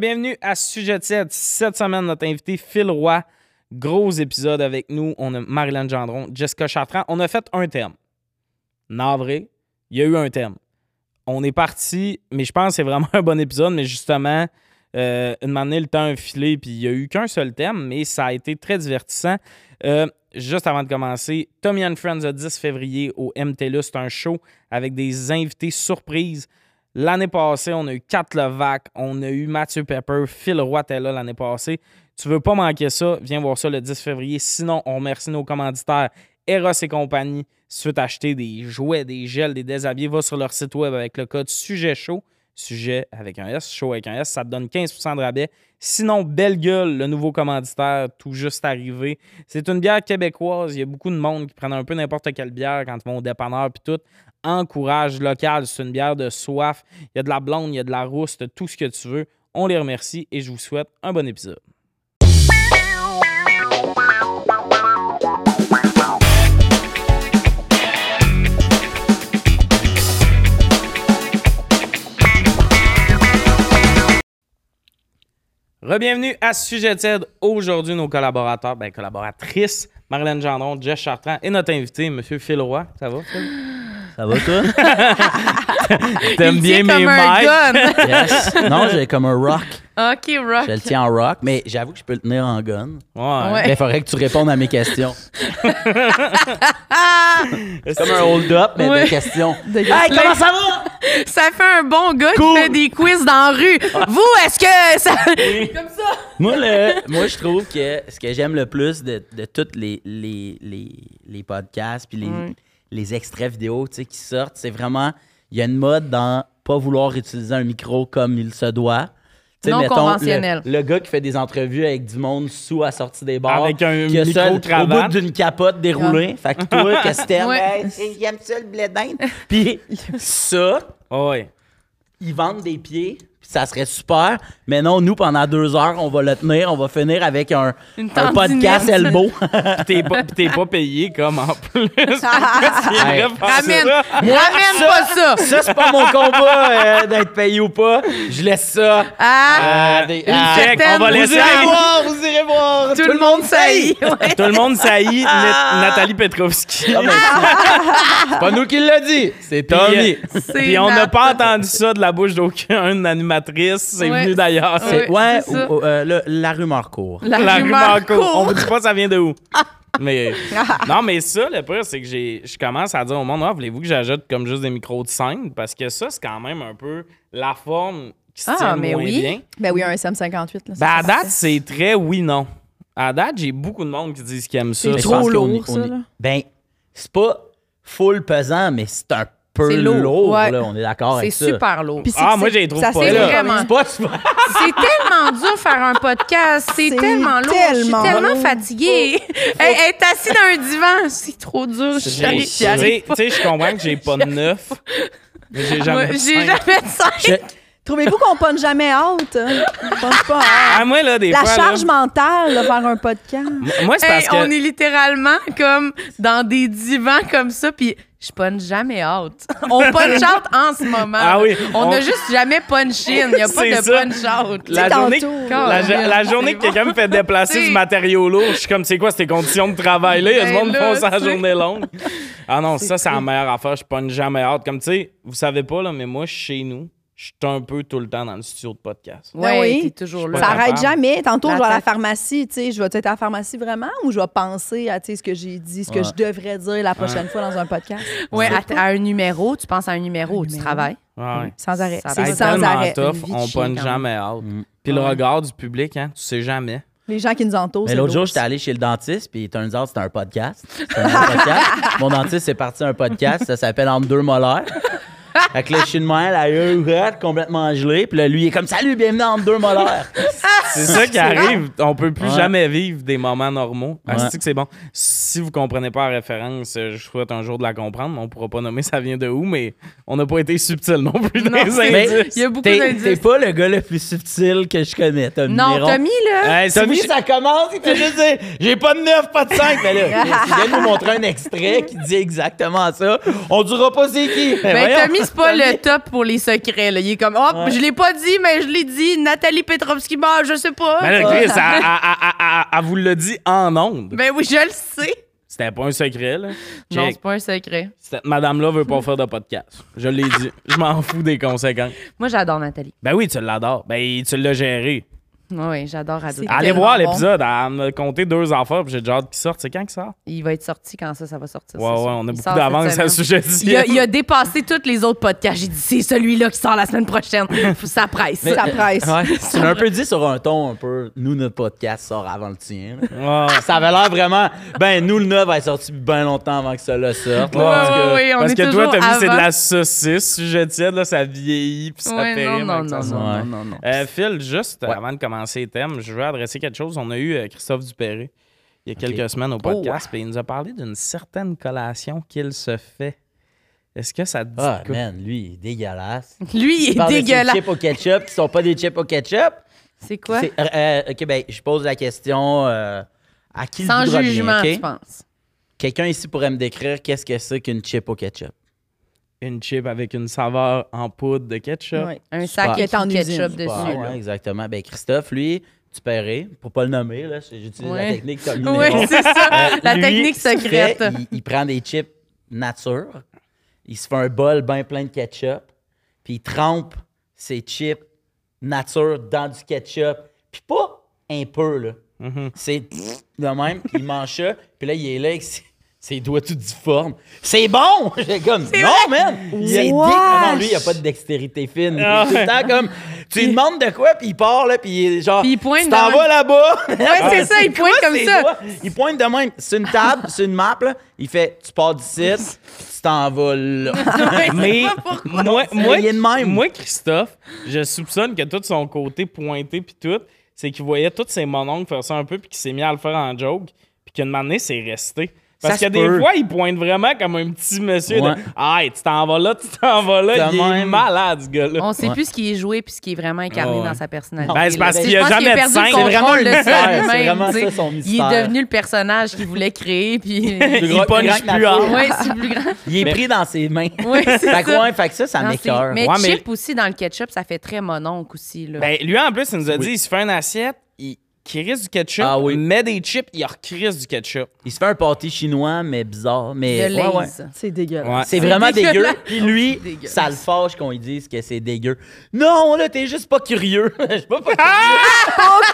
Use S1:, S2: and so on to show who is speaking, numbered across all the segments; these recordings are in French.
S1: Bienvenue à Sujet tiède. Cette semaine, notre invité Phil Roy. Gros épisode avec nous. On a Marilyn Gendron, Jessica Chartrand. On a fait un thème. Navré, il y a eu un thème. On est parti, mais je pense que c'est vraiment un bon épisode, mais justement, euh, une manière, le temps a filé, puis il n'y a eu qu'un seul thème, mais ça a été très divertissant. Euh, juste avant de commencer, Tommy and Friends le 10 février au MTLU. C'est un show avec des invités surprises. L'année passée, on a eu Kat Levac, on a eu Mathieu Pepper, Phil Roy là l'année passée. Tu veux pas manquer ça, viens voir ça le 10 février. Sinon, on remercie nos commanditaires Eros et compagnie. Si tu veux t'acheter des jouets, des gels, des déshabillés, va sur leur site web avec le code Sujet Chaud. Sujet avec un S, chaud avec un S, ça te donne 15% de rabais. Sinon, Belle Gueule, le nouveau commanditaire, tout juste arrivé. C'est une bière québécoise. Il y a beaucoup de monde qui prennent un peu n'importe quelle bière quand ils vont au dépanneur puis tout. Encourage local, c'est une bière de soif. Il y a de la blonde, il y a de la rousse, tout ce que tu veux. On les remercie et je vous souhaite un bon épisode. Rebienvenue à Sujet TED. Aujourd'hui, nos collaborateurs, ben collaboratrices, Marlène Gendron, Jess Chartrand et notre invité, M. Phil Roy. Ça va, Phil?
S2: Ça va, toi?
S1: T'aimes bien mes mics?
S2: yes. Non, j'ai comme un rock.
S3: ok, rock.
S2: Je le tiens en rock, mais j'avoue que je peux le tenir en gun.
S1: Ouais.
S3: Ouais.
S2: Mais il faudrait que tu répondes à mes questions.
S1: C'est
S2: Comme un hold-up, mais
S3: Ouais.
S2: des questions.
S3: De-
S2: Hey, comment ça va?
S3: Ça fait un bon gars
S2: Cool.
S3: qui fait des quiz dans la rue. Vous, est-ce que ça. Comme ça.
S2: Moi, le- moi, je trouve que ce que j'aime le plus de, de tous les, les, les, les podcasts puis les. Les extraits vidéo tu sais, qui sortent, c'est vraiment. Il y a une mode dans pas vouloir utiliser un micro comme il se doit.
S3: Non
S2: mettons,
S3: conventionnel.
S2: Le, le gars qui fait des entrevues avec du monde sous à la sortie des bars.
S1: Avec un
S2: qui a ça
S1: micro-cravate.
S2: Au bout d'une capote déroulée. Fait que toi, qu'est-ce que t'aimes?
S3: Ouais.
S2: Hey, J'aime ça, le blé d'Inde. Puis ça,
S1: Ouais.
S2: ils vendent des pieds, ça serait super. Mais non, nous, pendant deux heures, on va le tenir. On va finir avec un, un podcast elbow.
S1: Puis t'es pas, puis t'es pas payé comme en plus.
S2: Hey.
S3: Ramène,
S1: ça?
S3: ramène pas ça.
S2: ça, c'est pas mon combat euh, d'être payé ou pas. Je laisse ça.
S3: Ah,
S2: des-
S3: une
S1: check, on va
S3: certaine-
S1: laisser
S2: Vous irez voir, vous irez voir.
S3: tout le monde saillit. Ouais.
S1: Tout le monde saillit Nat- Nathalie Petrovski.
S2: Ah, ben, c'est- pas nous qui l'a dit, c'est Tommy.
S1: euh, Puis on n'a pas entendu ça de la bouche d'aucune C'est
S3: Ouais.
S1: venu d'ailleurs.
S3: Ouais.
S2: Ouais,
S3: c'est ça.
S2: ou- ou, euh, le- la rumeur court.
S3: La,
S1: La
S3: rumeur
S1: rumeur court. On vous dit pas ça vient de où. Mais non, mais ça, le pire, c'est que j'ai, je commence à dire au monde, ah, voulez-vous que j'ajoute comme juste des micros de scène? Parce que ça, c'est quand même un peu la forme qui se
S3: Ah,
S1: tient
S3: mais
S1: moins
S3: oui.
S1: bien.
S4: Ben oui, un SM58. Là, ça,
S1: Ben, à date, c'est très oui-non. À date, j'ai beaucoup de monde qui disent qu'ils aiment ça.
S4: C'est trop lourd,
S2: on
S4: ça, là.
S2: Ben, c'est pas full pesant, mais c'est un peu
S3: C'est
S2: lourd.
S3: lourd,
S4: ouais.
S2: là, on est d'accord
S3: C'est
S2: avec ça.
S3: super lourd.
S4: Puis c'est
S1: Ah, moi,
S4: c'est-
S1: je les trouve
S4: ça
S1: pas là.
S3: Vraiment.
S2: C'est.
S3: C'est tellement dur faire un podcast. C'est
S4: C'est
S3: tellement lourd.
S4: tellement
S3: je suis tellement
S4: lourd.
S3: fatiguée. Elle elle est assise dans un divan. C'est trop dur. Je
S1: J'ai- Tu sais, je comprends que j'ai pas de neuf. Mais j'ai jamais. de
S3: J'ai
S1: cinq.
S3: jamais de cinq.
S2: Je-
S4: Trouvez-vous qu'on punch jamais out? hein? On pas.
S1: Ah, moi, là, des
S4: La
S1: fois.
S4: charge
S1: là,
S4: mentale de faire un podcast.
S1: moi, c'est parce
S3: Hey,
S1: que.
S3: On est littéralement comme dans des divans comme ça, puis je punch jamais out. On punch out en ce moment.
S1: Ah oui,
S3: On
S1: on-
S3: n'a juste jamais punch in. Il n'y a pas de
S1: ça.
S3: punch out.
S1: La journée,
S4: là.
S1: la, la journée que quelqu'un me fait déplacer du matériau lourd, je suis comme, c'est quoi ces conditions de travail-là? Il y a du
S3: Ben
S1: monde qui font ça la journée longue. Ah non, ça, c'est la
S3: fou.
S1: meilleure affaire. Je pogne jamais hâte. Comme tu sais, vous savez pas, là, mais moi, chez nous, je suis un peu tout le temps dans le studio de podcast.
S3: Ouais,
S4: oui.
S3: t'es toujours là.
S4: Ça arrête jamais. Tantôt, je vais à la pharmacie, tu sais, je vais être à la pharmacie vraiment ou je vais penser à, tu sais, ce que j'ai dit, ce que je devrais dire la prochaine fois dans un podcast.
S3: Ouais,
S4: C'est
S3: à, à un numéro, tu penses à un numéro où tu
S4: numéro.
S3: travailles.
S1: Ouais, ouais.
S4: Sans arrêt. C'est
S1: va
S4: sans
S1: tellement
S4: arrêt.
S1: tough, on pogne jamais hâte.
S2: Mm.
S1: Puis le regard du public, hein, tu sais jamais.
S4: Les gens qui nous entourent,
S2: Mais l'autre jour, j'étais allé chez le dentiste, puis turns out, c'était un podcast. C'était un podcast. Mon dentiste est parti un podcast, ça s'appelle Entre deux molaires. Fait que là, je suis de même, la ouverte, complètement gelée. Puis là, lui, il est comme Salut, bienvenue entre deux molaires.
S1: C'est ça qui arrive. On peut plus
S2: Ouais.
S1: jamais vivre des moments normaux. Ah,
S2: Ouais.
S1: c'est que c'est bon? si vous comprenez pas la référence, euh, je souhaite un jour de la comprendre. On pourra pas nommer ça vient de où, mais on n'a pas été subtil non plus dans
S3: Non,
S1: les indices.
S3: Il y a beaucoup d'indices.
S2: t'es pas le gars le plus subtil que je connais, Tommy
S3: Non. Tommy, là.
S1: Hey, si
S2: Tommy, ça commence, il fait juste dire J'ai pas de 9, pas de 5. Mais là, il vient de nous montrer un extrait qui dit exactement ça. On dira pas c'est qui. Mais
S3: Ben, Tommy, c'est pas le top pour les secrets. Là. Il est comme, hop,
S2: Ouais.
S3: je l'ai pas dit, mais je l'ai dit. Nathalie Petrovski, bah, je sais pas.
S1: Ben là, Chris, elle, elle- elle- elle- elle vous l'a dit en ondes.
S3: Ben oui, je le sais.
S1: C'était pas un secret, là.
S3: Non, c'est pas un secret.
S1: Cette madame-là veut pas faire de podcast. Je l'ai dit. Je m'en fous des conséquences.
S3: Moi, j'adore Nathalie.
S1: Ben oui, tu l'adores. Ben, tu l'as géré.
S3: Oui, j'adore Ado.
S1: Allez voir
S4: bon.
S1: l'épisode. Elle m'a compté deux affaires, puis j'ai déjà hâte qu'il sorte. C'est quand qu'il sort?
S3: Il va être sorti quand ça, ça va sortir.
S1: Ouais, ouais,
S3: sûr.
S1: on a
S3: Il
S1: beaucoup d'avance à ce sujet-ci.
S3: Il a, il a dépassé tous les autres podcasts. J'ai dit, c'est celui-là qui sort la semaine prochaine. Ça presse.
S4: Ça presse.
S2: Ouais, tu l'as un peu dit sur un ton un peu. Nous, notre podcast sort avant le tien.
S1: Ouais.
S2: Ça avait l'air vraiment. Ben, nous, le 9 va être sorti bien longtemps avant que cela sorte.
S3: Ouais,
S2: parce que-
S3: ouais, on
S1: Parce
S3: est
S1: que toi, t'as vu, c'est de la saucisse, sujet tiède, là, ça vieillit, puis ça périme.
S3: non, non, non, non,
S2: Ouais.
S3: non.
S1: Euh, Phil, juste avant de commencer les thèmes, je veux adresser quelque chose. On a eu euh, Christophe Dupéré il y a quelques semaines au
S3: Oh,
S1: podcast, puis il nous a parlé d'une certaine collation qu'il se fait. Est-ce que ça te dit
S2: Ah,
S1: quoi?
S2: man, lui, il est dégueulasse.
S3: Lui, il est dégueulasse.
S2: chips au ketchup qui sont pas des chips au ketchup.
S3: C'est quoi?
S2: Euh, euh, ok, ben, je pose la question euh, à qui
S3: Sans
S2: le bien,
S3: jugement,
S2: ok?
S3: tu penses.
S2: Quelqu'un ici pourrait me décrire qu'est-ce que c'est qu'une chip au ketchup.
S1: Une chip avec une saveur en poudre de ketchup.
S4: Ouais.
S3: Un
S2: Super.
S3: sac
S4: Qui est en
S3: ketchup
S2: Ah,
S3: dessus.
S2: ouais, exactement. Ben, Christophe, lui, tu paierais, pour pas le nommer, là, j'utilise
S3: Ouais.
S2: la technique Tommy
S3: Oui, c'est ça.
S2: Euh,
S3: La
S2: lui,
S3: technique secrète.
S2: fait, il, il prend des chips nature, il se fait un bol bien plein de ketchup, puis il trempe ses chips nature dans du ketchup, puis pas un peu, là.
S1: Mhm.
S2: C'est de même, puis il mange ça, puis là, il est là avec ses, ses doigts tout difformes. C'est bon! J'ai comme, non, man! C'est. Non, lui, il a pas de dextérité fine. Il est tout le temps comme, tu lui demandes de quoi, puis il part, là, puis il est genre,
S3: Puis il pointe
S2: tu t'en vas là-bas!
S3: Ouais, c'est ça, il pointe comme ça.
S2: doigts? Il pointe de même. C'est une table, c'est une map, là. Il fait, tu pars d'ici, tu t'en vas là.
S1: Mais moi, moi,
S2: de même.
S1: moi, Christophe, je soupçonne que tout son côté pointé puis tout, c'est qu'il voyait tous ses mononcles faire ça un peu puis qu'il s'est mis à le faire en joke puis qu'une année, c'est resté. Parce
S2: Ça
S1: que des
S2: peut.
S1: fois, il pointe vraiment comme un petit monsieur
S2: Ouais.
S1: de Ah, tu t'en vas là, tu t'en vas là. Il est malade, ce gars-là.
S3: On sait
S2: Ouais.
S3: plus ce qui est joué puis ce qui est vraiment incarné
S1: Ouais.
S3: dans sa personnalité.
S1: Ben, c'est parce qu'il a
S3: pense
S1: jamais
S3: a
S1: de
S3: le
S1: C'est
S2: vraiment
S3: ça
S2: c'est vraiment ça, son
S3: Il
S2: mystère.
S3: est devenu le personnage qu'il voulait créer puis
S1: il punch plus
S3: ouais, c'est plus grand.
S2: Il est pris dans ses mains.
S3: Oui, c'est
S2: Fait que,
S3: ça.
S2: ouais, fait que ça, ça m'écœure.
S3: c'est- Mais chip aussi dans le ketchup, ça fait très mononcle aussi là.
S1: Ben, lui, en plus, il nous a dit il se fait une assiette, il crisse du ketchup,
S2: Ah oui.
S1: met des chips, il recrisse du ketchup.
S2: Il se fait un pâté chinois, mais bizarre. Mais,
S3: de
S2: ouais, ouais.
S3: Lay's.
S4: C'est dégueulasse.
S1: Ouais.
S2: C'est vraiment dégueu.
S3: dégueulasse.
S2: Puis lui,
S3: Dégueulasse.
S2: ça le fâche qu'on lui dise que c'est dégueu. Non, là, t'es juste pas curieux. Je suis pas, pas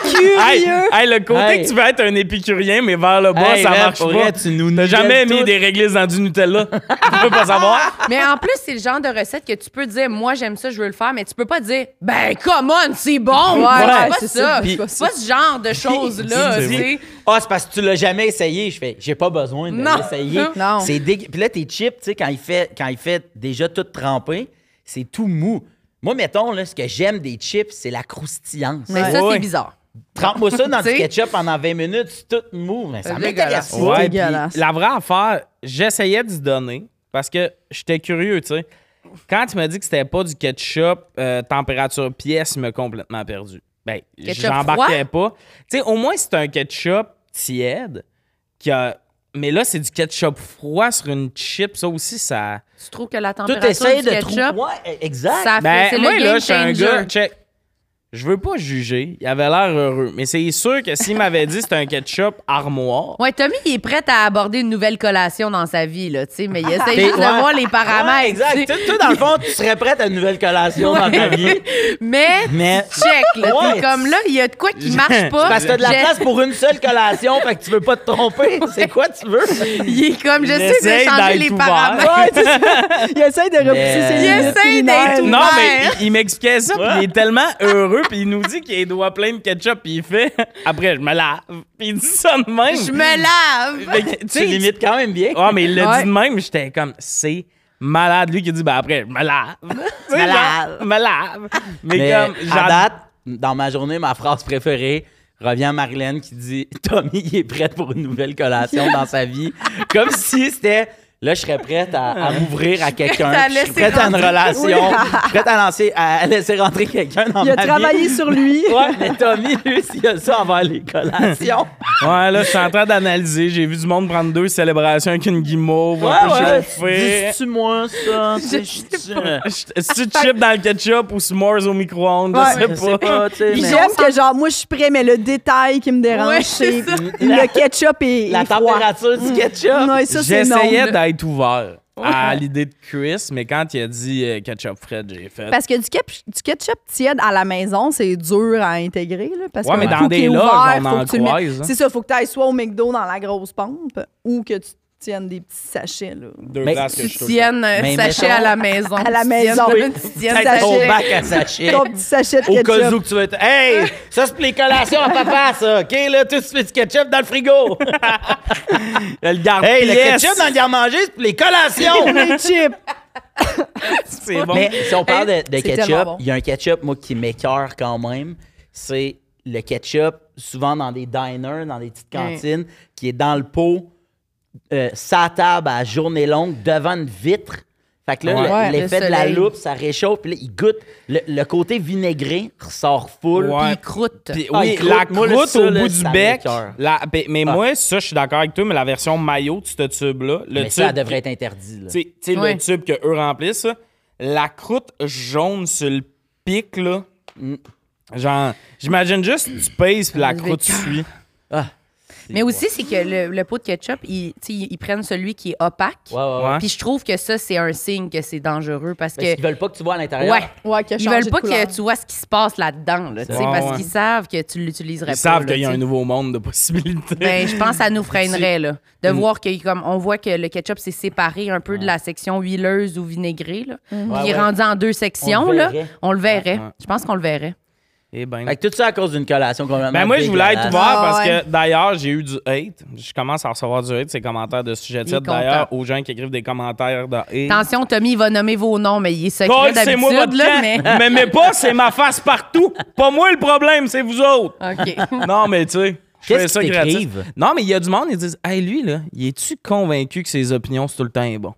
S1: Hey,
S4: Curieux!
S1: hey, le côté
S2: Hey.
S1: que tu veux être un épicurien, mais vers le bas,
S2: Hey,
S1: ça
S2: man,
S1: marche
S2: pour
S1: pas.
S2: vrai, tu nous
S1: T'as jamais mis des réglisses dans du Nutella. tu peux pas savoir.
S3: Mais en plus, c'est le genre de recette que tu peux dire, moi j'aime ça, je veux le faire, mais tu peux pas dire, ben come on, c'est bon.
S4: Ouais,
S3: c'est
S4: ouais,
S3: pas
S4: c'est
S3: ça.
S4: ça.
S3: C'est pas ce genre de choses-là.
S2: Ah, c'est parce que tu l'as jamais essayé. Je fais, j'ai pas besoin de
S3: Non.
S2: l'essayer.
S4: Non.
S2: C'est. Puis là, tes chips, tu sais, quand il fait, quand il fait déjà tout trempé, c'est tout mou. Moi, mettons, là, ce que j'aime des chips, c'est la croustillance.
S3: Mais
S4: Ouais.
S3: ça, c'est bizarre.
S2: Trempe-moi ça dans du ketchup pendant 20 minutes, c'est tout mou. Mais ça
S3: C'est
S2: m'intéresse.
S1: Ouais, la vraie affaire, j'essayais d'y donner parce que j'étais curieux, tu sais. Quand tu m'as dit que c'était pas du ketchup euh, température pièce, il m'a complètement perdu. Ben, j'embarquais pas. Tu sais, au moins, c'est un ketchup tiède qui a. Mais là, c'est du ketchup froid sur une chip. Ça aussi, ça.
S3: Tu trouves que la
S2: Tout
S3: température
S2: essaye
S3: du
S2: de
S3: ketchup.
S2: Ouais, exact.
S3: ça fait,
S1: Ben,
S3: c'est
S1: moi,
S3: le
S1: là, je suis un gars. Check. Je veux pas juger. Il avait l'air heureux. Mais c'est sûr que s'il m'avait dit c'était un ketchup armoire.
S3: Ouais, Tommy, il est prêt à aborder une nouvelle collation dans sa vie, là, tu sais, mais il essaie juste de
S2: ouais.
S3: voir les paramètres.
S2: Ouais, exact.
S3: tu sais.
S2: Toi, dans le fond, tu serais prête à une nouvelle collation dans ta vie.
S3: Mais,
S2: Mais
S3: check, là, comme là, il y a de quoi qui marche pas.
S2: parce que t'as de la place pour une seule collation, fait que tu veux pas te tromper. C'est quoi tu veux?
S3: Il est comme, je sais de
S1: essaye
S3: changer les paramètres.
S4: C'est. Il essaie de repousser ses
S2: Il
S4: limites
S3: essaie d'être
S1: Non, mais il, il m'expliquait ça, puis il est tellement heureux, puis il nous dit qu'il a les doigts pleins de ketchup, puis il fait après, je me lave. Puis il dit ça de même.
S3: Je me lave.
S1: Fait que, tu
S2: limites quand même bien.
S1: Ah, mais il l'a
S3: Ouais.
S1: dit de même, j'étais comme, c'est malade. Lui qui dit, ben après, je me lave.
S2: Me lave.
S1: me lave. Mais,
S2: Mais
S1: comme,
S2: à date, dans ma journée, ma phrase préférée, revient Marilyn qui dit Tommy, il est prêt pour une nouvelle collation dans sa vie. Comme si c'était. Là, je serais prête à, à m'ouvrir à quelqu'un. Je suis
S3: laisser
S2: prête à une relation. Je suis prête à, lancer, à laisser rentrer quelqu'un dans
S4: Il a
S2: ma
S4: travaillé
S2: vie.
S4: sur lui.
S2: Ouais, mais Tommy, lui, s'il a ça envers les collations.
S1: Ouais, là, je suis en train d'analyser. J'ai vu du monde prendre deux célébrations avec une guimauve,
S2: Ouais,
S1: un peu
S2: ouais. Dis-tu moi ça?
S3: Je
S2: Dis-tu-
S1: Est-ce que tu chips dans le ketchup ou s'mores au micro-ondes?
S4: Ouais.
S1: Je sais pas.
S4: Puis
S2: mais-
S4: J'aime que genre, moi, je suis prêt, mais le détail qui me dérange,
S3: Ouais,
S4: c'est le ketchup et
S2: La température du ketchup.
S1: J'essayais d'être ouvert à l'idée de Chris, mais quand il a dit euh, ketchup Fred, j'ai fait.
S4: Parce que du, kep- du ketchup tiède à la maison, c'est dur à intégrer. Là, parce
S1: Ouais,
S4: que
S1: mais dans des loges, on en croise, hein.
S4: C'est ça, faut que tu ailles soit au McDo dans la grosse pompe ou que tu tiennes des petits sachets. Là.
S1: Deux
S2: Mais
S1: que
S3: Tu
S1: je
S3: tiennes un
S2: Mais
S3: sachet
S2: mettons-
S3: à la maison.
S4: À la maison,
S3: tiennes-
S4: oui.
S3: tu tiennes sachet.
S2: ton bac à sachet.
S4: Ton petit sachet de
S2: Au cas
S4: ketchup.
S2: où que tu veux être. Hey! Ça, c'est pour les collations à papa, ça. OK, là, tout tu fais du ketchup dans le frigo.
S1: Le garde
S2: hey, le ketchup dans le garde-manger, c'est pour les collations.
S4: Les chips.
S1: c'est bon.
S2: Mais si on parle de, ketchup,
S4: bon.
S2: il y a un ketchup, moi, qui m'écœure quand même. C'est le ketchup, souvent dans des diners, dans des petites cantines, qui est dans le pot, euh, sa table à journée longue, devant une vitre. Fait que là,
S1: Ouais.
S2: l'effet
S3: le
S2: de la loupe, ça réchauffe, puis là, il goûte. Le, le côté vinaigré ressort full.
S1: Ouais.
S3: Puis il croûte.
S1: Puis
S2: Ah,
S1: oui,
S2: il croûte.
S1: la
S2: Moi,
S1: croûte
S2: ça,
S1: au
S2: là,
S1: bout du bec. la- ben, mais
S2: Ah.
S1: moi, ça, je suis d'accord avec toi, mais la version maillot de ce tube-là, le
S2: Mais
S1: tube.
S2: ça devrait être interdit.
S1: Tu sais-
S3: Ouais.
S1: le tube que eux remplissent, là, la croûte jaune sur le pic, là.
S2: Mm.
S1: Genre, j'imagine juste, tu pèses puis la croûte suit.
S2: Ah,
S3: Mais aussi, c'est que le, le pot de ketchup, ils, ils prennent celui qui est opaque.
S2: Ouais, ouais, ouais.
S1: Ouais.
S3: Puis je trouve que ça, c'est un signe que c'est dangereux parce
S2: Parce
S3: que.
S2: qu'ils veulent pas que tu vois à l'intérieur.
S3: Ouais.
S4: Ouais,
S3: Ils veulent pas que tu vois ce qui se passe là-dedans, là, parce
S1: ouais.
S3: qu'ils savent que tu l'utiliserais
S1: Ils
S3: pas.
S1: savent
S3: là,
S1: qu'il y a un nouveau monde de possibilités.
S3: Ben, je pense que ça nous freinerait, là. De voir que, comme, on voit que le ketchup s'est séparé un peu de la section huileuse ou vinaigrée, là.
S2: Ouais,
S3: qui est
S2: ouais.
S3: rendu en deux sections,
S2: On le
S3: là.
S2: verrait.
S3: On le verrait.
S1: Ouais.
S3: Je pense qu'on le verrait.
S1: Eh ben.
S2: Fait que tout ça à cause d'une collation complètement
S1: Ben moi, je voulais être ouvert
S4: Ah,
S1: parce
S4: ouais.
S1: que d'ailleurs, j'ai eu du hate. Je commence à recevoir du hate, ces commentaires de sujet
S3: est
S1: D'ailleurs, aux gens qui écrivent des commentaires de hate.
S3: Attention, Tommy, il va nommer vos noms, mais il est secret
S1: Colle, c'est moi
S3: d'habitude,
S1: votre
S3: là, mais...
S1: Mais mais pas, c'est ma face partout. Pas moi le problème, c'est vous autres.
S3: OK.
S1: Non, mais tu sais, je
S2: Qu'est-ce
S1: fais ça
S2: qu'ils
S1: gratis. Non, mais il y a du monde, ils disent Hey, lui, là, il est-tu convaincu que ses opinions, c'est tout le temps bon?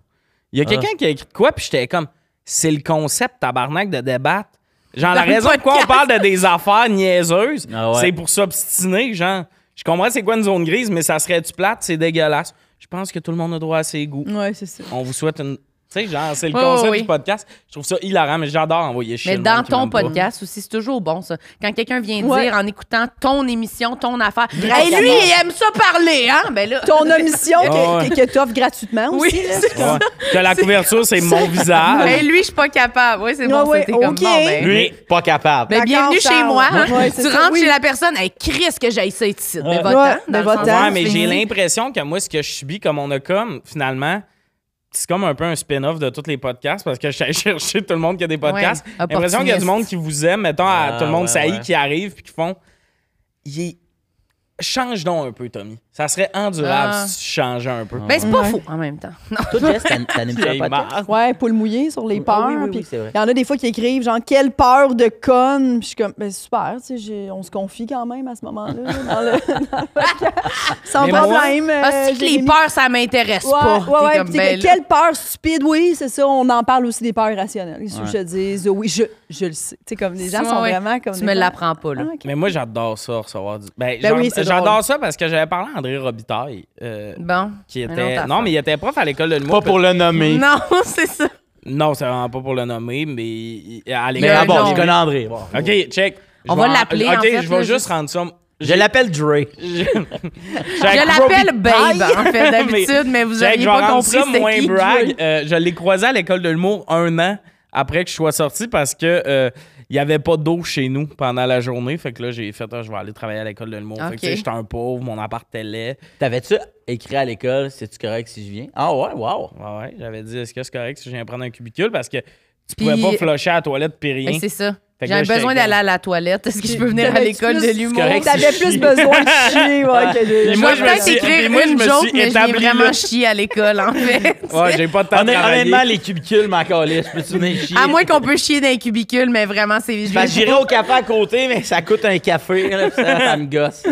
S1: Il y a
S2: Ah.
S1: quelqu'un qui a écrit de quoi, puis j'étais comme C'est le concept, tabarnak, de débattre. Genre, la raison pourquoi on parle de des affaires niaiseuses,
S2: Ah ouais.
S1: c'est pour s'obstiner, genre. Je comprends c'est quoi une zone grise, mais ça serait-tu plate? C'est dégueulasse. Je pense que tout le monde a droit à ses goûts.
S4: Ouais, c'est ça.
S1: On vous souhaite une. Tu sais, genre, c'est le
S3: Oh,
S1: concept
S3: oui.
S1: du podcast. Je trouve ça hilarant, mais j'adore envoyer chier
S3: Mais
S1: le
S3: dans
S1: monde
S3: ton
S1: pas.
S3: podcast aussi, c'est toujours bon, ça. Quand quelqu'un vient
S4: Ouais.
S3: dire en écoutant ton émission, ton affaire, hey, lui, il aime ça parler, hein? Ben là.
S4: Ton omission
S1: ouais.
S4: que, que, que t'offres gratuitement
S3: Oui,
S4: aussi. là.
S3: c'est
S1: Ouais. Que la couverture, c'est mon visage.
S3: Hey, lui, je suis pas capable. Oui, c'est bon, c'était comme bon. Ben,
S2: Lui, pas capable.
S3: ben,
S4: D'accord,
S3: bienvenue chez moi. hein. Tu rentres chez la personne, hey, Chris, que j'aille ça ici. Ben,
S4: ben,
S3: sens-
S1: Ouais, mais j'ai l'impression que moi, ce que je subis, comme on a comme, finalement, c'est comme un peu un spin-off de tous les podcasts parce que je suis allé chercher tout le monde qui a des podcasts.
S3: Ouais,
S1: J'ai l'impression qu'il y a du monde qui vous aime, mettons, à
S2: Ah,
S1: tout le monde
S2: ouais,
S1: saillit
S2: ouais.
S1: qui arrive puis qui font. Il est- Change donc un peu, Tommy. Ça serait endurable
S3: Ah.
S1: si tu changeais un peu.
S3: Ben, c'est pas
S4: Ouais.
S3: fou en même temps. Non.
S2: Toi, Jess, t'an-
S1: Vieille
S2: podcast?
S4: Ouais, poule mouillée sur les
S2: Ah
S4: peurs.
S2: oui, oui, oui,
S4: puis
S2: c'est vrai.
S4: Il y en a des fois qui écrivent genre quelle peur de conne. Puis je suis comme ben super, tu sais, j'ai- on se confie quand même à ce moment-là là, dans le, dans le podcast. Sans
S1: Mais moi-
S4: problème. euh,
S3: Ah, c'est que les
S4: Jérémy.
S3: peurs, ça m'intéresse
S4: Ouais,
S3: pas.
S4: ouais,
S3: T'es
S4: ouais.
S3: comme,
S4: puis t'es
S3: ben, là.
S4: quelle peur stupide, oui, c'est ça. On en parle aussi des peurs irrationnelles. Qu'est-ce que
S2: Ouais.
S4: je te dis? Oui, je, je le sais. Tu sais, comme les gens sont
S3: ouais.
S4: vraiment comme.
S3: Tu me l'apprends pas, là.
S4: Ah.
S1: Mais moi, j'adore ça, recevoir du. Ben,
S4: Ben
S1: j'ad-
S4: oui, c'est
S1: j'adore ça parce que j'avais parlé à André Robitaille, euh,
S3: Bon.
S1: qui était. Non, mais il était prof à l'école de l'humour.
S2: Pas pour le nommer.
S3: Non, c'est ça.
S1: Non, c'est vraiment pas pour le nommer, mais à
S2: Mais
S1: l'école.
S2: ah bon, je connais André. Bon.
S1: OK, check.
S3: On va l'appeler,
S1: OK,
S3: en fait,
S1: je vais juste rendre ça.
S2: Je l'appelle Dre.
S3: Je l'appelle Babe, en fait, d'habitude, mais vous
S1: vais
S3: pas compris
S1: ça
S3: c'était
S1: moins
S3: qui.
S1: brag. Euh, je l'ai croisé à l'école de l'humour un an après que je sois sorti parce que euh, il y avait pas d'eau chez nous pendant la journée. Fait que là, j'ai fait, ah, je vais aller travailler à l'école de l'humour. Fait que
S3: Ok.
S1: tu sais, j'étais un pauvre, mon appart était laid.
S2: T'avais-tu écrit à l'école, c'est-tu correct si je viens? Ah ouais, wow.
S1: Ouais, ouais. J'avais dit, est-ce que c'est correct si je viens prendre un cubicule? Parce que tu
S3: Puis-
S1: pouvais pas flusher à la toilette puis rien.
S3: Ben, c'est ça. J'ai
S1: j'étais
S3: besoin
S1: comme-
S3: d'aller à la toilette. Est-ce que je peux venir à l'école de l'humour?
S4: T'avais plus besoin de chier, ouais, que de...
S3: Je
S1: moi,
S3: vais
S1: je me
S3: peut-être
S1: suis-
S3: écrire
S1: puis moi, je
S3: une
S1: me
S3: joke,
S1: suis
S3: mais je viens
S1: établi
S3: vraiment chier à l'école, en fait.
S1: Ouais, j'ai pas de temps.
S2: Honnêtement, les cubicules, ma calisse, je peux-tu venir chier?
S3: À moins qu'on peut chier dans un cubicule, mais vraiment, c'est...
S2: j'irai au café à côté, mais ça coûte un café, là, pis ça, ça me gosse.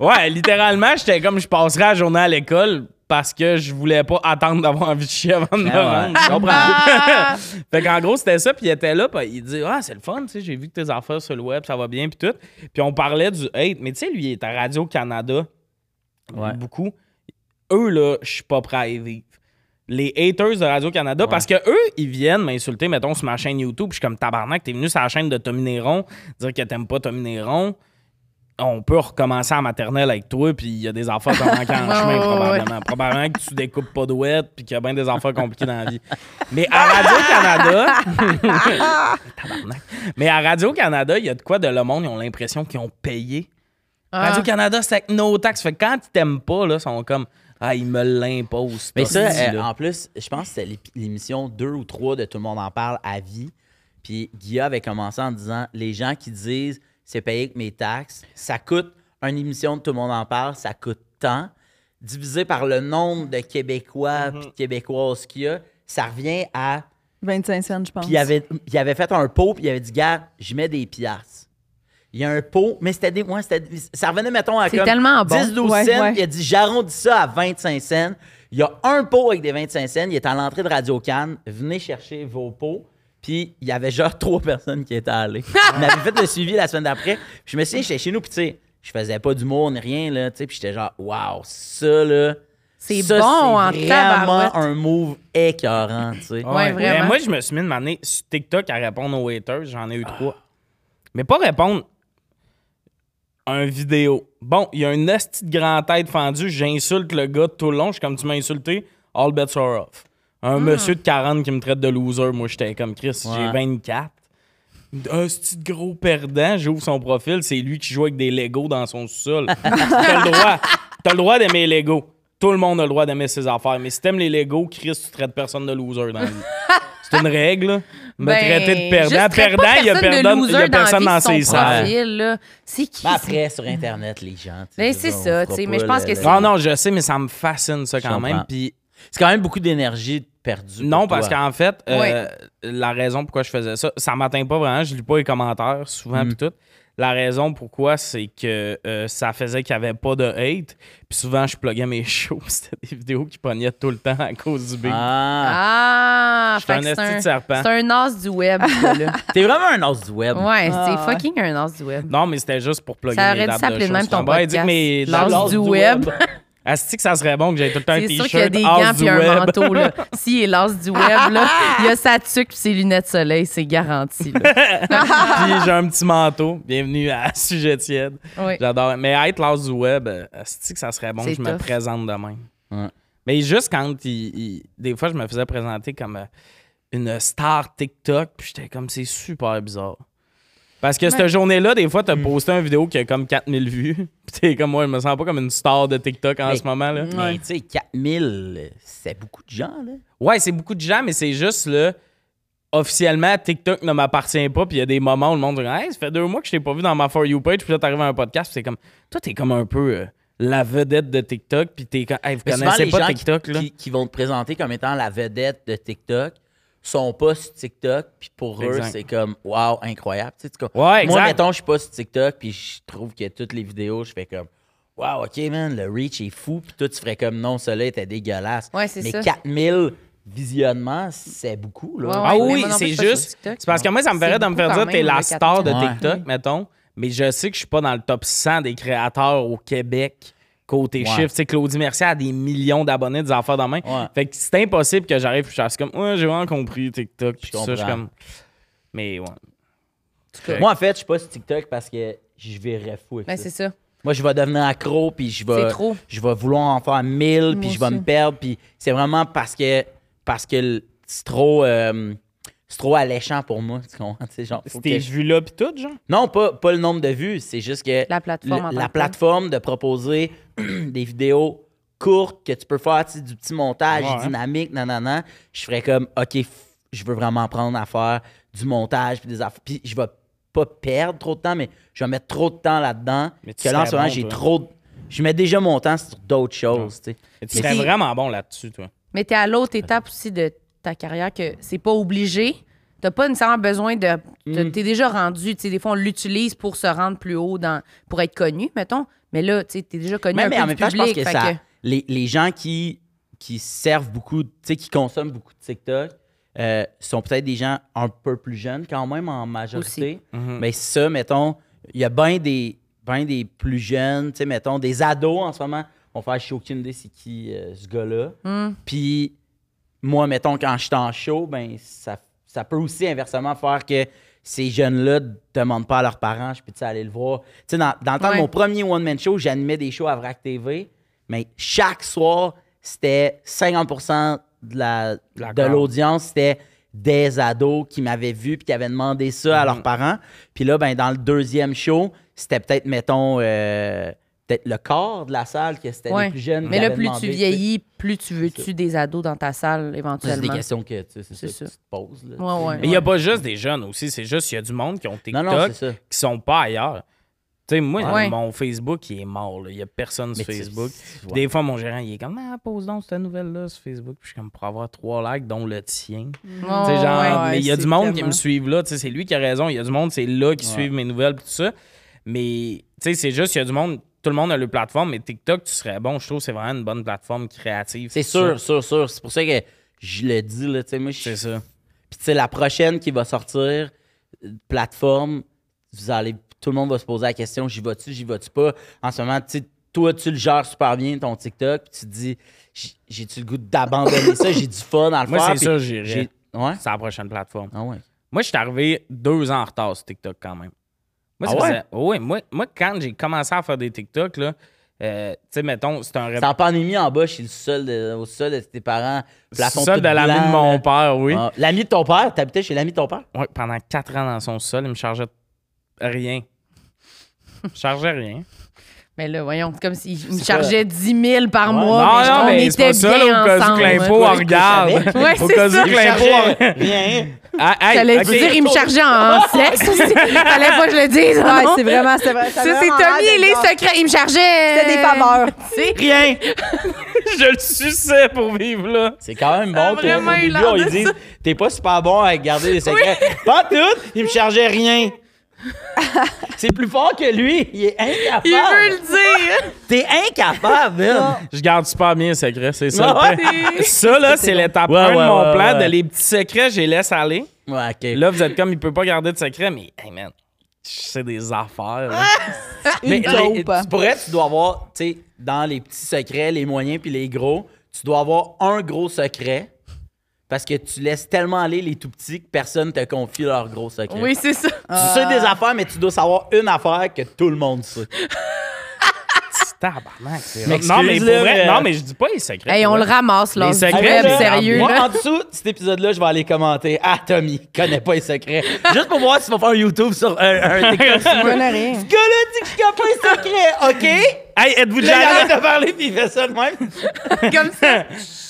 S1: Ouais, littéralement, j'étais comme je passerais la journée à l'école parce que je voulais pas attendre d'avoir envie de chier avant de me
S2: Ah ouais,
S1: rendre. fait qu'en gros, c'était ça, puis il était là, puis il dit Ah, c'est le fun, tu sais, j'ai vu que tes affaires sur le web, ça va bien, puis tout. Puis on parlait du hate, mais tu sais, lui, il est à Radio-Canada,
S2: Ouais.
S1: beaucoup. Eux, là, je suis pas prêt à y vivre. Les haters de Radio-Canada, parce que eux, ils viennent m'insulter, mettons, sur ma chaîne YouTube, puis je suis comme tabarnak, t'es venu sur la chaîne de Tommy Néron, dire que t'aimes pas Tommy Néron. On peut recommencer à maternelle avec toi, puis il y a des affaires qui manqué en chemin,
S3: ouais, ouais.
S1: probablement. Probablement que tu découpes pas de ouette, puis qu'il y a bien des affaires compliquées dans la vie. Mais à Radio-Canada. Tabarnak. Mais à Radio-Canada, il y a de quoi de le monde, ils ont l'impression qu'ils ont payé.
S3: Ah.
S1: Radio-Canada, c'est avec nos taxes. Fait que quand ils t'aiment pas, là, ils sont comme Ah, ils me l'imposent.
S2: Mais ça, euh, en plus, je pense que c'était l'ép- l'émission 2 ou 3 de Tout le monde en parle à vie. Puis Guilla avait commencé en disant les gens qui disent c'est payé avec mes taxes, ça coûte une émission de Tout le monde en parle, ça coûte tant. Divisé par le nombre de Québécois puis de Québécoises qu'il y a, ça revient à.
S4: 25 cents, je pense.
S2: Puis il avait, il avait fait un pot, puis il avait dit Gars, j'y mets des piastres. Il y a un pot, mais c'était des. Ouais, c'était, ça revenait, mettons, à
S3: C'est
S2: comme
S3: tellement bon.
S2: 10-12
S4: Ouais,
S2: cents.
S4: ouais.
S2: puis Il a dit J'arrondis ça à 25 cents. Il y a un pot avec des 25 cents. Il est à l'entrée de Radio Cannes. Venez chercher vos pots. Puis il y avait genre trois personnes qui étaient allées. On avait fait le suivi la semaine d'après. Puis je me souviens, j'étais chez nous, puis tu sais, je faisais pas d'humour ni rien, là. Tu sais, puis j'étais genre Waouh, ça, là.
S3: C'est bon en
S2: c'est vraiment un move écœurant, tu sais.
S3: Ouais, vraiment.
S1: Mais moi, je me suis mis de m'amener sur TikTok à répondre aux haters. J'en ai eu trois. Mais pas répondre à un vidéo. Bon, il y a un esti de grand tête fendu. J'insulte le gars tout le long. Je suis comme tu m'as insulté. All bets are off. Un monsieur de 40 qui me traite de loser. Moi, j'étais comme Chris. J'ai
S2: Ouais.
S1: 24. Un petit gros perdant, j'ouvre son profil, c'est lui qui joue avec des Legos dans son sous-sol. T'as le droit. T'as le droit d'aimer les Legos. Tout le monde a le droit d'aimer ses affaires. Mais si t'aimes les Legos, Chris, tu traites personne de loser dans la vie. C'est une règle. là. Me
S3: Ben,
S1: traiter de perdant. Perdant, il y a perdant- il y a personne dans ses
S3: là. C'est qui?
S2: Mais
S3: ça?
S2: après, sur Internet, les gens.
S3: Ben, c'est ça, tu sais, mais je pense que c'est-
S1: Non, non, je sais, mais ça me fascine ça quand même. Puis
S2: C'est quand même beaucoup d'énergie perdue.
S1: non,
S2: pour
S1: parce
S2: toi.
S1: qu'en fait, euh, la raison pourquoi je faisais ça, ça m'atteint pas vraiment. Je lis pas les commentaires souvent
S2: Mm.
S1: puis tout. La raison pourquoi, c'est que euh, ça faisait qu'il n'y avait pas de hate. Puis souvent, je pluguais mes shows. C'était des vidéos qui pognaient tout le temps à cause du big.
S2: Ah,
S3: Ah,
S1: un
S3: c'est
S1: esti de
S3: un,
S1: serpent.
S3: c'est un as du web, ça, là.
S2: t'es vraiment un os du web.
S3: Ouais,
S4: Ah,
S3: c'est
S4: ouais.
S3: fucking un as du web.
S1: Non, mais c'était juste pour plugger
S3: Ça
S1: mes
S3: aurait dû
S1: dates
S3: s'appeler de
S1: shows.
S3: même
S1: C'est
S3: ton podcast. L'as du web.
S1: Asti que ça serait bon que j'aie tout le temps un
S3: C'est sûr qu'il y a
S1: t-shirt
S3: des gants puis un
S1: web.
S3: manteau, là. S'il est l'as du web, là, il y a sa tuque puis ses lunettes de soleil, c'est garanti.
S1: Puis j'ai un petit manteau. Bienvenue à Sujet tiède.
S3: Oui.
S1: J'adore. Mais être l'as du web, asti que ça serait bon que je me présente de même.
S2: Ouais.
S1: Mais juste quand il, il- des fois, je me faisais présenter comme euh, une star TikTok, puis j'étais comme, c'est super bizarre. Parce que cette journée-là, des fois, t'as
S2: Mm.
S1: posté une vidéo qui a comme 4000 vues. Puis t'es comme, moi, je me sens pas comme une star de TikTok en
S2: Mais-
S1: ce moment. là.
S2: Mais tu sais, 4000, c'est beaucoup de gens, là.
S1: Ouais, c'est beaucoup de gens, mais c'est juste là. Officiellement, TikTok ne m'appartient pas, puis il y a des moments où le monde dit Hey, ça fait deux mois que je t'ai pas vu dans ma For You page, puis là, t'arrives à un podcast, puis c'est comme. Toi, t'es comme un peu euh, la vedette de TikTok, puis t'es comme. Hey, vous
S2: Mais souvent,
S1: connaissez
S2: les
S1: pas
S2: gens
S1: TikTok,
S2: qui,
S1: là?
S2: qui- qui vont te présenter comme étant la vedette de TikTok sont pas sur TikTok, puis pour eux, c'est comme wow, incroyable. Tu sais, tu-
S1: Ouais,
S2: Moi, mettons, je suis pas sur TikTok, puis je trouve que toutes les vidéos, je fais comme wow, ok, man, le reach est fou, puis toi, tu ferais comme non, cela était dégueulasse.
S3: Ouais, c'est
S2: Mais
S3: ça.
S2: 4000 visionnements, c'est beaucoup, là.
S3: Ouais,
S1: Ah oui, c'est juste. C'est parce que moi, ça me
S3: C'est
S1: ferait de me faire dire t'es la star de
S3: 400.
S1: TikTok, mettons. Mais je sais que je suis pas dans le top 100 des créateurs au Québec. Côté
S2: Ouais.
S1: chiffres, tu sais, Claudie Mercier a des millions d'abonnés, des affaires dans main.
S2: Ouais.
S1: Fait que c'est impossible que j'arrive et je fasse comme, ouais, j'ai vraiment compris TikTok. Puis ça, je suis comme. Mais ouais.
S3: cas.
S2: Moi, en fait, je suis pas sur TikTok parce que je verrais fou avec
S3: Ben,
S2: ça.
S3: c'est ça.
S2: Moi, je vais devenir accro, puis je vais,
S3: trop.
S2: je vais vouloir en faire mille, puis je vais
S4: aussi.
S2: me perdre, puis c'est vraiment parce que, parce que c'est trop, euh, c'est trop alléchant pour moi. Tu comprends? Genre, faut
S1: Tes
S2: que
S1: vues-là, puis tout, genre?
S2: Non, pas, pas le nombre de vues, c'est juste que
S3: La plateforme
S2: la plateforme de proposer des vidéos courtes que tu peux faire, tu sais, du petit montage
S1: Ouais.
S2: dynamique, nanana. Je ferais comme, OK, je veux vraiment apprendre à faire du montage, puis des affaires. Puis je vais pas perdre trop de temps, mais je vais mettre trop de temps là-dedans.
S1: Mais tu
S2: Que là, en ce moment,
S1: bon,
S2: j'ai trop. de- Je mets déjà mon temps sur d'autres choses, tu sais.
S1: Tu serais
S3: si-
S1: vraiment bon là-dessus, toi.
S3: Mais tu es à l'autre étape aussi de ta carrière que c'est pas obligé. T'as pas nécessairement besoin de.
S2: Mm.
S3: T'es déjà rendu. Tu sais, des fois, on l'utilise pour se rendre plus haut, dans, pour être connu, mettons. Mais là, tu sais, t'es déjà connu
S2: Mais,
S3: un
S2: mais
S3: peu
S2: en
S3: du
S2: même temps, je pense que ça. Les, les gens qui, qui servent beaucoup, tu sais, qui consomment beaucoup de TikTok, euh, sont peut-être des gens un peu plus jeunes quand même en majorité.
S1: Mhm.
S2: Mais ça, mettons, il y a bien des, ben des plus jeunes, tu sais, mettons, des ados en ce moment. On fait, je sais aucune idée c'est qui euh, ce gars-là.
S3: Hmm.
S2: Puis moi, mettons, quand je suis en show, ben ça, ça peut aussi inversement faire que ces jeunes-là ne demandent pas à leurs parents, je peux aller le voir? Tu sais, dans, dans le temps
S3: Ouais.
S2: de mon premier one-man show, j'animais des shows à VRAC TV, mais chaque soir, c'était 50 de la- l'audience, c'était des ados qui m'avaient vu puis qui avaient demandé ça à leurs parents. Puis là, ben, dans le deuxième show, c'était peut-être, mettons, euh, peut-être le corps de la salle, que c'était
S3: Ouais.
S2: les plus jeunes.
S3: Mais là, plus
S2: demandé,
S3: tu vieillis, plus tu veux-tu des ados dans ta salle,
S2: C'est
S3: éventuellement?
S2: des questions que, tu sais, c'est
S3: C'est
S2: ça, que
S3: ça.
S2: tu te poses. là,
S3: Ouais, ouais.
S1: Mais il n'y a pas juste des jeunes aussi, c'est juste qu'il y a du monde qui ont TikTok
S2: Non, non, c'est
S1: qui sont pas ailleurs. Tu sais, moi,
S3: Ouais.
S1: mon Facebook, il est mort. Il n'y a personne sur
S2: Mais
S1: Facebook. Des fois, mon gérant, il est comme, ah, pose donc cette nouvelle-là sur Facebook. Puis je suis comme, pour avoir trois likes, dont le tien.
S3: Ouais,
S1: Tu sais, genre,
S3: ouais.
S1: mais il y a
S4: c'est
S1: du monde qui me suivent là. Tu sais, c'est lui qui a raison. Il y a du monde, c'est là qui
S2: Ouais.
S1: suivent mes nouvelles tout ça. Mais, tu sais, c'est juste, il y a du monde, tout le monde a le plateforme, mais TikTok, tu serais bon. Je trouve que c'est vraiment une bonne plateforme créative.
S2: C'est sûr, sûr, sûr. C'est pour ça que je le dis, là, tu sais, moi, je
S1: C'est ça.
S2: Puis, tu sais, la prochaine qui va sortir, euh, plateforme, vous allez, tout le monde va se poser la question j'y vas-tu, j'y vas-tu pas? En ce moment, tu sais, toi, tu le gères super bien, ton TikTok, puis tu te dis j'ai-tu le goût d'abandonner ça, j'ai du fun à le
S1: Moi,
S2: faire.
S1: c'est
S2: puis
S1: ça, j'irais.
S2: j'ai- Ouais?
S1: C'est la prochaine plateforme.
S2: Ah ouais.
S1: Moi, je suis arrivé deux ans en retard sur TikTok quand même. Moi,
S2: Ah ouais?
S1: ouais, moi, moi, quand j'ai commencé à faire des TikTok, là, euh, tu sais, mettons, c'est un
S2: C'est en pandémie en bas, chez le sol de, au sol de tes parents. plafond
S1: sol
S2: tout
S1: de l'ami de mon père, oui.
S2: Ah, l'ami de ton père, t'habitais chez l'ami de ton père?
S1: Ouais, pendant quatre ans dans son sol, il me chargeait rien. Je chargeais rien.
S3: Mais là, voyons, c'est comme s'il me chargeait 10 000 par
S2: Ouais.
S3: mois.
S1: non,
S3: mais
S1: non,
S3: on
S1: mais c'est
S3: était
S1: pas ça,
S3: bien
S1: là, au cas où que l'impôt en regarde.
S3: Ouais,
S1: Au
S3: c'est
S1: cas
S3: ça.
S1: où que
S2: Il
S1: l'impôt
S2: chargeait
S1: en-
S2: rien.
S1: Ah, hey,
S3: J'allais dire, il me chargeait en sexe aussi. Fallait pas que je le dise.
S4: Ouais, c'est vraiment, c'est vrai.
S3: Ça, c'est Tommy, les secrets. Il me chargeait.
S4: C'était des faveurs.
S3: Tu sais,
S2: Rien!
S1: Je le suçais pour vivre là.
S2: C'est quand même
S3: Ah,
S2: bon,
S3: vraiment,
S2: Au
S3: il
S2: début,
S3: a
S2: on lui
S3: de
S2: dit
S3: ça.
S2: T'es pas super bon à garder les secrets. Pas tout, il me chargeait rien. C'est plus fort que lui. Il est incapable.
S3: il veut le dire.
S2: T'es incapable, man.
S1: Je garde super bien les secrets, c'est ça.
S2: Ouais?
S1: pire. Ça, là, c'est l'étape
S2: Ouais,
S1: 1 de mon
S2: ouais,
S1: plan.
S2: ouais.
S1: De les petits secrets, je les laisse aller.
S2: Ouais, ok.
S1: Là, vous êtes comme, il peut pas garder de secrets, mais, hey man, c'est des affaires. là.
S4: Une
S2: Mais les- tu pourrais, tu dois avoir, tu sais, dans les petits secrets, les moyens puis les gros, tu dois avoir un gros secret parce que tu laisses tellement aller les tout petits que personne te confie leur gros secret.
S3: Oui, c'est ça.
S2: Tu sais des affaires, mais tu dois savoir une affaire que tout le monde sait.
S1: Tabarnak, c'est Non, mais pour vrai, non, mais je dis pas les secrets.
S3: Hey, on le ramasse, là.
S1: Les secrets, là,
S3: sérieux.
S2: Moi,
S3: là.
S2: en dessous de cet épisode-là, je vais aller commenter. Ah, Tommy, connais pas les secrets. Juste pour voir si tu vas faire un YouTube sur un, un TikTok. Ce gars-là dit que je connais pas les secrets, OK?
S1: Hey, êtes-vous
S2: Là,
S1: déjà
S2: il
S1: allé-
S2: arrête de parler puis il fait ça de même.
S3: Comme ça.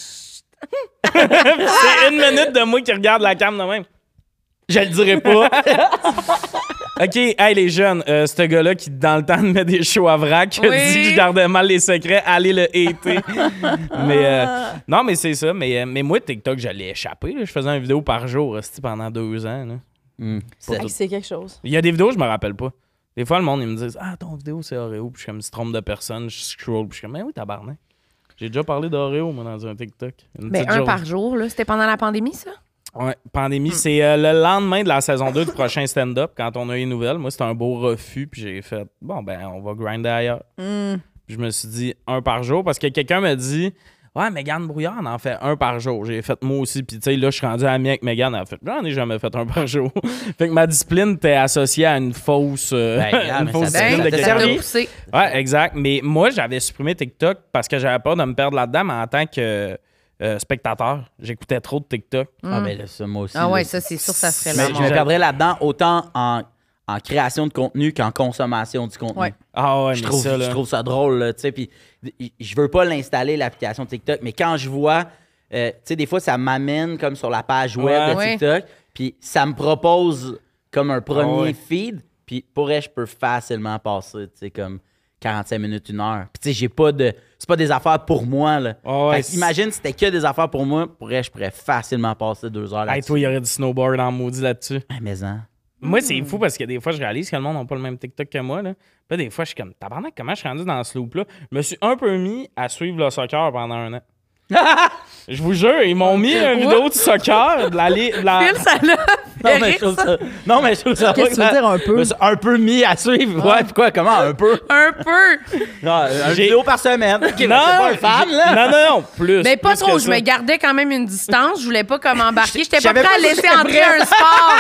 S1: C'est une minute de moi qui regarde la cam de même.
S2: Je le dirai pas.
S1: OK, hey les jeunes, euh, ce gars-là qui, dans le temps, met des shows à vrac, a
S3: Oui.
S1: dit que je gardais mal les secrets, allez le hater. mais euh, non, mais c'est ça. Mais, euh, mais moi, TikTok, j'allais échapper. là. Je faisais une vidéo par jour pendant deux ans. là.
S2: C'est-
S4: quelque chose.
S1: Il y a des vidéos, je me rappelle pas. Des fois, le monde, ils me disent Ah, ton vidéo, c'est Oreo. Puis je suis comme, se trompe de personne. Je scroll. Puis je suis comme, mais oui, tabarnak. J'ai déjà parlé d'Oreo, moi, dans un TikTok. Une
S3: Ben, un
S1: journée.
S3: par jour, là. C'était pendant la pandémie, ça?
S1: Ouais, pandémie. C'est euh, le lendemain de la saison 2 du prochain stand-up, quand on a eu les nouvelles. Moi, c'était un beau refus, puis j'ai fait, bon, ben, on va grinder ailleurs.
S4: Hmm.
S1: Puis je me suis dit un par jour, parce que quelqu'un m'a dit, ouais, Mégane Brouillard en en fait un par jour. J'ai fait moi aussi, puis tu sais, là, je suis rendu ami avec Mégane, elle a fait, j'en ai jamais fait un par jour. fait que ma discipline était associée à une fausse, euh,
S2: Ben, regarde,
S1: une
S2: mais
S1: fausse
S2: ça-
S1: discipline de quelqu'un. Ouais, exact. Mais moi, j'avais supprimé TikTok parce que j'avais peur de me perdre là-dedans, mais en tant que euh, spectateur, j'écoutais trop de TikTok.
S2: Ah, ben là, ça, moi aussi.
S3: Ah ouais,
S2: là,
S3: ça, c'est sûr, ça serait
S2: Mais
S3: la
S2: je me perdrais là-dedans autant en, en création de contenu qu'en consommation du contenu.
S4: Ouais.
S1: Ah ouais,
S2: Je trouve,
S1: ça, là.
S2: je trouve ça drôle, là, tu sais, puis je veux pas l'installer, l'application TikTok, mais quand je vois, euh, tu sais, des fois, ça m'amène comme sur la page web
S1: Ouais.
S2: de. TikTok, puis ça me propose comme un premier
S1: Ah ouais.
S2: feed. Puis pour elle, je peux facilement passer, tu sais, comme 45 minutes, une heure. Puis tu sais, j'ai pas de. C'est pas des affaires pour moi, là.
S1: Ah ouais,
S2: Fait imagine si c'était que des affaires pour moi, pour elle, je pourrais facilement passer deux heures
S1: Hey,
S2: là-dessus.
S1: toi, il y aurait du snowboard en maudit là-dessus.
S2: Ah, mais hein.
S1: Moi, c'est fou parce que des fois, je réalise que le monde n'a pas le même TikTok que moi. Là. Puis des fois, je suis comme, tabarnak, comment je suis rendu dans ce loop-là? Je me suis un peu mis à suivre le soccer pendant un an. je vous jure, ils m'ont mis une vidéo de soccer, de la, de la-
S3: Phil, ça l'a
S2: Non, mais je trouve
S3: ça?
S2: Non, mais je trouve ça.
S4: Qu'est-ce que tu veux dire un peu?
S2: un peu mis à suivre. Ouais, puis quoi, comment un peu?
S3: Un peu.
S2: Non, une
S1: J'ai-
S2: vidéo par semaine.
S1: Non,
S2: c'est pas un fan, là.
S1: Non, non, non, plus.
S3: Mais pas
S1: plus
S3: trop,
S1: que
S3: je
S1: ça.
S3: me gardais quand même une distance. Je voulais pas comme embarquer. J'étais pas prêt à laisser entrer un sport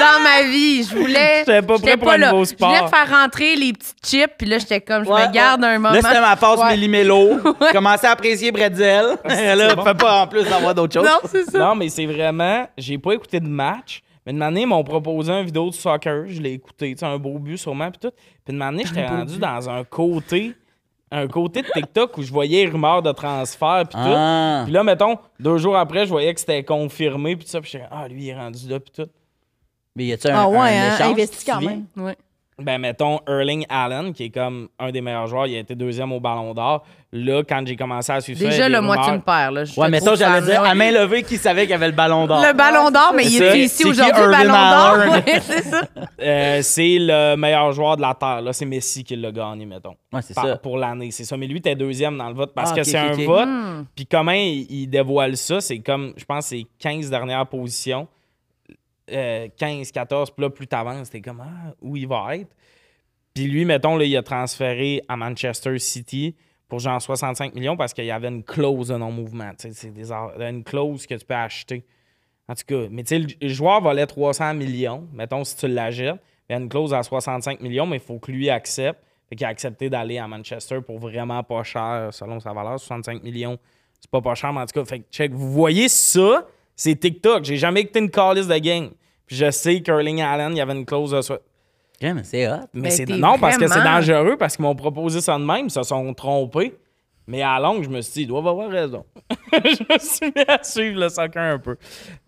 S3: dans ma vie. Je voulais.
S1: J'étais pas prêt pour un nouveau
S3: Je voulais
S1: sport.
S3: faire rentrer les petites chips, puis là, j'étais comme, je me garde un moment.
S2: Là, c'était ma phase
S4: Ouais.
S2: Méli-Mélo. Commencer à apprécier Bretzel. là, fais pas en plus d'avoir d'autres choses.
S3: non, c'est ça.
S1: Non, mais c'est vraiment. J'ai pas écouté de match. Mais de année, ils m'ont proposé une vidéo de soccer. Je l'ai écouté. Tu sais, un beau but sûrement. Puis tout. Puis de année, j'étais rendu dans un côté. Un côté de TikTok où je voyais les rumeurs de transfert. Puis tout.
S2: Ah.
S1: Puis là, mettons, deux jours après, je voyais que c'était confirmé. Puis tout ça. Puis j'étais, ah, lui, il est rendu là. Puis tout.
S2: Mais y a-tu un,
S4: Ah ouais,
S2: un
S4: hein,
S2: échange,
S4: investi quand même.
S3: Ouais.
S1: Ben, mettons, Erling Allen, qui est comme un des meilleurs joueurs. Il a été deuxième au Ballon d'Or. Là, quand j'ai commencé à suivre ça.
S3: Déjà,
S1: a
S3: le
S1: des
S3: moi, tu me perds. Là. Je
S2: Ouais, mais ça, j'allais dire, à main levée, qui savait qu'il y avait le ballon d'or?
S3: Le ballon d'or, mais il est ici aujourd'hui, le ballon d'or? Ouais, c'est ça.
S1: Euh, c'est le meilleur joueur de la Terre. Là, c'est Messi qui l'a gagné, mettons.
S2: Ouais, c'est ça.
S1: Pour l'année, c'est ça. Mais lui, t'es deuxième dans le vote parce
S2: Ah,
S1: que c'est un vote.
S3: Hmm.
S1: Puis comment il, il dévoile ça, c'est comme, je pense, c'est 15 dernières positions. Euh, 15, 14, puis là, plus t'avances, t'es comme, ah, où il va être? Puis lui, mettons, là, il a transféré à Manchester City pour genre 65 millions parce qu'il y avait une clause de non-mouvement. C'est des, une clause que tu peux acheter. En tout cas, mais tu sais, le- joueur valait 300 millions, mettons, si tu l'achètes. Il y a une clause à 65 millions, mais il faut que lui accepte. Fait qu'il a accepté d'aller à Manchester pour vraiment pas cher, selon sa valeur, 65 millions. C'est pas pas cher, mais en tout cas, fait que check. Vous voyez ça, c'est TikTok. J'ai jamais écouté une calice de game. Puis je sais qu'Erling Allen, il y avait une clause de
S2: mais c'est hot.
S1: Mais
S3: Ben,
S1: c'est non, parce que c'est dangereux, parce qu'ils m'ont proposé ça de même, ils se sont trompés. Mais à longue, je me suis dit, ils doivent avoir raison. je me suis mis à suivre le soccer un peu.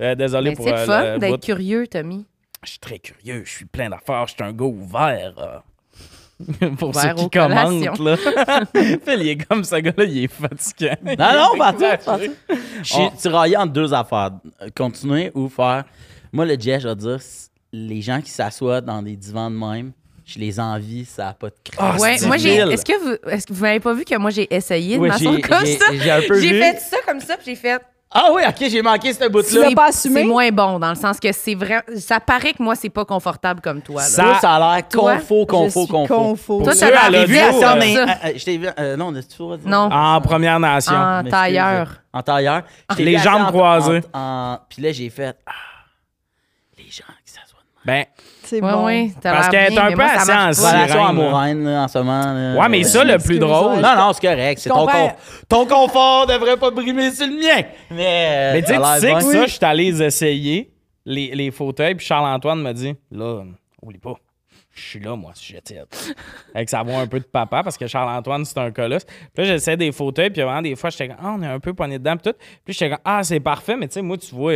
S1: Euh, désolé
S3: Mais
S1: pour
S3: c'est
S1: euh,
S3: fun
S1: le
S3: d'être
S1: bout.
S3: curieux, Tommy.
S1: Je suis très curieux, je suis plein d'affaires, je suis un gars ouvert. euh. Pour ceux qui commentent, là. Phil, il est comme ce gars-là, il est fatiguant.
S2: Non, non, pas tout. Je suis tiraillé entre deux affaires. Euh, Continuer ou faire. Moi, le jet, je vais dire, les gens qui s'assoient dans des divans de même, je les envie, ça n'a pas de crise.
S1: Ah,
S3: Ouais, moi j'ai. Est-ce que vous, est-ce que vous n'avez pas vu que moi j'ai essayé de
S2: Oui,
S3: m'asseoir
S2: j'ai-
S3: comme
S2: j'ai-
S3: ça?
S2: j'ai un peu
S3: J'ai fait ça comme ça, puis j'ai fait.
S2: Ah oui, ok, j'ai manqué ce
S4: Tu
S2: bout-là.
S4: l'as pas assumé?
S3: C'est moins bon dans le sens que c'est vrai. Ça paraît que moi c'est pas confortable comme toi. là.
S1: Ça-
S2: Toi, ça a l'air confo, confo, confo.
S4: confo.
S3: Toi,
S1: Pour
S3: t'as l'air
S1: à
S2: ça, mais.
S3: ça.
S2: euh, je t'ai vu. non, que tu vas dire?
S3: Non.
S1: En Première Nation.
S3: En tailleur.
S2: En tailleur.
S1: Les jambes croisées.
S2: Puis là, j'ai fait. Ah, les gens qui s'assoient de
S1: Ben,
S4: C'est
S3: Ouais,
S4: bon.
S3: ouais, t'as
S1: Parce qu'elle est un peu assez en
S2: Relation amoureuse, là, en ce moment. là.
S1: ouais, mais ça, le plus drôle.
S2: Non, non, c'est correct. C'est
S4: Je
S2: ton,
S4: comprends.
S2: con- ton confort devrait pas brimer sur le mien. Mais,
S1: Mais tu sais, que ça, je suis allé les essayer, les, les fauteuils, puis Charles-Antoine me dit Là, oublie pas, je suis là, moi, si j'étais. Avec sa voix un peu de papa, parce que Charles-Antoine, c'est un colosse. Puis là, j'essaie des fauteuils, puis vraiment, des fois, j'étais comme Ah, on est un peu poigné dedans, puis tout. Puis j'étais comme Ah, c'est parfait, mais tu sais, moi, tu vois.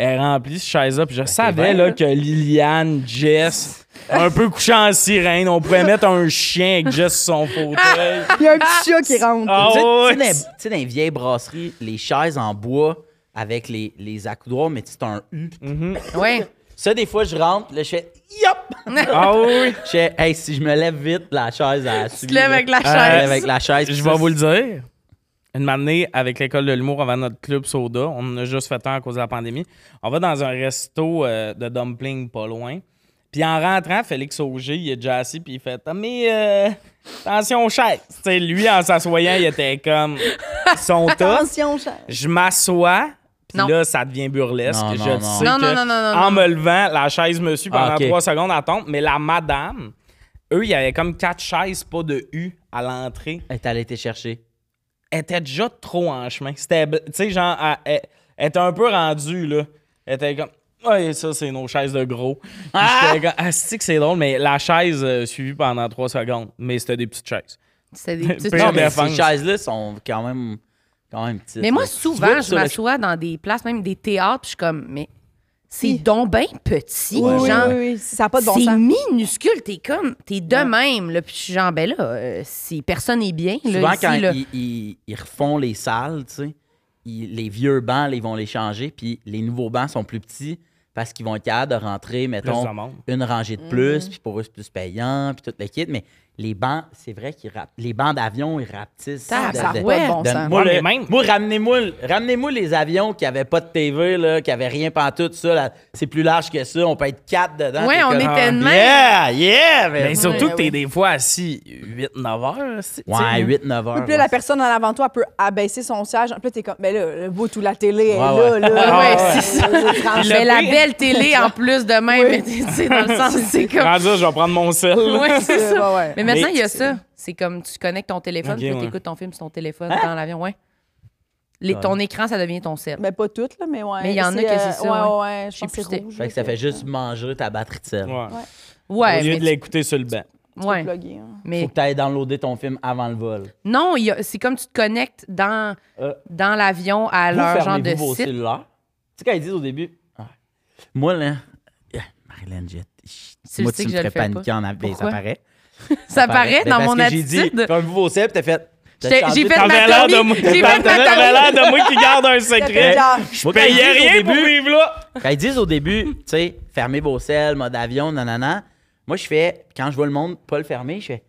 S1: Euh, Elle est remplie, cette chaise-là. Puis je savais
S2: bien,
S1: là, que Liliane, Jess, un peu couché en sirène, on pourrait mettre un chien avec Jess sur son fauteuil.
S4: Il y a un petit chat qui rentre.
S1: Ah
S2: Tu sais-
S1: ouais.
S2: tu sais, dans, tu sais, dans les vieilles brasseries, les chaises en bois avec les, les accoudoirs, mais c'est un U.
S3: Ouais.
S2: Ça, des fois, je rentre, là, je fais Yop!
S1: Ah oui!
S2: Je fais Hey, si je me lève vite, la chaise, elle
S3: Tu te lèves avec la
S2: lève
S3: chaise.
S2: avec la chaise.
S1: Je vais vous le dire. Une matinée, avec l'école de l'humour avant notre club soda, on en a juste fait un à cause de la pandémie. On va dans un resto euh, de dumpling pas loin. Puis en rentrant, Félix Auger, il est déjà assis, puis il fait Ah, Mais euh, attention, chaise. Tu sais, lui, en s'assoyant, il était comme son top.
S4: Attention, cher.
S1: Je m'assois, puis
S3: Non.
S1: là, ça devient burlesque.
S2: Non,
S1: je
S2: non,
S1: sais
S3: Non,
S1: que
S3: non, non, non, non,
S1: En
S3: non.
S1: me levant, la chaise me suit pendant
S2: Ah,
S1: trois secondes à tombe. Mais la madame, eux, il y avait comme quatre chaises, pas de U à l'entrée
S2: Elle est allée te chercher.
S1: Elle était déjà trop en chemin. C'était, tu sais, genre, elle, elle- elle était un peu rendue, là. Elle était comme, ouais, ça, c'est nos chaises de gros. Puis J'étais comme, ah, c'est que c'est drôle, mais la chaise euh, suivie pendant trois secondes. Mais c'était des petites chaises.
S3: C'est des petites
S2: Non,
S3: choses.
S2: mais ces chaises-là sont quand même, quand même petites.
S3: Mais moi,
S2: là.
S3: souvent, je m'assois dans des places, même des théâtres, puis je suis comme, mais c'est donc bien petit.
S4: Oui,
S3: genre,
S4: oui, oui, ça pas de bon
S3: c'est minuscule. T'es comme, t'es de même. Là, puis je suis genre, ben là, euh, si personne n'est bien. Là,
S2: Souvent,
S3: ici,
S2: quand
S3: là.
S2: ils, ils- ils refont les salles, tu sais, ils- les vieux bancs, là, ils vont les changer, puis les nouveaux bancs sont plus petits parce qu'ils vont être capables de rentrer, mettons,
S1: de
S2: une rangée de
S4: Mm.
S2: plus, puis pour eux, c'est plus payant, puis tout le kit. Mais les bancs, c'est vrai qu'ils rap- les bancs d'avion, ils rapetissent.
S4: Ça n'a
S2: de-
S4: pas de bon
S2: de-
S4: sens.
S2: moi,
S1: Ouais, même-
S2: moi, ramenez-moi ramenez-moi les avions qui n'avaient pas de TV, là, qui n'avaient rien pantoute, ça, là, c'est plus large que ça, on peut être quatre dedans.
S3: Ouais,
S2: t'es
S3: on
S2: comme,
S3: était de même.
S2: Yeah, yeah! mais-
S1: Mais surtout
S4: Ouais,
S1: que t'es
S4: oui.
S1: des fois assis 8-9 heures. tu
S2: ouais, 8-9 heures.
S4: Puis là,
S2: ouais,
S4: la personne en avant toi peut abaisser son siège. Puis là, t'es comme, mais là, le bout où la télé est
S2: Ouais,
S4: là,
S2: ouais.
S4: là.
S3: Ah ouais, c'est
S4: tranché.
S3: Mais la belle télé en plus de même, tu sais, dans le sens, c'est comme.
S1: Je vais prendre mon sel.
S3: Ouais, c'est ça. Mais maintenant,
S1: Mais
S3: il y a ça. C'est comme tu connectes ton téléphone,
S1: Ok,
S3: puis
S1: ouais.
S3: tu écoutes ton film sur ton téléphone dans l'avion, ouais. Les- ton écran, ça devient ton sel.
S4: Mais pas toutes, là, mais ouais.
S3: Mais il y en a que c'est
S4: euh,
S3: ça,
S4: Ouais,
S3: ouais.
S4: ouais,
S3: Je
S4: pense que
S3: sais
S4: c'est
S3: plus
S4: rouge.
S2: Fait que ça fait juste manger ta batterie de sel.
S1: Ouais.
S3: Ouais,
S1: Au lieu de
S3: tu-
S1: l'écouter sur le banc.
S3: ouais.
S4: Hein.
S3: mais
S2: Faut que tu ailles downloader ton film avant le vol.
S3: non, il y a- c'est comme tu te connectes dans,
S2: Euh,
S3: dans l'avion à leur genre de
S2: vos
S3: site.
S2: cellulaires? Tu sais, quand ils disent au début, Ah, moi, là, ah, Marilyn, je-
S3: Tu
S2: moi,
S3: le sais
S2: tu me ferais paniquer en avion. Ben, Ça paraît.
S3: Ça paraît dans mon
S2: que J'ai dit,
S3: attitude.
S2: fermez-vous vos celles, puis t'as fait.
S3: J'ai- fait ma
S1: l'air de moi.
S3: j'ai fait
S1: l'air de moi qui garde un secret. Je payais
S2: disent au
S1: rien pour
S2: début-
S1: vivre là.
S2: Quand ils disent au début, tu sais, fermez vos selles, mode avion, nanana, moi, je fais, quand je vois le monde pas le fermer, je fais,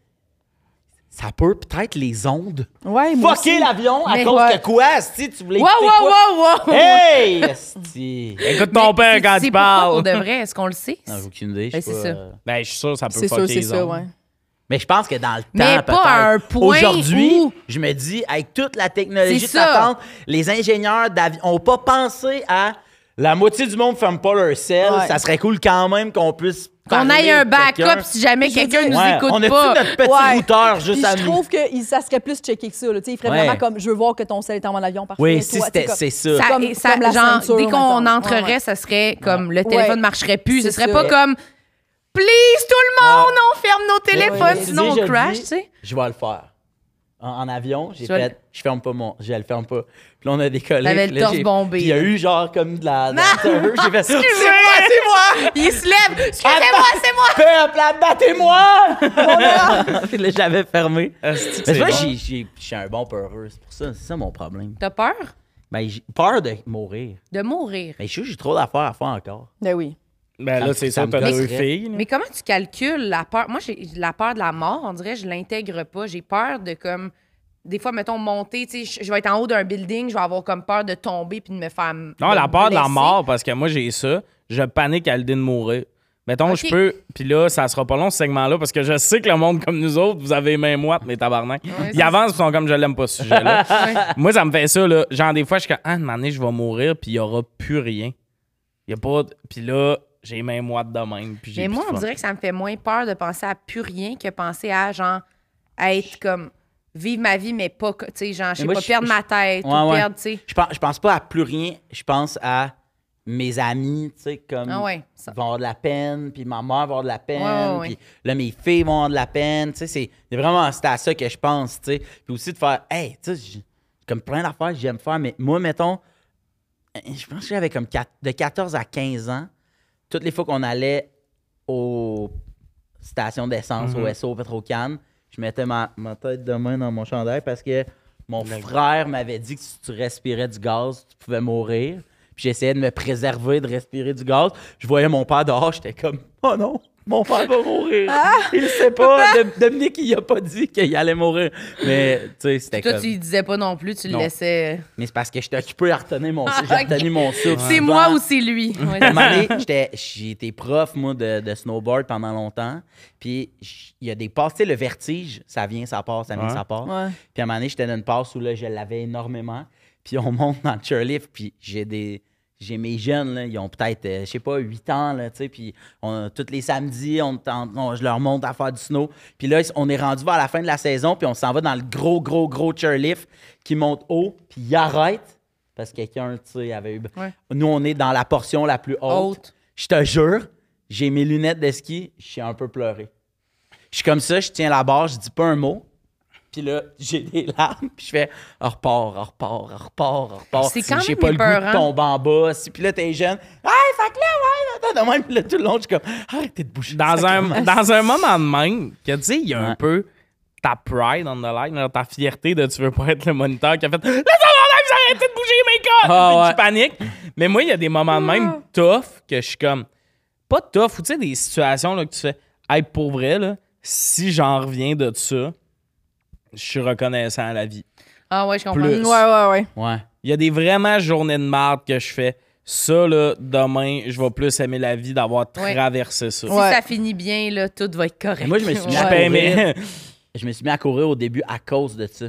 S2: ça peut peut-être les ondes.
S4: Ouais, moi
S2: Fucker l'avion à cause
S4: ouais.
S2: de quoi, si tu voulais
S3: Wow, wow,
S2: quoi?
S3: wow, wow!
S2: Hey, esti.
S1: Écoute ton père quand
S3: C'est
S1: il
S3: pourquoi
S1: parle.
S3: pour de vrai? Est-ce qu'on le sait?
S2: Non, j'ai aucune idée. je
S3: Ben,
S2: sais
S3: c'est
S2: pas,
S3: ça.
S2: euh,
S1: Ben, je suis sûr que ça peut
S4: C'est sûr,
S1: fucker
S4: c'est
S1: les
S4: ça,
S1: ondes.
S4: ouais.
S2: Mais je pense que dans le
S3: Mais
S2: temps,
S3: pas à un
S2: peut-être.
S3: point
S2: Aujourd'hui,
S3: où-
S2: je me dis, avec toute la technologie patente, les ingénieurs d'avion n'ont pas pensé à la moitié du monde ne ferme pas leur sel.
S4: Ouais.
S2: Ça serait cool quand même qu'on puisse.
S3: Qu'on aille un backup si jamais
S4: Je
S3: quelqu'un nous
S2: Ouais,
S3: écoute
S2: on a
S3: pas?
S2: notre petit
S4: Ouais.
S2: routeur
S4: Puis
S2: juste à
S4: je
S2: nous.
S4: trouve que ça serait plus checké que ça. Là. Tu sais, Il ferait
S2: Ouais.
S4: vraiment comme je veux voir que ton sel est en mode avion parfait.
S2: Oui,
S4: toi,
S2: si c'était- c'est ça.
S3: Ça-
S4: Comme-
S3: et ça-
S4: comme la
S3: genre,
S4: ceinture,
S3: dès qu'on entrerait, ça serait comme le téléphone
S4: Ouais.
S3: marcherait plus. Ce serait
S4: ça.
S3: pas comme Please, tout le monde, on ferme nos téléphones, sinon on crash, tu sais.
S2: Je vais le faire. En, en avion, j'ai fait. Je ferme pas mon. Je le ferme pas. Puis là, on a décollé.
S3: T'avais
S2: puis
S3: le torse bombé,
S2: puis Il y a eu genre comme de la. J'ai fait. C'est moi,
S3: Excusez-moi!
S2: c'est moi!
S3: Il se lève. Excusez-moi, c'est moi!
S2: Peuple, abattez-moi! Puis là, j'avais fermé. Mais j'ai- je suis un bon peureux. C'est pour ça, c'est ça mon problème.
S3: T'as peur?
S2: Ben, j'ai peur de mourir.
S3: de mourir.
S2: Mais je suis j'ai trop d'affaires à faire encore.
S4: Ben oui.
S1: Ben là, c'est
S2: ça
S1: t'as deux filles.
S3: Mais comment tu calcules la peur? Moi, j'ai la peur de la mort, on dirait, je l'intègre pas. J'ai peur de comme. Des fois, mettons, monter, tu sais, je vais être en haut d'un building, je vais avoir comme peur de tomber puis de me faire.
S1: Non, la peur de la mort, parce que moi, j'ai ça. Je panique à l'idée de mourir. Mettons, je peux. Puis là, ça sera pas long, ce segment-là, parce que je sais que le monde comme nous autres, vous avez mains moites, mes tabarnak. Ils avancent, ils sont comme je l'aime pas, ce sujet-là. moi, ça me fait ça, là. Genre, des fois, je suis comme, ah, un moment donné, je vais mourir, puis il y aura plus rien. Il y a pas. de- Puis là, j'ai les moites de même. Puis j'ai
S3: Mais moi, on dirait que ça me fait moins peur de penser à plus rien que penser à, genre, à être comme. Vivre ma vie, mais pas. Tu sais, genre, je sais
S2: moi,
S3: pas,
S2: je-
S3: perdre
S2: je-
S3: ma tête
S2: Ouais,
S3: ou
S2: ouais.
S3: perdre, tu sais.
S2: Je pense, je pense pas à plus rien. Je pense à mes amis, tu sais, comme.
S3: Ah ouais, ça-
S2: vont avoir de la peine, puis ma mère va avoir de la peine,
S3: Ouais, ouais, ouais.
S2: puis là, mes filles vont avoir de la peine, tu sais, c'est c'est vraiment, c'est à ça que je pense, tu sais. Puis aussi de faire, hey, tu sais, j'ai- comme plein d'affaires que j'aime faire, mais moi, mettons, je pense que j'avais comme de 14 à 15 ans, toutes les fois qu'on allait aux stations d'essence,
S1: Mhm.
S2: au SO, au Petrocan, je mettais ma, ma tête de main dans mon chandail parce que mon frère m'avait dit que si tu respirais du gaz, tu pouvais mourir. Puis j'essayais de me préserver de respirer du gaz. Je voyais mon père dehors, j'étais comme Oh non, mon père va mourir. Il le sait pas. Dom- Dominique, il a pas dit qu'il allait mourir. Mais tu sais, c'était
S3: Toi,
S2: comme.
S3: tu lui disais pas non plus, tu le laissais.
S2: Mais c'est parce que j'étais occupé à retenir mon
S3: Ah,
S2: j'ai
S3: ok.
S2: retenu mon souffle.
S3: C'est moi ou c'est lui? Ouais.
S2: À un moment donné, j'étais- j'ai été prof, moi, de, de snowboard pendant longtemps. Puis, il y a des passes, tu sais, le vertige, ça vient, ça part, ça vient,
S1: Ouais.
S2: ça part.
S4: Ouais.
S2: Puis, à un moment donné, j'étais dans une passe où là, je l'avais énormément. Puis, on monte dans le chairlift, puis j'ai des. J'ai mes jeunes, là, ils ont peut-être, euh, je sais pas, 8 ans, là, tu sais, puis on- tous les samedis, on, je leur monte à faire du snow. Puis là, on est rendu vers la fin de la saison, puis on s'en va dans le gros, gros, gros chairlift qui monte haut, puis il arrête, parce que quelqu'un, tu sais, avait eu...
S3: Ouais.
S2: Nous, on est dans la portion la plus haute.
S3: Haute.
S2: Je te jure, j'ai mes lunettes de ski, je suis un peu pleuré. Je suis comme ça, je tiens la barre, je dis pas un mot. Puis là, j'ai des larmes, puis je fais « repart, repart, repart, repart.
S3: C'est quand
S2: J'ai pas le goût de
S3: épeurant.
S2: tomber en bas. Puis là, t'es jeune. « Hey, fait que là, ouais, là, de même. Puis là, tout le long, je suis comme « Arrêtez de bouger.
S1: Dans un, dans un moment de même, que tu sais, il y a un peu ta pride on the line, ta fierté de tu veux pas être le moniteur qui a fait Laisse-moi vous arrêtez de bouger mes gars!
S2: Ah, ouais.
S1: tu paniques. Mais moi, il y a des moments de même tough que je suis comme. Pas tough, ou tu sais, des situations là, que tu fais Hey, pour vrai, là, si j'en reviens de ça, je suis reconnaissant à la vie.
S3: Ah ouais, je comprends.
S1: Plus.
S4: Ouais, ouais, ouais.
S2: Ouais.
S1: Il y a des vraiment journées de marde que je fais. Ça, là, demain, je vais plus aimer la vie d'avoir
S3: Ouais.
S1: traversé ça.
S3: Si
S4: Ouais.
S3: ça finit bien, là, tout va être correct.
S2: Et moi, je me suis mis
S1: Je
S2: à courir. Je me suis mis à courir au début à cause de ça.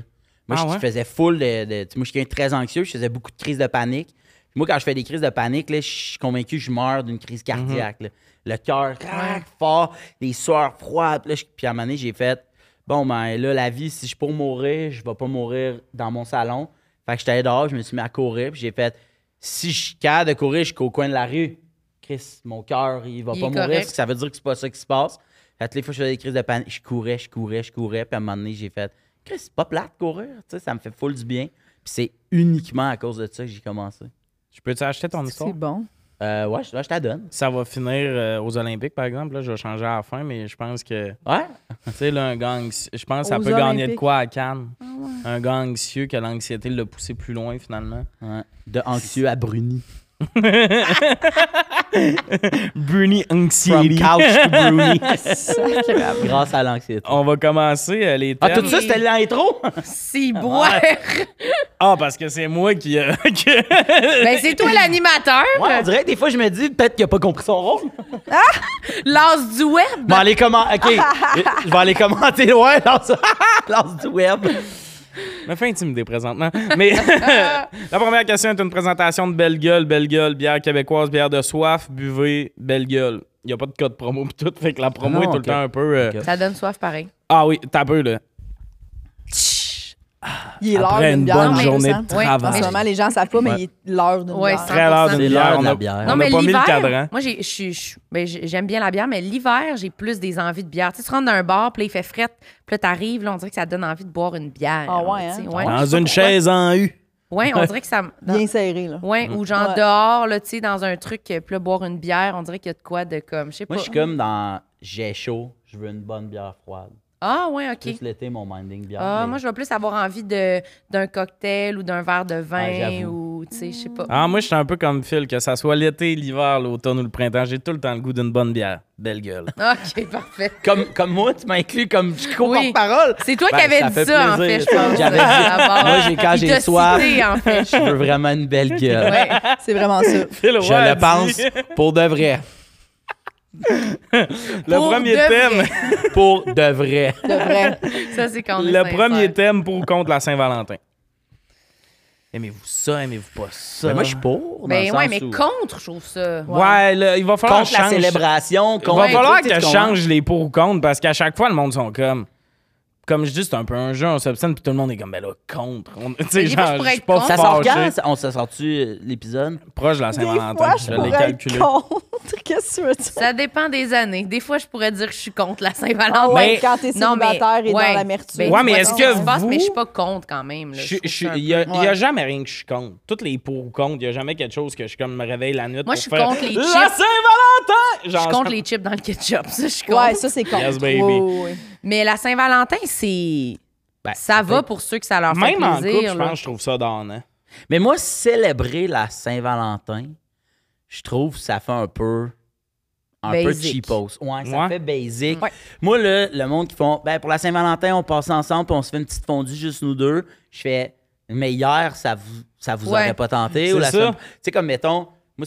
S2: Moi,
S1: Ah
S2: je
S1: ouais?
S2: faisais full de. moi, je suis quelqu'un très anxieux. Je faisais beaucoup de crises de panique. Puis moi, quand je fais des crises de panique, là, je suis convaincu que je meurs d'une crise cardiaque. là. Le cœur craque fort, les sueurs froides. Puis, là, je- puis à un moment donné, j'ai fait Bon, ben là, la vie, si je peux mourir, je vais pas mourir dans mon salon. Fait que j'étais allé dehors, je me suis mis à courir. Puis j'ai fait Si je suis capable de courir, je suis au coin de la rue. Chris, mon cœur, il va
S3: Il
S2: pas mourir. Ça veut dire que c'est pas ça qui se passe. Fait que les fois que je faisais des crises de panique, je courais, je courais, je courais. Puis à un moment donné, j'ai fait Chris, c'est pas plate de courir. Tu sais, ça me fait full du bien. Puis c'est uniquement à cause de ça que j'ai commencé.
S1: Je peux-tu acheter ton histoire?
S4: C'est bon?
S2: Euh, ouais, je, je te la donne.
S1: Ça va finir euh, aux Olympiques, par exemple. Là, je vais changer à la fin, mais je pense que,
S2: Ouais?
S1: tu sais, là, un anxi- je pense que ça
S4: Aux
S1: peut gagner de quoi à Cannes. Un gars anxieux que l'anxiété l'a poussé plus loin, finalement.
S2: ouais. De anxieux à bruni.
S1: Bruni
S2: From
S1: Anxiety.
S2: couch to bruni. Grâce à l'anxiété.
S1: On va commencer euh, les
S2: Ah, tout ça, c'était l'intro?
S3: Si boire.
S1: Ah, parce que c'est moi qui... euh,
S3: ben, c'est toi l'animateur.
S2: Ouais, on dirait que des fois, je me dis peut-être qu'il a pas compris son rôle.
S3: L'as du web.
S2: Je vais aller commenter. OK. Je vais aller commenter. Ouais, lance, lance du web.
S1: me fait intimider présentement. Mais la première question est une présentation de Belle Gueule, Belle Gueule, bière québécoise, bière de soif, buvez, Belle Gueule. Il n'y a pas de code promo pis tout, fait que la promo
S2: Non,
S1: est tout le temps un peu... euh.
S3: Ça donne soif pareil.
S1: Ah oui, t'as peu, là.
S4: Il est l'heure
S1: Après
S4: d'une
S1: une
S4: bière.
S1: bonne
S4: en
S1: journée
S4: même
S1: de.
S4: En ce moment, les gens savent pas, mais il est l'heure d'une
S3: Ouais,
S4: bière.
S1: Très l'heure
S3: 100%.
S1: d'une
S2: C'est
S1: bière.
S2: l'heure
S1: On
S2: de la
S1: a-
S2: bière.
S1: on
S3: Non,
S1: a
S3: mais
S1: pas mis le
S3: l'hiver,
S1: cadran.
S3: moi, j'ai- je suis- je- ben, j'ai- j'aime bien la bière, mais l'hiver, j'ai plus des envies de bière. Tu sais, tu rentres dans un bar, puis là, il fait fret, puis là, t'arrives, là, on dirait que ça donne envie de boire une bière.
S4: Ah ouais,
S3: là, tu sais,
S4: hein?
S3: ouais.
S1: Dans
S3: Je sais pas
S1: une
S3: pourquoi.
S1: chaise en U.
S3: Ouais, on dirait que ça... me-
S4: Bien serré, là.
S3: Ouais, ou genre
S4: Ouais.
S3: dehors, là, tu sais, dans un truc, euh, puis là, boire une bière, on dirait qu'il y a de quoi de comme, je sais pas.
S2: Moi, je suis comme dans j'ai chaud, je veux une bonne bière froide.
S3: Ah, ouais, OK.
S2: Plus l'été, mon minding.
S3: Ah,
S2: mais-
S3: moi, je vais plus avoir envie de d'un cocktail ou d'un verre de vin ou, tu sais, je sais pas.
S1: Ah, moi, je suis un peu comme Phil, que ça soit l'été, l'hiver, l'automne ou le printemps, j'ai tout le temps le goût d'une bonne bière. Belle gueule.
S3: OK, parfait.
S2: Comme, comme moi, tu m'as inclus comme je
S3: Oui.
S2: parole.
S3: C'est toi
S2: Ben,
S3: qui avais
S2: ça
S3: dit ça, en fait, je pense.
S2: J'avais dit-. Moi, j'ai- quand j'ai soif,
S3: cité, en fait.
S2: Je veux vraiment une belle gueule.
S3: Ouais.
S4: C'est vraiment ça.
S1: Phil
S2: Je le pense pour de vrai.
S1: Le
S3: Pour
S1: premier
S3: de
S1: thème.
S3: vrai.
S2: Pour de vrai.
S4: De vrai.
S3: Ça, c'est quand on est
S1: Le
S3: sincère.
S1: premier thème pour ou contre la Saint-Valentin? Aimez-vous ça, aimez-vous pas ça?
S2: Ben, moi, je suis pour. dans
S3: Ben
S2: le
S3: ouais,
S2: sens
S3: mais
S2: où-
S3: contre, je trouve ça.
S1: Ouais, là, il va falloir
S2: Contre la
S1: change-
S2: célébration,
S1: Il
S2: contre.
S1: va falloir que je change les pour ou contre parce qu'à chaque fois, le monde sont comme. Comme je dis, c'est un peu un jeu, on s'obstine, puis tout le monde est comme, ben là, contre. On- Tu sais, genre, je suis pas
S3: contre.
S2: Ça sort quand? On se sort-tu euh, l'épisode?
S1: Proche de la Saint-Valentin, je l'ai calculé.
S4: être contre. Qu'est-ce que tu veux dire?
S3: Ça dépend des années. Des fois, je pourrais dire que je suis contre la
S4: Ah
S3: Saint-Valentin.
S4: ouais,
S1: Mais-
S4: quand t'es
S3: mais-
S4: célibataire et
S3: ouais.
S4: dans l'amertume.
S3: Ben,
S1: Ouais,
S3: tu
S1: mais est-ce
S3: ce
S1: que
S3: passe,
S1: vous-
S3: mais je suis pas contre quand même.
S1: Il n'y a, jamais rien que je suis contre. Toutes les pour ou contre, il n'y a jamais quelque chose que je comme me réveille la nuit.
S3: Moi,
S1: pour
S3: je suis
S1: faire,
S3: contre les
S1: La
S3: chips.
S1: Saint-Valentin!
S3: Je suis contre les chips dans le ketchup. Ça, je suis contre.
S4: Ouais, ça, c'est con.
S1: Yes, baby.
S3: Mais la Saint-Valentin, c'est.
S1: Ben,
S3: ça va pour ceux que ça leur fait
S1: Même en
S3: plaisir.
S1: couple, je pense que je trouve ça donnant.
S2: Mais moi, célébrer la Saint-Valentin, je trouve que ça fait un peu. Un peu
S3: Basic.
S2: cheapos. Ouais, ça
S1: Ouais.
S2: fait basic.
S3: Ouais.
S2: Moi, le, le monde qui font, ben, pour la Saint-Valentin, on passe ensemble puis on se fait une petite fondue juste nous deux. Je fais, mais hier, ça vous, ça vous
S3: Ouais.
S2: aurait pas tenté.
S1: C'est
S2: Ou la Tu sais, comme mettons, moi,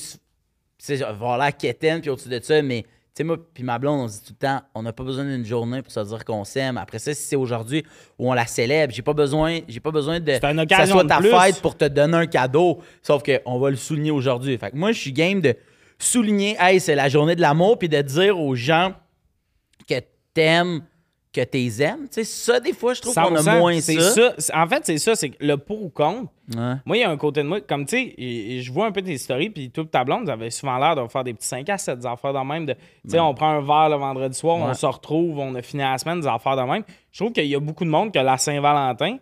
S2: c'est- genre, avoir la quétaine puis au-dessus de ça, mais. Tu sais, moi, puis ma blonde, on se dit tout le temps, on n'a pas besoin d'une journée pour se dire qu'on s'aime. Après ça, si c'est aujourd'hui où on la célèbre, j'ai pas besoin, j'ai pas besoin de
S1: une
S2: que ça soit ta
S1: plus.
S2: fête pour te donner un cadeau. Sauf qu'on va le souligner aujourd'hui. Fait que moi, je suis game de souligner, hey, c'est la journée de l'amour, puis de dire aux gens que t'aimes que t'es aimes. Tu sais, ça, des fois, je trouve qu'on a
S1: 100%,
S2: moins
S1: c'est
S2: ça.
S1: C'est- En fait, c'est ça, c'est le pour ou contre.
S2: Ouais.
S1: Moi, il y a un côté de moi, comme tu sais, je vois un peu tes stories, puis toute ta blonde, vous avez souvent l'air de faire des petits 5 à 7, des affaires de même. de- Tu sais, on prend un verre le vendredi soir, on se retrouve, on a fini la semaine, des affaires de même. Je trouve qu'il y a beaucoup de monde que la Saint-Valentin,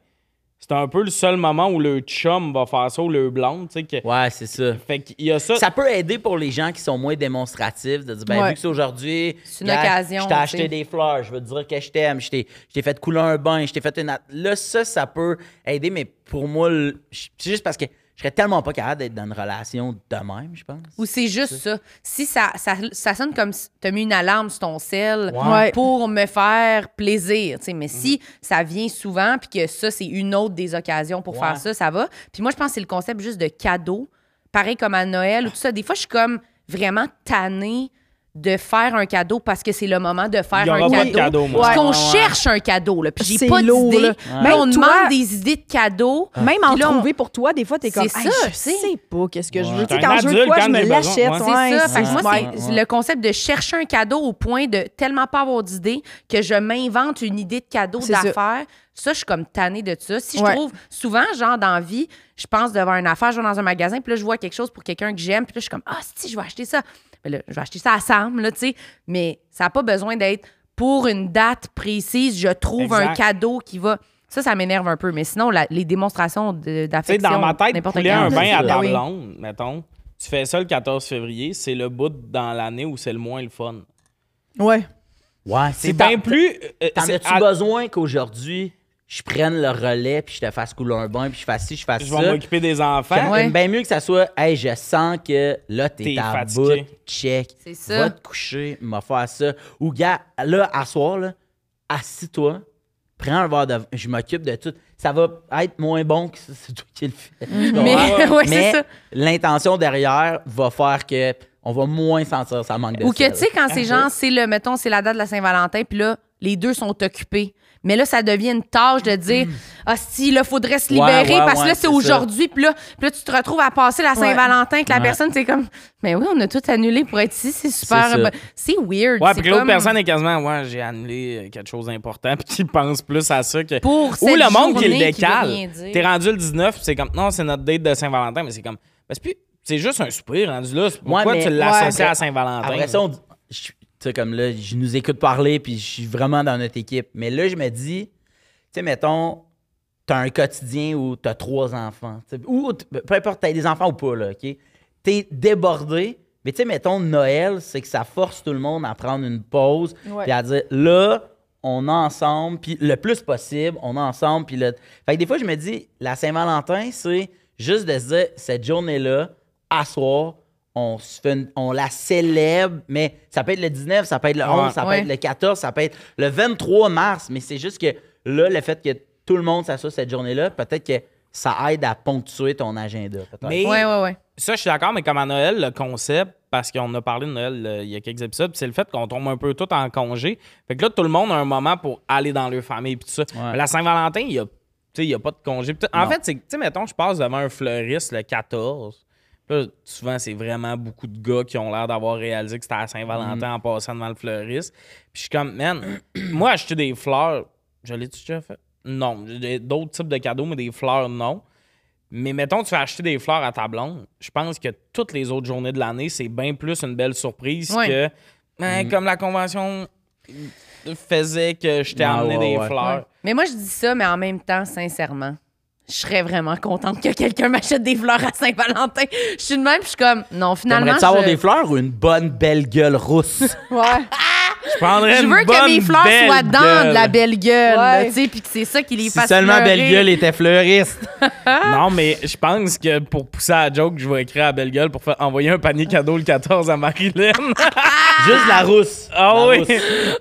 S1: c'est un peu le seul moment où le chum va faire ça, ou le blonde, tu sais. Que...
S2: Ouais, c'est ça.
S1: Fait qu'il y a ça.
S2: Ça peut aider pour les gens qui sont moins démonstratifs de dire ben
S4: Ouais.
S2: vu que c'est aujourd'hui
S3: C'est une
S2: gars,
S3: occasion,
S2: je t'ai acheté
S3: sais.
S2: des fleurs je veux te dire que je t'aime je t'ai je t'ai fait couler un bain je t'ai fait une là ça ça peut aider mais pour moi le- c'est juste parce que je serais tellement pas capable d'être dans une relation de même je pense
S3: Ou c'est juste ça. Si ça, ça, ça sonne comme si tu as mis une alarme sur ton sel
S4: Ouais.
S3: pour me faire plaisir. tu sais. Mais si ça vient souvent, puis que ça, c'est une autre des occasions pour
S2: Ouais.
S3: faire ça, ça va. Puis moi, je pense que c'est le concept juste de cadeau. Pareil comme à Noël ou tout ça. Des fois, je suis comme vraiment tannée de faire un cadeau parce que c'est le moment de faire un
S1: aura pas de
S3: cadeau.
S1: cadeau, moi.
S3: Parce qu'on
S2: Ouais, ouais.
S3: cherche un cadeau, là. Puis j'ai pas d'idée.
S4: là. Même
S3: on
S4: toi-
S3: demande des idées de cadeaux.
S4: Même en
S3: Puis là, on-
S4: trouver pour toi, des fois, t'es comme,
S3: ça,
S4: je
S3: sais.
S4: sais pas qu'est-ce que je veux. Tu sais, quand je veux quoi, je me l'achète.
S1: Ouais.
S3: C'est
S4: ouais,
S3: ça. Fait que moi,
S4: ouais.
S3: c'est le concept de chercher un cadeau au point de tellement pas avoir d'idée que je m'invente une idée de cadeau d'affaires. Ça. je suis comme tannée de ça. Si je
S4: Ouais.
S3: trouve, souvent, genre, dans la vie, je pense devant une affaire, je vais dans un magasin, puis là, je vois quelque chose pour quelqu'un que j'aime, puis là, je suis comme, ah, si, je vais acheter ça. Là, je vais acheter ça à Sam, là, tu sais. Mais ça n'a pas besoin d'être pour une date précise, je trouve un cadeau qui va. Ça, ça m'énerve un peu. Mais sinon, la- les démonstrations de-
S1: Tu sais,
S3: d'affection.
S1: dans ma tête, couler un bain à
S2: ça.
S1: ta
S4: Oui.
S1: blonde, mettons, tu fais ça le 14 février, c'est le bout dans l'année où c'est le moins le fun.
S4: Ouais.
S2: ouais
S1: C'est bien plus. euh,
S2: t'en as-tu
S1: à-
S2: besoin qu'aujourd'hui? Je prenne le relais puis je te fasse couler un bain puis je fasse ci je fasse
S1: Je
S2: ça
S1: vais m'occuper des enfants.
S3: Ouais.
S2: J'aime bien mieux que ça soit, hey, je sens que là, t'es
S1: T'es
S2: à
S1: fatigué.
S2: bout, check.
S3: C'est ça.
S2: Va te coucher, m'a faire ça. Ou, gars, là, à soir, là, assis-toi, prends un verre de vin, je m'occupe de tout. Ça va être moins bon que c'est toi qui le fais.
S3: Mais, ouais, c'est
S2: Mais
S3: ça.
S2: l'intention derrière va faire que on va moins sentir ça manque de
S3: Ou que, tu sais, quand c'est genre, c'est le, mettons, c'est la date de la Saint-Valentin, puis là, les deux sont occupés. Mais là, ça devient une tâche de dire, ah, si, là, faudrait se.
S2: Ouais,
S3: libérer
S2: ouais,
S3: parce que
S2: ouais,
S3: là, c'est aujourd'hui, puis là, puis là, tu te retrouves à passer la Saint-Valentin avec la
S2: Ouais.
S3: personne, c'est comme, mais oui, on a tout annulé pour être ici, c'est super.
S2: C'est
S3: ben, weird.
S1: Ouais, puis que l'autre
S3: comme-
S1: personne est quasiment, ouais, j'ai annulé euh, quelque chose d'important, puis qui pense plus à ça que.
S3: Pour
S1: Ou le monde qui le décale. T'es rendu le 19, puis c'est comme, non, c'est notre date de Saint-Valentin, mais c'est comme, ben, c'est plus- c'est juste un souper rendu là. Pourquoi
S2: Ouais, mais-
S1: tu l'associes
S2: ouais.
S1: à Saint-Valentin?
S2: Après ça, on dit- je- tu sais, comme là, je nous écoute parler, puis je suis vraiment dans notre équipe. Mais là, je me dis, tu sais, mettons, t'as un quotidien où t'as trois enfants. Ou peu importe, t'as des enfants ou pas, là, OK? T'es débordé. Mais tu sais, mettons, Noël, c'est que ça force tout le monde à prendre une pause, puis à dire, là, on est ensemble, puis le plus possible, on est ensemble, puis le... Fait que des fois, je me dis, la Saint-Valentin, c'est juste de se dire, cette journée-là, à soir, on, se fait une- on la célèbre, mais ça peut être le 19, ça peut être le 11, ça peut
S3: Ouais.
S2: être le 14, ça peut être le 23 mars, mais c'est juste que là, le fait que tout le monde s'associe cette journée-là, peut-être que ça aide à ponctuer ton agenda.
S1: Mais
S3: Ouais, ouais, ouais.
S1: ça, je suis d'accord, mais comme à Noël, le concept, parce qu'on a parlé de Noël euh, il y a quelques épisodes, puis c'est le fait qu'on tombe un peu tout en congé. Fait que là, tout le monde a un moment pour aller dans leur famille, puis tout ça. Mais la Saint-Valentin, il y a, tu sais, il y a pas de congé. En
S2: Non.
S1: fait, c'est que, tu sais, mettons, je passe devant un fleuriste le 14. Là, souvent, c'est vraiment beaucoup de gars qui ont l'air d'avoir réalisé que c'était à Saint-Valentin en passant devant le fleuriste. Puis je suis comme, man, moi, acheter des fleurs, je l'ai-tu déjà fait? Non. J'ai D'autres types de cadeaux, mais des fleurs, non. Mais mettons, tu vas acheter des fleurs à ta blonde. Je pense que toutes les autres journées de l'année, c'est bien plus une belle surprise
S3: Ouais.
S1: que ben, comme la convention faisait que je t'ai
S2: Ah,
S1: amené
S2: ouais,
S1: des
S2: ouais.
S1: fleurs.
S3: Ouais. Mais moi, je dis ça, mais en même temps, sincèrement, je serais vraiment contente que quelqu'un m'achète des fleurs à Saint-Valentin. Je suis de même, puis je suis comme, non, finalement.
S2: T'aimerais-tu avoir
S3: je-
S2: des fleurs ou une bonne belle gueule rousse?
S4: Ouais.
S1: Je prendrais
S3: Je
S1: une
S3: veux que mes fleurs
S1: belle
S3: soient dans de la belle gueule,
S4: Ouais.
S3: là, tu sais, puis que c'est ça qui les
S2: si
S3: fasse
S2: seulement
S3: pleurer.
S2: belle gueule était fleuriste.
S1: Non, mais je pense que pour pousser à la joke, je vais écrire à Belle Gueule pour faire envoyer un panier cadeau le 14 à Marilyn.
S2: Juste la rousse.
S1: Ah
S2: La
S1: oui!
S2: rousse.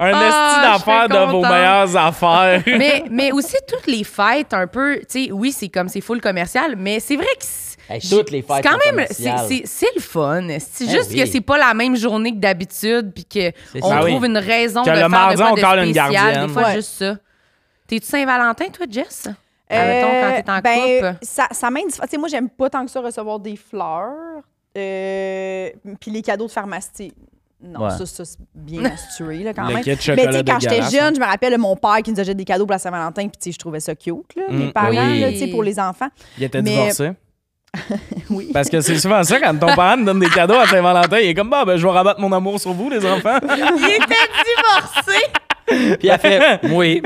S1: Un
S3: Ah,
S1: esti d'affaires
S3: je suis
S1: de vos
S3: contente.
S1: meilleures affaires.
S3: mais, mais aussi toutes les fêtes un peu, tu sais, oui, c'est comme c'est full commercial, mais c'est vrai que c'est-
S2: Hey, toutes les fêtes
S3: c'est quand même c'est, le fun. C'est
S2: Eh
S3: juste
S2: oui.
S3: que c'est pas la même journée que d'habitude puis que on
S2: ça.
S1: Ah oui.
S3: trouve une raison
S1: Que
S3: de
S1: le
S3: faire
S1: mardi,
S3: de quoi
S1: on
S3: de
S1: colle une
S3: spécial,
S1: gardienne.
S3: des fois
S4: Ouais.
S3: juste ça. T'es-tu Saint-Valentin toi Jess? Admettons, quand t'es en
S4: Euh, ben,
S3: couple.
S4: Ça, ça sais, moi, j'aime pas tant que ça recevoir des fleurs. Euh, puis les cadeaux de pharmacie. Non,
S2: Ouais.
S4: ça, ça c'est bien menstrué, là, quand
S1: Le
S4: même.
S1: kit
S4: Mais tu sais, quand j'étais jeune, je me rappelle mon père qui nous achète des cadeaux pour la Saint-Valentin, puis tu sais, je trouvais ça cute, là, mes
S1: Mm,
S4: parents,
S2: oui.
S4: là, tu sais, pour les enfants.
S1: Il était
S4: Mais-
S1: divorcé.
S4: Oui.
S1: Parce que c'est souvent ça, quand ton parent te donne des cadeaux à Saint-Valentin, il est comme, bah, ben, je vais rabattre mon amour sur vous, les enfants.
S3: Il était divorcé.
S2: Puis elle fait Oui.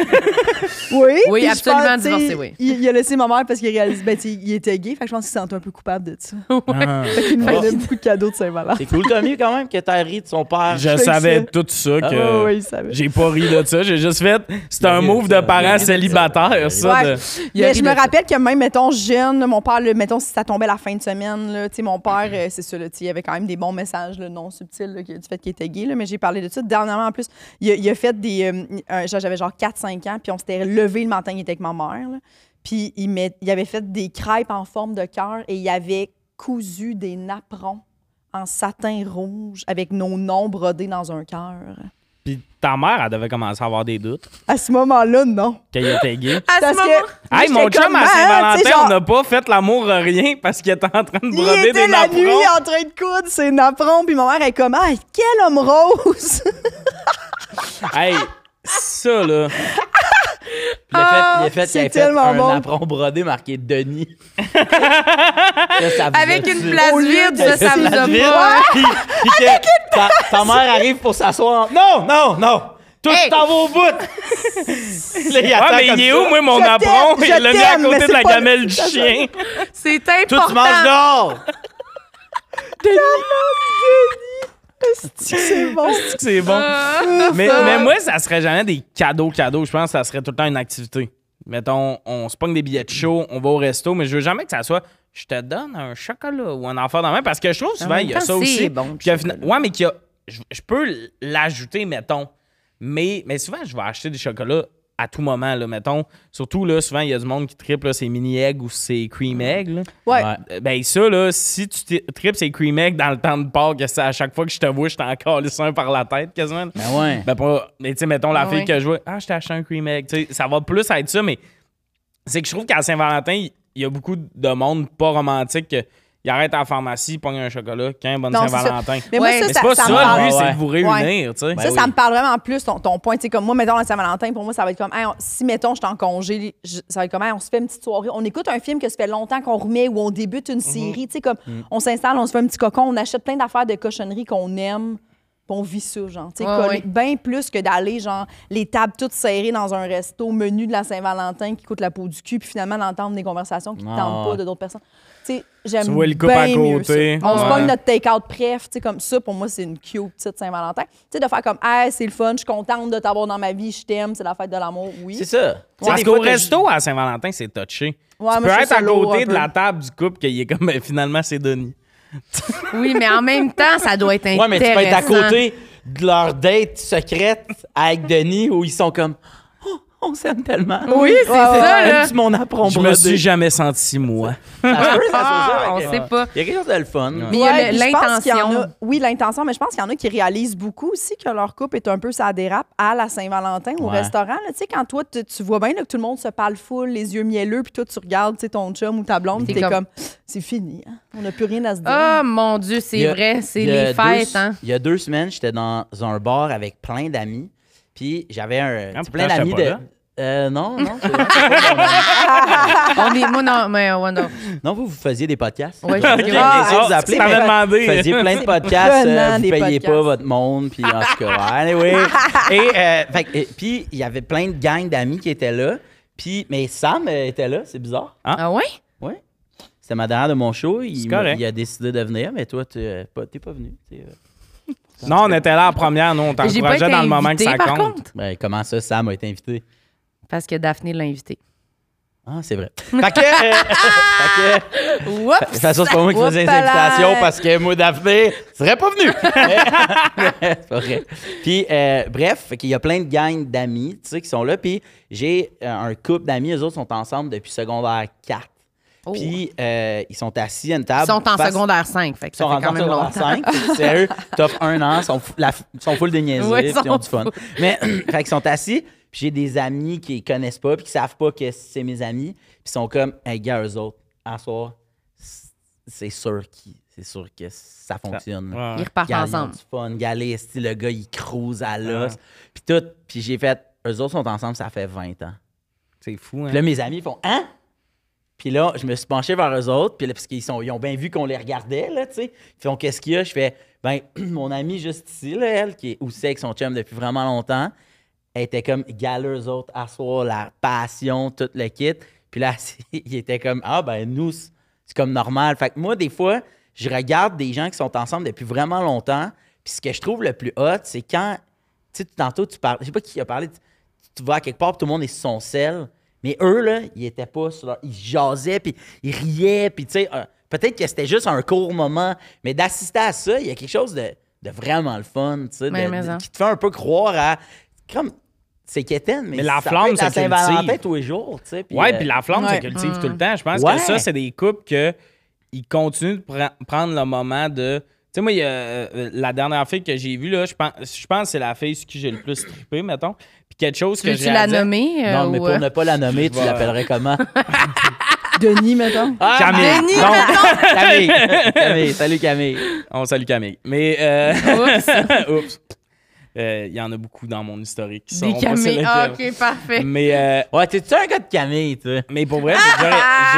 S4: Oui,
S3: Oui,
S4: puis je
S3: absolument
S4: pense,
S3: divorcé, oui.
S4: Il, il a laissé ma mère parce qu'il réalise, ben, il était gay, fait que je pense qu'il s'est senti un peu coupable de ça.
S1: Ah.
S4: Fait qu'il nous donnait beaucoup de cadeaux de Saint-Valentin.
S2: C'est cool, Tommy, quand même, que t'as ri de son père.
S1: Je savais
S4: ça.
S1: tout ça,
S2: Ah,
S1: que
S4: Ouais, ouais, savait.
S1: j'ai pas ri de ça. J'ai juste fait, c'est un move de parents célibataires, ça.
S4: Ouais.
S1: de-
S4: Mais je me rappelle que même, mettons, jeune, mon père, là, mettons, si ça tombait la fin de semaine, là, tu sais, mon père, euh, c'est ça, là, il y avait quand même des bons messages là, non subtils là, du fait qu'il était gay, là, mais j'ai parlé de ça. Dernièrement, en plus, il a fait des... euh, genre, J'avais genre 4-5 ans, puis on s'était levé le matin, il était avec ma mère, là, puis il, met, il avait fait des crêpes en forme de cœur et il avait cousu des napperons en satin rouge avec nos noms brodés dans un cœur.
S1: Puis ta mère, elle devait commencer à avoir des doutes
S4: À ce moment-là, non.
S1: qu'elle était gay.
S3: À
S4: Parce
S3: ce moment,
S4: que...
S1: Hey, mon chum, à Saint-Valentin,
S4: genre-
S1: on n'a pas fait l'amour à rien parce qu'il était en train de
S4: Il
S1: broder
S4: était
S1: des
S4: la nuit en train de coudre ses napperons, puis ma mère est comme Ah, quel homme rose!
S1: Hey, ça, là.
S2: Puis il a fait, il a fait,
S4: c'est
S2: il a fait un
S4: bon.
S2: apron brodé marqué Denis. Là, ça vous
S3: Avec une place vide,
S4: de
S3: ça, ça
S2: Une
S3: vous a
S2: place vide.
S3: pas.
S2: Puis, puis que ta, ta mère arrive pour s'asseoir. Non, non, non. Tout
S3: Hey.
S2: t'en va au bout. Là, il
S1: Ouais,
S2: attend
S1: mais
S2: comme
S1: il est
S2: ça.
S1: où, moi, mon
S4: Je
S1: apron? Il l'a mis à côté de la gamelle du chien.
S3: C'est important.
S2: tu manges dehors.
S4: C'est bon.
S1: C'est bon.
S3: Ah.
S1: mais, mais moi, ça serait jamais des cadeaux, cadeaux. Je pense que ça serait tout le temps une activité. Mettons, on se pogne des billets de show, on va au resto, mais je veux jamais que ça soit je te donne un chocolat ou un enfant dans la main parce que je trouve souvent, il y a ça aussi.
S3: bon,
S1: Puis final- ouais, mais qu'il y a. Je, je peux l'ajouter, mettons. Mais, mais souvent, je vais acheter des chocolats à tout moment, là, mettons. Surtout, là, souvent, il y a du monde qui tripe, là, c'est mini egg ou c'est cream egg, là.
S4: Ouais.
S2: Ouais.
S1: Euh, Ben ça, là, si tu tri- tripes ces cream egg dans le temps de Pâques, que c'est à chaque fois que je te vois, je t'en calisse un par la tête quasiment.
S2: Ben ouais.
S1: Ben pas. Mais tu sais, mettons la
S3: Ah
S1: fille
S3: ouais.
S1: que je vois, ah, je t'ai acheté un cream egg. Tu sais, ça va plus être ça, mais c'est que je trouve qu'à Saint-Valentin, il il y a beaucoup de monde pas romantique que il arrête à la pharmacie, il pogne un chocolat, qu'un bon
S4: Non, c'est ça.
S1: Saint-Valentin.
S4: Mais moi,
S3: Ouais.
S4: ça,
S1: Mais
S4: ça,
S1: c'est pas
S4: ça
S1: ça,
S4: me parle.
S1: lui, c'est
S2: Ouais.
S1: de vous réunir, tu sais.
S2: Ben
S4: ça,
S2: oui.
S4: ça me parle vraiment plus ton, ton point. Tu sais, comme moi, mettons, la Saint-Valentin, pour moi, ça va être comme, hey, on- si, mettons, je suis en congé, je- ça va être comme, hey, on se fait une petite soirée. On écoute un film que ça fait longtemps qu'on remet ou on débute
S1: Mhm.
S4: une série. Tu sais, comme, on s'installe, on se fait un petit cocon, on achète plein d'affaires de cochonneries qu'on aime. puis on vit ça, genre. Tu sais,
S3: Ouais, ouais.
S4: bien plus que d'aller, genre, les tables toutes serrées dans un resto, menu de la Saint-Valentin qui coûte la peau du cul, puis finalement d'entendre des conversations qui ne tentent pas
S2: ouais.
S4: de d'autres personnes. J'aime
S1: Tu vois le couple à
S4: bien mieux
S1: côté.
S4: ça. On se
S1: Ouais.
S4: pogne notre take-out préf, tu sais, comme ça, pour moi, c'est une cute petite Saint-Valentin. Tu sais, de faire comme, hey, c'est le fun, je suis contente de t'avoir dans ma vie, je t'aime, c'est la fête de l'amour, oui.
S2: C'est ça. Tu sais,
S1: Parce
S2: des fois,
S1: qu'au resto à Saint-Valentin, c'est touché.
S4: Ouais,
S1: tu
S4: moi,
S1: peux
S4: je trouve
S1: être
S4: ça
S1: à
S4: lourd
S1: côté de
S4: peu.
S1: la table du couple qui est comme ben, finalement c'est Denis.
S3: Oui, mais en même temps, ça doit être intéressant.
S2: Ouais, mais tu peux être à côté de leur date secrète avec Denis où ils sont comme on s'aime tellement.
S3: Oui, c'est
S4: Ouais, ouais,
S3: ça, là.
S2: Mon apron
S1: Je me suis jamais senti moi.
S2: Ça se peut, ça se peut,
S3: Ah, on sait pas.
S2: Il y a quelque chose de le fun.
S3: Mais il y a
S4: Ouais,
S3: le-
S4: puis je pense qu'il y en a-
S3: l'intention.
S4: Oui, l'intention, mais je pense qu'il y en a qui réalisent beaucoup aussi que leur couple est un peu ça dérape à la Saint-Valentin au
S2: Ouais.
S4: restaurant. là. Tu sais, quand toi, tu tu vois bien là, que tout le monde se parle full, les yeux mielleux, puis toi, tu regardes tu sais, ton chum ou ta blonde,
S3: T'es
S4: t'es comme,
S3: comme-
S4: c'est fini, hein? on n'a plus rien à se dire.
S3: Ah, mon Dieu,
S2: Il
S3: c'est
S2: y a-
S3: vrai, c'est
S2: il y a
S3: les
S2: deux-
S3: fêtes, hein.
S2: Il y a deux semaines, j'étais dans un bar avec plein d'amis. Puis j'avais un
S1: Ah,
S2: tu sais, plein d'amis de.
S1: là.
S2: Euh, non, non, c'est vrai, c'est pas mon ami.
S3: On est, moi, non, mais ouais, non.
S2: Non, vous, vous faisiez des podcasts.
S3: Ouais,
S2: J'ai
S3: je-
S2: essayé de
S1: Ah,
S2: vous appeler,
S1: demandé.
S2: Vous faisiez plein de podcasts, euh,
S4: prenant,
S2: vous
S4: des podcasts.
S2: pas votre monde, puis en tout cas, ouais, anyway. Et, euh, fait que- et puis, il y avait plein de gangs d'amis qui étaient là. Puis, mais Sam euh, était là, c'est bizarre.
S3: Ah ouais?
S2: Oui. C'était ma dernière de mon show. Il,
S1: C'est
S2: m'a-
S1: correct.
S2: il a décidé de venir, mais toi, tu n'es pas, t'es pas venu. euh.
S1: Non, on était là en première, nous, on
S3: J'ai pas été
S1: t'encourageait dans le moment que
S3: invitée,
S1: ça
S3: par
S1: compte.
S3: contre.
S2: Ben, comment ça, Sam a été invité?
S3: Parce que Daphné l'a invité.
S2: Ah, c'est vrai. Fait que, euh, fait que,
S3: Oups!
S2: c'est pas moi qui faisais les invitations parce que moi, Daphné, serais pas venu. c'est pas vrai. Puis, euh, bref, qu'il y a plein de gangs d'amis, tu sais, qui sont là. Puis, j'ai euh, un couple d'amis, eux autres sont ensemble depuis secondaire 4.
S3: Oh.
S2: Puis, euh, ils sont assis à une table.
S3: Ils sont en
S2: face-
S3: secondaire 5, fait que
S2: Ils sont
S3: fait quand même
S2: en
S3: longtemps.
S2: secondaire 5. Sérieux, t'offres un an, ils sont, fou- la, ils sont full déniaisés,
S3: Ouais,
S2: puis
S3: ils
S2: ils ont du fun. Mais, fait qu'ils sont assis, puis j'ai des amis qui les connaissent pas, puis qui savent pas que c'est mes amis, puis ils sont comme, hey, gars, eux autres, à soir, c'est sûr qu'ils c'est sûr que ça fonctionne.
S1: Ouais.
S3: Ils repartent
S2: ont
S3: ensemble.
S2: du fun, galé, le gars, il cruise à l'os. Puis tout, puis j'ai fait, eux autres sont ensemble, ça fait 20 ans.
S1: C'est fou, hein?
S2: Puis là, mes amis font Hein? Puis là, je me suis penché vers eux autres, puis là, parce qu'ils ils ont bien vu qu'on les regardait, là, tu sais. Ils font Qu'est-ce qu'il y a? Je fais Ben, mon amie juste ici, là, elle, qui est aussi avec son chum depuis vraiment longtemps, elle était comme galeux, eux autres, asseoir la passion, tout le kit. Puis là, il était comme Ah, ben, nous, c'est comme normal. Fait que moi, des fois, je regarde des gens qui sont ensemble depuis vraiment longtemps, puis ce que je trouve le plus hot, c'est quand, tu sais, tantôt, tu parles, je sais pas qui a parlé, tu, tu vas à quelque part, tout le monde est sur son sel. Mais eux, là, ils étaient pas sur leur... Ils jasaient, puis ils riaient, puis tu sais, euh, peut-être que c'était juste un court moment, mais d'assister à ça, il y a quelque chose de, de vraiment le fun, tu sais, qui te fait un peu croire à... Comme, c'est quétaine, mais,
S1: Mais la
S2: ça
S1: flamme
S2: peut être la
S1: se
S2: Saint-Valentin tous les jours, tu sais. puis,
S1: Ouais,
S2: euh,
S1: puis la flamme
S4: ouais.
S1: se cultive tout le temps. Je pense
S2: Ouais.
S1: que ça, c'est des couples que ils continuent de pre- prendre le moment de. Tu sais, moi, y a, euh, la dernière fille que j'ai vue, là, je pense, je pense que c'est la fille sur qui j'ai le plus trippé, mettons. Quelque chose
S3: Tu
S1: que j'ai à
S3: la
S1: dire-
S3: nommer? euh,
S2: Non, mais
S3: ou,
S2: pour
S3: euh,
S2: ne pas la nommer, tu l'appellerais comment?
S4: Denis, mettons.
S1: Camille.
S3: Denis,
S1: Non,
S2: Camille. Camille. Salut Camille.
S1: on salue Camille. Mais, euh,
S3: Oups.
S1: oups. Euh, Il y en a beaucoup dans mon historique qui
S3: Des
S1: sont pas
S3: Camille. Ah. OK, parfait.
S1: Mais, euh,
S2: Ouais, t'es-tu un gars de Camille, tu sais?
S1: mais pour vrai,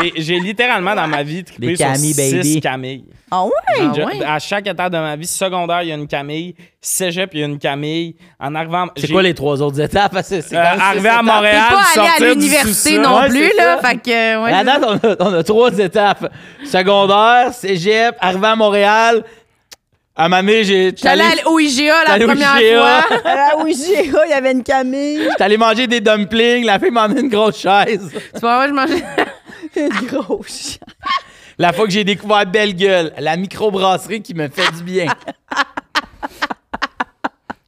S1: j'ai- j'ai littéralement dans ma vie trippé
S2: Des
S1: sur
S2: Camille,
S1: six
S2: baby.
S1: Camille.
S4: Ah ouais?
S1: Je-
S3: ouais?
S1: À chaque étape de ma vie, secondaire, il y a une Camille. Cégep, il y a une Camille. En arrivant...
S2: C'est
S1: j'ai-
S2: quoi les trois autres étapes? Parce que c'est
S1: Euh,
S2: quand même
S1: arrivé
S2: six
S1: à
S2: étapes.
S1: Montréal.
S3: Pas allé
S1: sortir
S3: à
S1: du
S3: l'université
S1: sous-sol.
S3: non
S2: Ouais,
S3: plus,
S2: c'est
S3: là.
S2: ça.
S3: Fait que, ouais,
S2: À
S3: c'est
S2: date, on a, on a trois étapes. Secondaire, cégep, arrivé à Montréal. À ma mère, j'ai.
S3: J'étais allée au IGA la première
S2: IGA.
S3: fois.
S4: Oui, j'ai il y avait une Camille.
S2: J'étais allé manger des dumplings. La fille m'a amené une grosse chaise.
S3: Tu vois, moi, je mangeais.
S4: Une grosse chien.
S2: La fois que j'ai découvert Belle Gueule, la microbrasserie qui me fait du bien.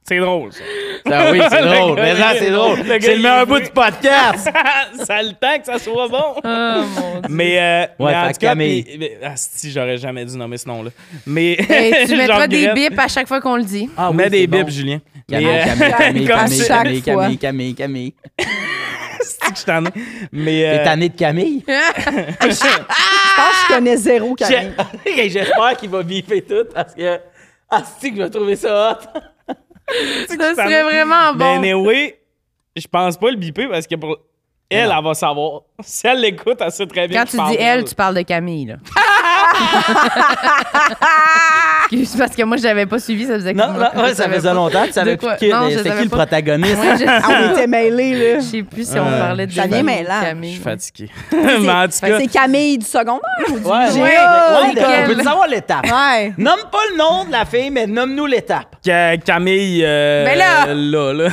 S1: C'est drôle, ça.
S2: Ça, oui, c'est
S1: Le
S2: drôle. Mais ça, c'est drôle.
S1: le
S2: C'est
S1: il
S2: le meilleur bout du podcast.
S1: ça a le temps que ça soit bon.
S3: Oh, mon Dieu.
S1: Mais, euh,
S2: Ouais,
S1: mais en
S2: fait
S1: tout cas,
S2: Camille.
S1: puis- mais- ah, si, j'aurais jamais dû nommer ce nom-là. Mais
S3: Hey, tu mettras des bips à chaque fois qu'on le dit.
S2: Ah
S1: Mets
S2: oui,
S1: des
S2: c'est
S1: bips,
S2: bon.
S1: Julien.
S2: Camille,
S1: Mais, euh,
S2: Camille, Camille, Camille, Camille. Camille, Camille, Camille.
S1: c'est que je t'en ai. Mais,
S2: T'es
S1: euh,
S2: tanné de Camille?
S4: Je pense que je connais zéro Camille.
S2: J'ai- J'espère qu'il va biffer tout parce que. Ah, c'est que je vais trouver ça hot.
S3: Ça serait vraiment
S1: Mais
S3: bon.
S1: anyway, je pense pas le biper parce que pour elle, elle va savoir. Si elle l'écoute, elle sait très bien
S3: Quand tu dis elle, tu parles de Camille, là. Excuse, parce que moi, je l'avais pas suivi, ça faisait
S2: Non,
S3: que
S2: non, ouais, ça faisait longtemps. Tu savais
S3: De quoi?
S2: plus qui-
S3: Non, je
S2: c'était
S3: savais
S2: qui le
S3: pas.
S2: protagoniste?
S3: Ouais, je,
S4: Ah, on était mêlés, là.
S3: je sais plus si on
S1: Euh,
S3: parlait de
S4: ça vient
S3: Camille
S4: mêlant.
S1: Je
S3: Camille.
S1: suis fatigué. Mais en tout
S4: Fait que
S1: cas,
S4: C'est Camille du secondaire ou du
S2: Ouais, ouais,
S3: Ouais,
S2: ouais,
S3: quel-
S2: on peut savoir l'étape.
S4: Ouais.
S2: Nomme pas le nom de la fille, mais nomme-nous l'étape.
S1: Ca- Camille. Euh,
S3: Mais là!
S1: là, là.
S3: Le
S2: Ben,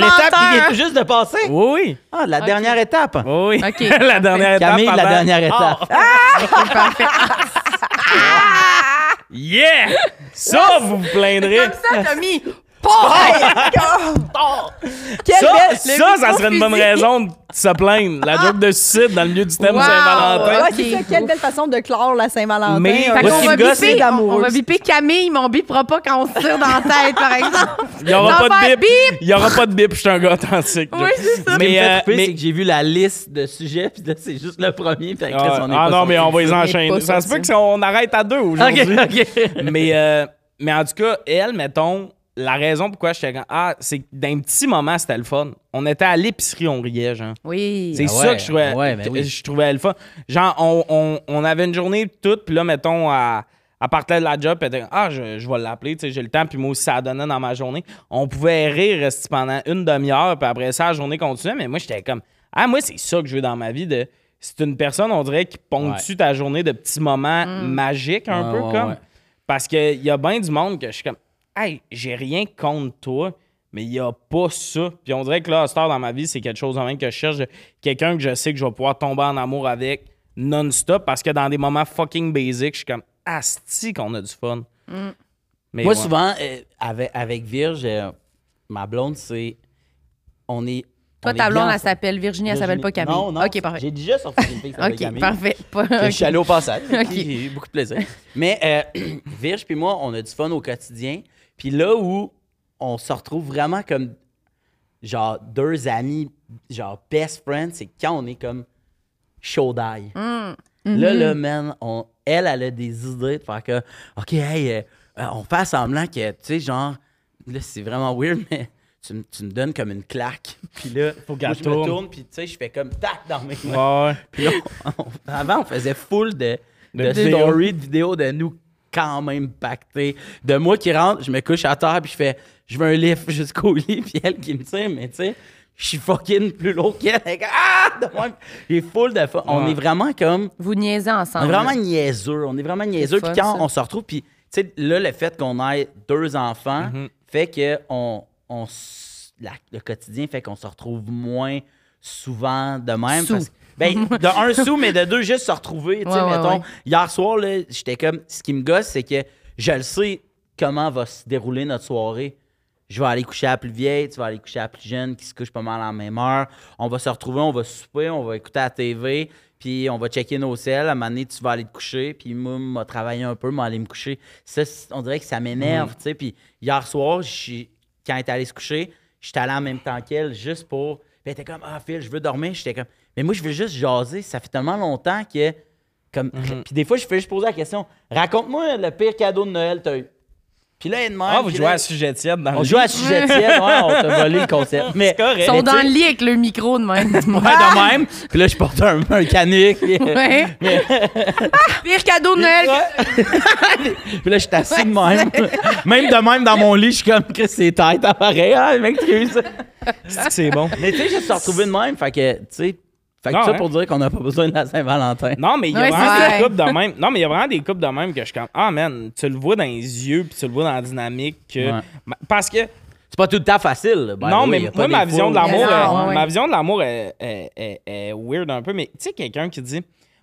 S2: l'étape qui vient
S3: menteur.
S2: tout juste de passer.
S1: oui, oui.
S2: Ah, la
S3: Ok.
S2: dernière étape.
S1: Oui, oui.
S3: Ok,
S1: la dernière étape.
S2: Camille, la
S1: avant-
S2: dernière étape.
S1: Yeah! Ça, vous vous plaindrez.
S3: Comme ça.
S4: Quelle
S1: Ça,
S4: belle-
S1: ça, ça serait une bonne raison de se plaindre. La joke de suicide dans le milieu du thème
S3: Wow.
S1: Saint-Valentin.
S4: Ouais, c'est ça,
S3: Ok.
S4: quelle belle façon de clore la Saint-Valentin.
S1: Mais- Fait
S3: Fait
S1: Moi,
S3: qu'on
S1: ce qui
S3: va
S1: me gosse,
S3: biper, on, va biper Camille, mais on bipera pas quand on se tire dans la tête, par exemple.
S1: Il n'y aura pas de bip. Il n'y aura pas de bip. Je suis un gars authentique.
S3: Oui, c'est ça.
S2: Ce qui me
S1: Mais,
S2: fait
S1: euh,
S2: triper,
S1: mais-
S2: c'est que j'ai vu la liste de sujets, puis là, c'est juste le premier, puis après,
S1: Ah,
S2: on est
S1: ah
S2: pas
S1: non, mais on va les enchaîner.
S3: pas
S1: Ça se
S3: sorti.
S1: peut qu'on arrête à deux aujourd'hui.
S2: Ok, ok.
S1: mais, euh, mais en tout cas, elle, mettons, la raison pourquoi j'étais comme Ah, c'est que d'un petit moment, c'était le fun. On était à l'épicerie, on riait, genre.
S3: Oui.
S1: C'est
S2: Ah
S1: ça
S2: ouais,
S1: que je trouvais,
S2: ah ouais, ben oui.
S1: je trouvais le fun. Genre, on, on- on avait une journée toute, puis là, mettons, à, à partir de la job, puis elle était comme, ah, je, je vais l'appeler, tu sais, j'ai le temps, puis moi aussi, ça donnait dans ma journée. On pouvait rire pendant une demi-heure, puis après ça, la journée continuait, mais moi, j'étais comme, ah, moi, c'est ça que je veux dans ma vie. de C'est une personne, on dirait, qui ponctue ta journée de petits moments magiques, un
S2: Ouais,
S1: peu
S2: ouais,
S1: comme.
S2: ouais.
S1: Parce qu'il y a bien du monde que je suis comme, hey, j'ai rien contre toi, mais il n'y a pas ça. Puis on dirait que là, heure dans ma vie, c'est quelque chose en même que je cherche. Quelqu'un que je sais que je vais pouvoir tomber en amour avec non-stop parce que dans des moments fucking basiques, je suis comme, asti qu'on a du fun. Mais
S2: Moi,
S1: ouais.
S2: souvent, euh, avec, avec Virge, euh, ma blonde, c'est. On est.
S3: Toi,
S2: on
S3: ta
S2: est
S3: blonde, elle s'appelle Virginie, elle s'appelle pas Camille.
S2: Non, non.
S3: OK, parfait.
S2: J'ai déjà sorti une fille qui s'appelle
S3: OK,
S2: Camille.
S3: parfait. Pas-
S2: Je suis allé au passage.
S3: Ok.
S2: J'ai eu beaucoup de plaisir. Mais euh, Virge puis moi, on a du fun au quotidien. Puis là où on se retrouve vraiment comme genre deux amis, genre best friends, c'est quand on est comme chaud d'ail.
S3: Mm.
S2: Là, là, man, on, elle, elle a des idées de faire que, OK, hey, euh, euh, on fait semblant que, tu sais, genre, là, c'est vraiment weird, mais tu, me- tu me donnes comme une claque. Puis là,
S1: Faut
S2: moi, je me
S1: tourne.
S2: puis tu sais, je fais comme tac dans mes mains.
S1: Ouais.
S2: Puis là, on- on- avant, on faisait full de,
S1: De
S2: stories, de vidéos de nous quand même pactés. De moi qui rentre, je me couche à terre, puis je fais, je veux un lift jusqu'au lit, puis elle qui me tire, mais tu sais, je suis fucking plus lourd qu'elle. Elle est comme, Ah! De même. J'ai full de fun. On
S1: Ouais.
S2: est vraiment comme,
S3: Vous niaisez
S2: on
S3: ensemble.
S2: est vraiment niaiseux. On est vraiment niaiseux. Puis quand
S3: ça.
S2: on se retrouve, puis tu sais, là, le fait qu'on ait deux enfants
S1: Mhm.
S2: fait que on, on la- le quotidien fait qu'on se retrouve moins souvent de même.
S3: Sous.
S2: parce que- ben, de un sous, mais de deux, juste se retrouver. Tu sais,
S3: Ouais, ouais,
S2: mettons,
S3: ouais.
S2: hier soir, j'étais comme. Ce qui me gosse, c'est que je le sais comment va se dérouler notre soirée. Je vais aller coucher à la plus vieille, tu vas aller coucher à la plus jeune qui se couche pas mal à la même heure. On va se retrouver, on va souper, on va écouter la TV, puis on va checker nos selles. À un moment donné, tu vas aller te coucher, puis moi, je vais travailler un peu, moi, aller me coucher. Ça, on dirait que ça m'énerve, tu sais. Puis hier soir, quand elle est allée se coucher, j'étais allé en même temps qu'elle, juste pour. Puis elle était comme, ah, Phil, je veux dormir. J'étais comme, mais moi, je veux juste jaser. Ça fait tellement longtemps que. Comme, Puis des fois, je fais juste poser la question raconte-moi le pire cadeau de Noël que t'as eu. Puis là, elle est de même,
S1: Ah, vous jouez
S2: là-
S1: à sujet tiède dans
S2: on joue à sujet tiède, ouais, on t'a volé le concept. Mais,
S1: C'est correct.
S3: Ils sont
S2: mais
S3: dans
S2: tu
S3: le lit avec le micro de même.
S2: Ouais, de même. Puis là, je porte un, un canic.
S3: Ouais. Pire cadeau de Noël.
S2: Ouais. puis là, je suis assis de même. Même de même dans mon lit, je suis comme, Chris, c'est tête, pareil. Ah, mec, excuse.
S1: C'est que c'est bon.
S2: Mais tu sais, je suis retrouvé de même. Fait que, tu sais, fait que
S1: Ah,
S2: ça
S1: ouais.
S2: pour dire qu'on n'a pas besoin de la Saint-Valentin.
S1: Non, mais il y a
S3: Ouais,
S1: vraiment des couples de même. Non, mais il y a vraiment des couples de même que je suis comme Ah man, tu le vois dans les yeux puis tu le vois dans la dynamique que.
S2: Ouais.
S1: Parce que
S2: C'est pas tout le temps facile. là. Ben
S1: non,
S2: oui,
S1: mais moi,
S2: des
S1: ma vision de
S2: foules.
S1: l'amour,
S3: Non,
S1: euh,
S3: ouais, ouais.
S1: ma vision de l'amour est, weird un peu. Mais tu sais, quelqu'un qui dit,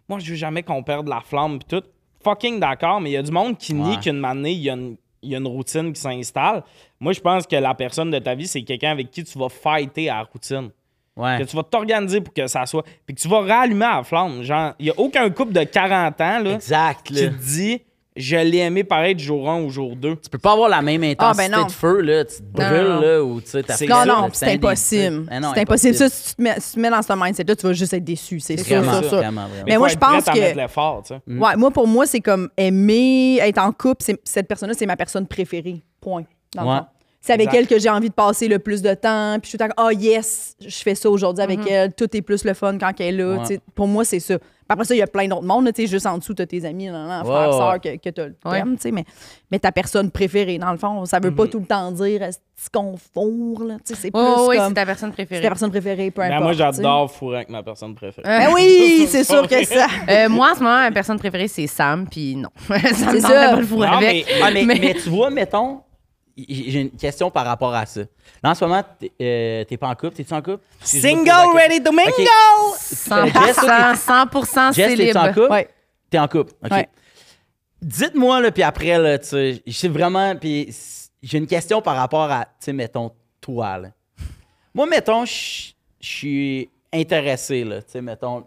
S1: moi, je veux jamais qu'on perde la flamme pis tout. Fucking d'accord, mais il y a du monde qui nie
S2: Ouais.
S1: qu'une année, il y, a une- il y a une routine qui s'installe. Moi, je pense que la personne de ta vie, c'est quelqu'un avec qui tu vas fighter à la routine.
S2: Ouais.
S1: Que tu vas t'organiser pour que ça soit. Puis que tu vas rallumer à la flamme. Genre, il n'y a aucun couple de 40 ans là,
S2: Exact.
S1: qui
S2: Là.
S1: te dit, je l'ai aimé pareil du jour 1 au jour 2.
S2: Tu peux pas avoir la même intensité
S4: ben non.
S2: de feu, là. Tu te
S3: Non,
S2: brûles,
S3: non.
S2: là, ou tu sais, t'as
S4: Non,
S1: ça,
S4: non,
S2: c'est
S4: impossible. C'est impossible. Ça, si tu, te mets, si tu te mets dans ce mindset-là, tu vas juste être déçu. C'est sûr,
S2: vraiment, vraiment.
S4: Mais moi, je pense que-
S1: l'effort, tu sais.
S2: Mm.
S4: Ouais, moi, pour moi, c'est comme aimer, être en couple, c'est- cette personne-là, c'est ma personne préférée. Point. Dans le
S2: Ouais.
S4: fond. C'est avec
S1: Exact.
S4: elle que j'ai envie de passer le plus de temps. Puis je suis tout le temps, ah yes, je fais ça aujourd'hui avec elle. Tout est plus le fun quand elle est là.
S2: Ouais.
S4: Pour moi, c'est ça. Puis après ça, il y a plein d'autres mondes. là, tu sais, Juste en dessous, tu as tes amis, nan, nan, frères, sœurs que, que tu
S3: Ouais.
S4: aimes. Mais, mais ta personne préférée, dans le fond, ça veut pas tout le temps dire est-ce qu'on fourre. là, C'est plus
S3: Oh, oui,
S4: comme
S3: c'est ta personne
S4: c'est
S3: préférée.
S4: ta personne préférée, peu
S1: Ben,
S4: importe.
S1: moi, j'adore fourrer avec ma personne préférée.
S3: Euh,
S4: Ben oui, c'est sûr que ça.
S3: euh, moi, en ce moment, ma personne préférée, c'est Sam, puis non. ça me
S4: C'est ça.
S3: pas de fourrer
S1: Non,
S3: avec.
S2: Ah, mais,
S3: Mais-
S2: mais tu vois, mettons, j'ai une question par rapport à ça. Là, en ce moment, t'es euh, t'es pas en couple. T'es-tu en couple?
S1: Single,
S2: question-
S1: ready to mingle!
S2: Ok.
S3: 100%, 100%
S2: Jess, t'es-tu
S3: célib.
S2: en couple?
S4: Ouais.
S2: T'es en couple. OK.
S4: Ouais.
S2: Dites-moi, là, puis après, là, tu sais, je sais vraiment, puis j'ai une question par rapport à, tu sais, mettons, toi, là. Moi, mettons, je suis intéressé, là, tu sais, mettons,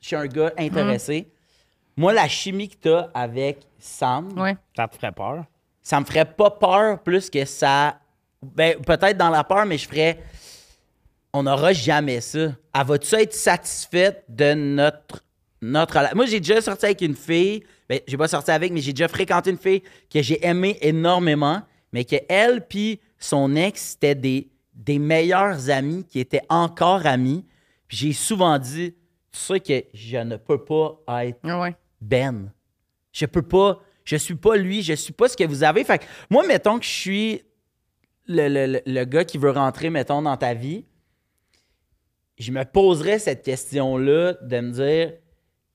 S2: je suis un gars intéressé. Moi, la chimie que t'as avec Sam,
S3: Ouais.
S1: Ça te ferait peur?
S2: Ça me ferait pas peur plus que ça. Ben, peut-être dans la peur, mais je ferais. On n'aura jamais ça. Elle va-tu être satisfaite de notre. notre Moi, j'ai déjà sorti avec une fille. Ben, j'ai pas sorti avec, mais j'ai déjà fréquenté une fille que j'ai aimée énormément, mais que elle puis son ex, c'était des, des meilleurs amis qui étaient encore amis. Puis j'ai souvent dit, tu sais que je ne peux pas être
S3: ouais.
S2: ben. Je peux pas. Je suis pas lui. Je suis pas ce que vous avez. Fait que moi, mettons que je suis le, le- le- le gars qui veut rentrer, mettons, dans ta vie. Je me poserais cette question-là de me dire,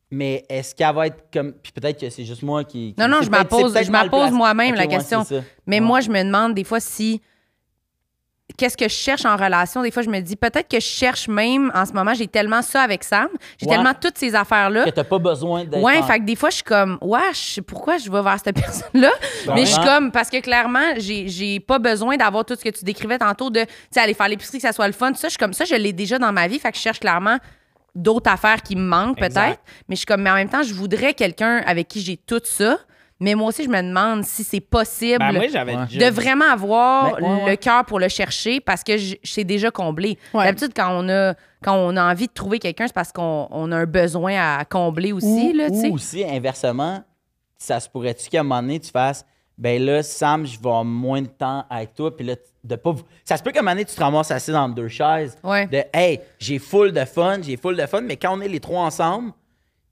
S2: mais est-ce qu'elle va être comme. Puis peut-être que c'est juste moi qui. qui-
S3: Non, non, je m'appose
S2: placé.
S3: moi-même la question. Mais
S2: Ouais.
S3: moi, je me demande des fois si. Qu'est-ce que je cherche en relation? Des fois, je me dis peut-être que je cherche même en ce moment, j'ai tellement ça avec Sam, j'ai
S2: Ouais.
S3: tellement toutes ces affaires-là.
S2: Que t'as pas besoin d'être.
S3: Ouais,
S2: en-
S3: fait que des fois, je suis comme, wesh, pourquoi je vais vers cette personne-là? Mais je suis
S2: Ouais.
S3: comme, parce que clairement, j'ai pas besoin d'avoir tout ce que tu décrivais tantôt de, tu sais, aller faire l'épicerie, que ça soit le fun. Tout ça, je suis comme ça, je l'ai déjà dans ma vie, fait que je cherche clairement d'autres affaires qui me manquent peut-être. Mais je suis comme, mais en même temps, je voudrais quelqu'un avec qui j'ai tout ça. Mais moi aussi, je me demande si c'est possible
S1: Ben, moi,
S3: de vraiment avoir
S2: Ben, ouais,
S3: le
S2: ouais.
S3: cœur pour le chercher parce que je- c'est déjà comblé.
S4: Ouais.
S3: D'habitude, quand on a quand on a envie de trouver quelqu'un, c'est parce qu'on on a un besoin à combler aussi,
S2: ou,
S3: là, tu sais.
S2: ou aussi, inversement, ça se pourrait-tu qu'à un moment donné, tu fasses, ben là, Sam, je vais avoir moins de temps avec toi, puis là, de pas. vous- Ça se peut qu'à un moment donné, tu te ramasses assis dans deux chaises.
S3: Ouais.
S2: De, hey, j'ai full de fun, j'ai full de fun, mais quand on est les trois ensemble,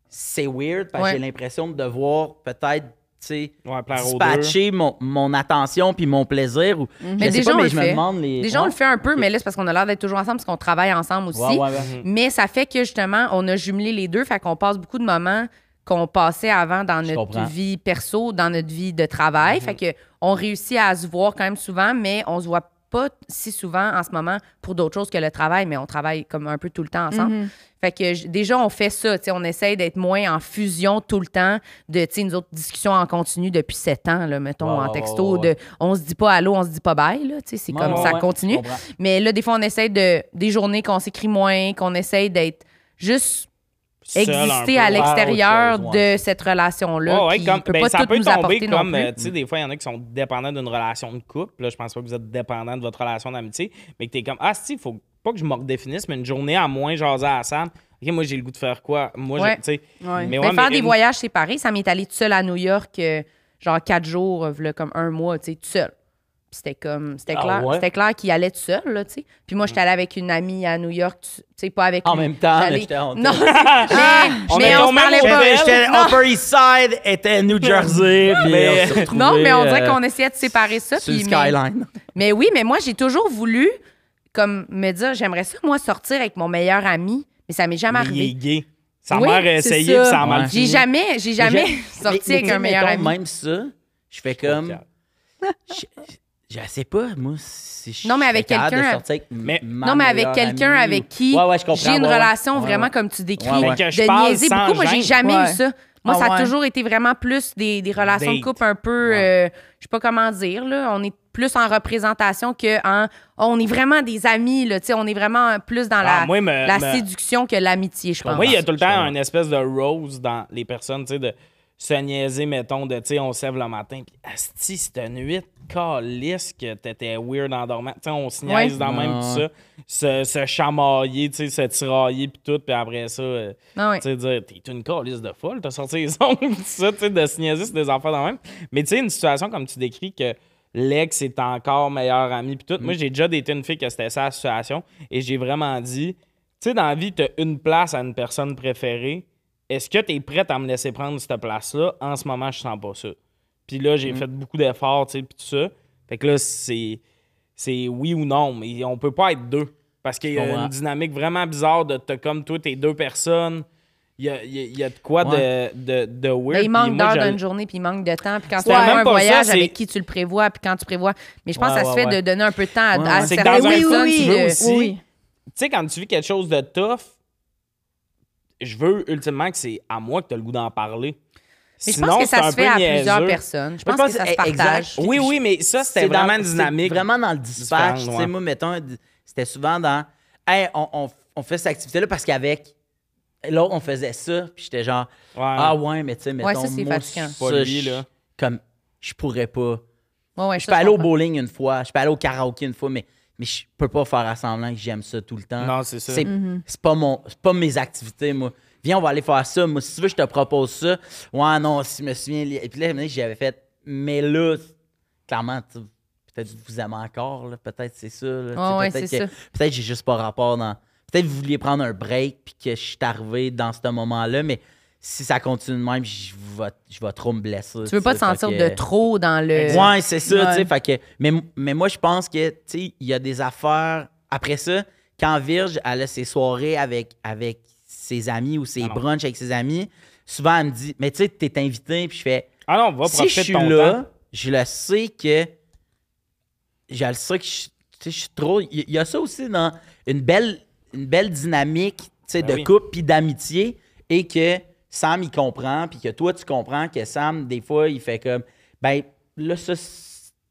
S2: c'est weird, parce que j'ai l'impression de devoir peut-être, sais,
S1: Ouais,
S2: mon, mon attention puis mon plaisir. Ou, je
S3: Mais déjà,
S2: pas,
S3: on
S2: mais
S3: le
S2: je me
S3: fait.
S2: demande les.
S3: Déjà, on
S2: Ouais.
S3: le fait un peu, mais là, c'est parce qu'on a l'air d'être toujours ensemble, parce qu'on travaille ensemble aussi.
S2: Ouais, ouais, ouais.
S3: Mais ça fait que justement, on a jumelé les deux, fait qu'on passe beaucoup de moments qu'on passait avant dans
S2: Je
S3: notre
S2: comprends.
S3: vie perso, dans notre vie de travail. Fait que on réussit à se voir quand même souvent, mais on se voit pas si souvent en ce moment pour d'autres choses que le travail, mais on travaille comme un peu tout le temps ensemble. Fait que déjà, on fait ça, tu sais, on essaye d'être moins en fusion tout le temps, de, tu sais, nous autres discussions en continu depuis sept ans, là, mettons, en texto,
S2: ouais,
S3: de on se dit pas allô, on se dit pas bye, là, tu sais, c'est comme
S2: ouais,
S3: ça
S2: ouais,
S3: continue. Mais là, des fois, on essaye de. Des journées qu'on s'écrit moins, qu'on essaye d'être juste exister à l'extérieur
S2: ouais.
S3: de cette relation-là.
S1: Ouais, ouais,
S3: qui
S1: comme,
S3: peut
S1: ben,
S3: pas
S1: ça
S3: tout
S1: peut
S3: nous
S1: tomber comme, euh, tu sais, des fois, il y en a qui sont dépendants d'une relation de couple. Là, je pense pas que vous êtes dépendant de votre relation d'amitié, mais que t'es comme, ah, si, faut pas que je me redéfinisse, mais une journée à moins jaser à Sam. OK, moi, j'ai le goût de faire quoi? Moi, j'ai-
S3: Ouais.
S1: tu sais.
S4: Ouais.
S1: Mais
S3: faire
S1: mais
S3: des
S1: une-
S3: voyages séparés, ça m'est allé tout seul à New York, euh, genre quatre jours, euh, v'là comme un mois, tu sais, tout seul. C'était comme, c'était
S2: Ah
S3: clair,
S2: ouais?
S3: c'était clair qu'il allait tout seul, là, tu sais. Puis moi, j'étais allée avec une amie à New York, tu sais, pas avec
S2: En
S3: lui.
S2: même temps, mais j'étais honteux.
S3: Non, mais,
S1: On
S3: mais
S1: était
S3: on
S1: au
S3: se parlait pas.
S2: J'étais. Upper East Side, était New Jersey,
S1: Mais-
S2: on retrouvés,
S3: Non, mais on dirait
S2: euh,
S3: qu'on essayait de séparer ça.
S2: sur
S3: puis mais-
S2: Skyline.
S3: Mais oui, mais moi, j'ai toujours voulu comme me dire, j'aimerais ça, moi, sortir avec mon meilleur ami, mais ça m'est jamais
S1: Mais il est
S3: arrivé.
S1: gay. Sa
S3: Oui,
S1: mère a essayé,
S4: ça.
S1: puis ça a mal.
S3: J'ai jamais, j'ai jamais
S2: Mais-
S3: sorti
S2: mais-
S3: avec
S2: mais
S3: un meilleur ami.
S2: Même ça, je fais comme. Je, sais pas, moi, si je
S3: Non, mais avec
S2: capable de
S3: quelqu'un-
S2: sortir avec
S1: Mais-
S2: ma
S3: Non, mais avec quelqu'un avec qui
S2: Ouais, ouais, je comprends,
S3: j'ai une
S2: ouais,
S3: relation
S2: Ouais,
S3: vraiment
S2: ouais.
S3: comme tu décris, de niaiser beaucoup. Moi, j'ai jamais
S4: Ouais.
S3: eu ça? Moi,
S4: Ah
S3: ça a
S4: ouais.
S3: toujours été vraiment plus des, des relations de couple un peu, euh, je sais pas comment dire, là. On est plus en représentation que en. On est vraiment des amis, là. Tu sais, on est vraiment plus dans
S1: Ah,
S3: la,
S1: moi, me-
S3: la
S1: me-
S3: séduction que l'amitié, je pense.
S1: Moi, il y a tout le temps une espèce de rose dans les personnes, tu sais, de se niaiser, mettons, de, tu sais, on se lève le matin, puis asti, c'était une nuit calisse que t'étais weird en dormant. Tu sais, on se niaise
S3: Ouais.
S1: dans même tout ça, se, se chamailler, tu sais, se tirailler, puis tout, puis après ça, euh,
S3: Ah ouais.
S1: tu sais, dire, t'es une calisse de folle, t'as sorti les ongles, tout ça, tu sais, de se niaiser sur des enfants dans même. Mais tu sais, une situation comme tu décris que l'ex est encore meilleur ami, puis tout.
S2: Mm.
S1: Moi, j'ai déjà daté une fille que c'était ça la situation, et j'ai vraiment dit, tu sais, dans la vie, t'as une place à une personne préférée. Est-ce que tu es prête à me laisser prendre cette place-là? En ce moment, je sens pas ça. Puis là,
S2: Mm.
S1: j'ai fait beaucoup d'efforts, tu sais, puis tout ça. Fait que là, c'est, c'est oui ou non, mais on peut pas être deux. Parce qu'il y a une dynamique vraiment bizarre de t'as comme toi, t'es deux personnes. Il y a, il y a- il y a de quoi
S2: Ouais.
S1: de, de, de weird.
S3: Il manque d'heures d'une journée, puis il manque de temps. Puis quand tu
S1: Ouais, même
S3: un
S1: ça,
S3: voyage, avec qui tu le prévois, puis quand tu prévois. Mais je pense
S2: Ouais,
S3: que ça se fait
S2: ouais.
S3: de donner un peu de temps à,
S2: Ouais,
S3: à certaines
S1: dans un
S3: personnes.
S1: veux
S3: de-
S1: aussi-
S4: Oui.
S1: Tu sais, quand tu vis quelque chose de tough, je veux ultimement que c'est à moi que tu as le goût d'en parler.
S3: Mais je
S1: Sinon,
S3: pense que ça se fait à plusieurs personnes. Je
S2: Moi,
S3: pense que ça se
S2: exact.
S3: partage.
S1: Oui, oui, mais ça, c'était vraiment une dynamique.
S2: Vraiment dans le dispatch.
S1: différente,
S2: Tu sais,
S1: ouais.
S2: moi, mettons, c'était souvent dans. Hey, on, on- on fait cette activité-là parce qu'avec l'autre, on faisait ça. Puis j'étais genre,
S1: Ouais.
S2: ah ouais, mais tu sais, mettons.
S3: ça, c'est
S2: moi,
S3: fatigant.
S2: ça,
S1: Pas lui,
S2: je-
S1: là.
S2: Comme, je pourrais pas.
S3: Ouais, ouais,
S2: Je peux aller au bowling une fois, je peux aller au karaoké une fois, mais, mais je peux pas faire à semblant que j'aime ça tout le temps.
S1: Non, c'est ça.
S2: C'est c'est pas, mon, c'est pas mes activités, moi. Viens, on va aller faire ça. Moi, si tu veux, je te propose ça. Ouais, non, si je me souviens. Et puis là, j'avais fait, mais là, clairement, peut-être que vous aimez encore, là. peut-être c'est ça.
S3: Ouais,
S2: peut-être
S3: c'est
S2: que-
S3: ça.
S2: Peut-être que j'ai juste pas rapport dans. Peut-être que vous vouliez prendre un break, puis que je suis arrivé dans ce moment-là, mais si ça continue de même, je vais, je vais trop me blesser.
S3: Tu veux pas te sentir
S2: que-
S3: de trop dans le.
S2: Ouais, c'est ça,
S4: Ouais.
S2: tu sais. Fait que, mais, mais moi, je pense que, tu sais, il y a des affaires. Après ça, quand Virge, elle a ses soirées avec, avec ses amis ou ses
S1: Ah non.
S2: brunchs avec ses amis, souvent, elle me dit, mais tu sais, t'es invité, puis je fais,
S1: Ah non, va
S2: si
S1: profiter
S2: je suis là,
S1: temps.
S2: je le sais que. Je le sais que je, suis trop. Il y- il y a ça aussi dans une belle, une belle dynamique tu sais,
S1: Ben
S2: de
S1: oui.
S2: couple puis d'amitié et que Sam, il comprend, puis que toi, tu comprends que Sam, des fois, il fait comme. Ben, là, ça,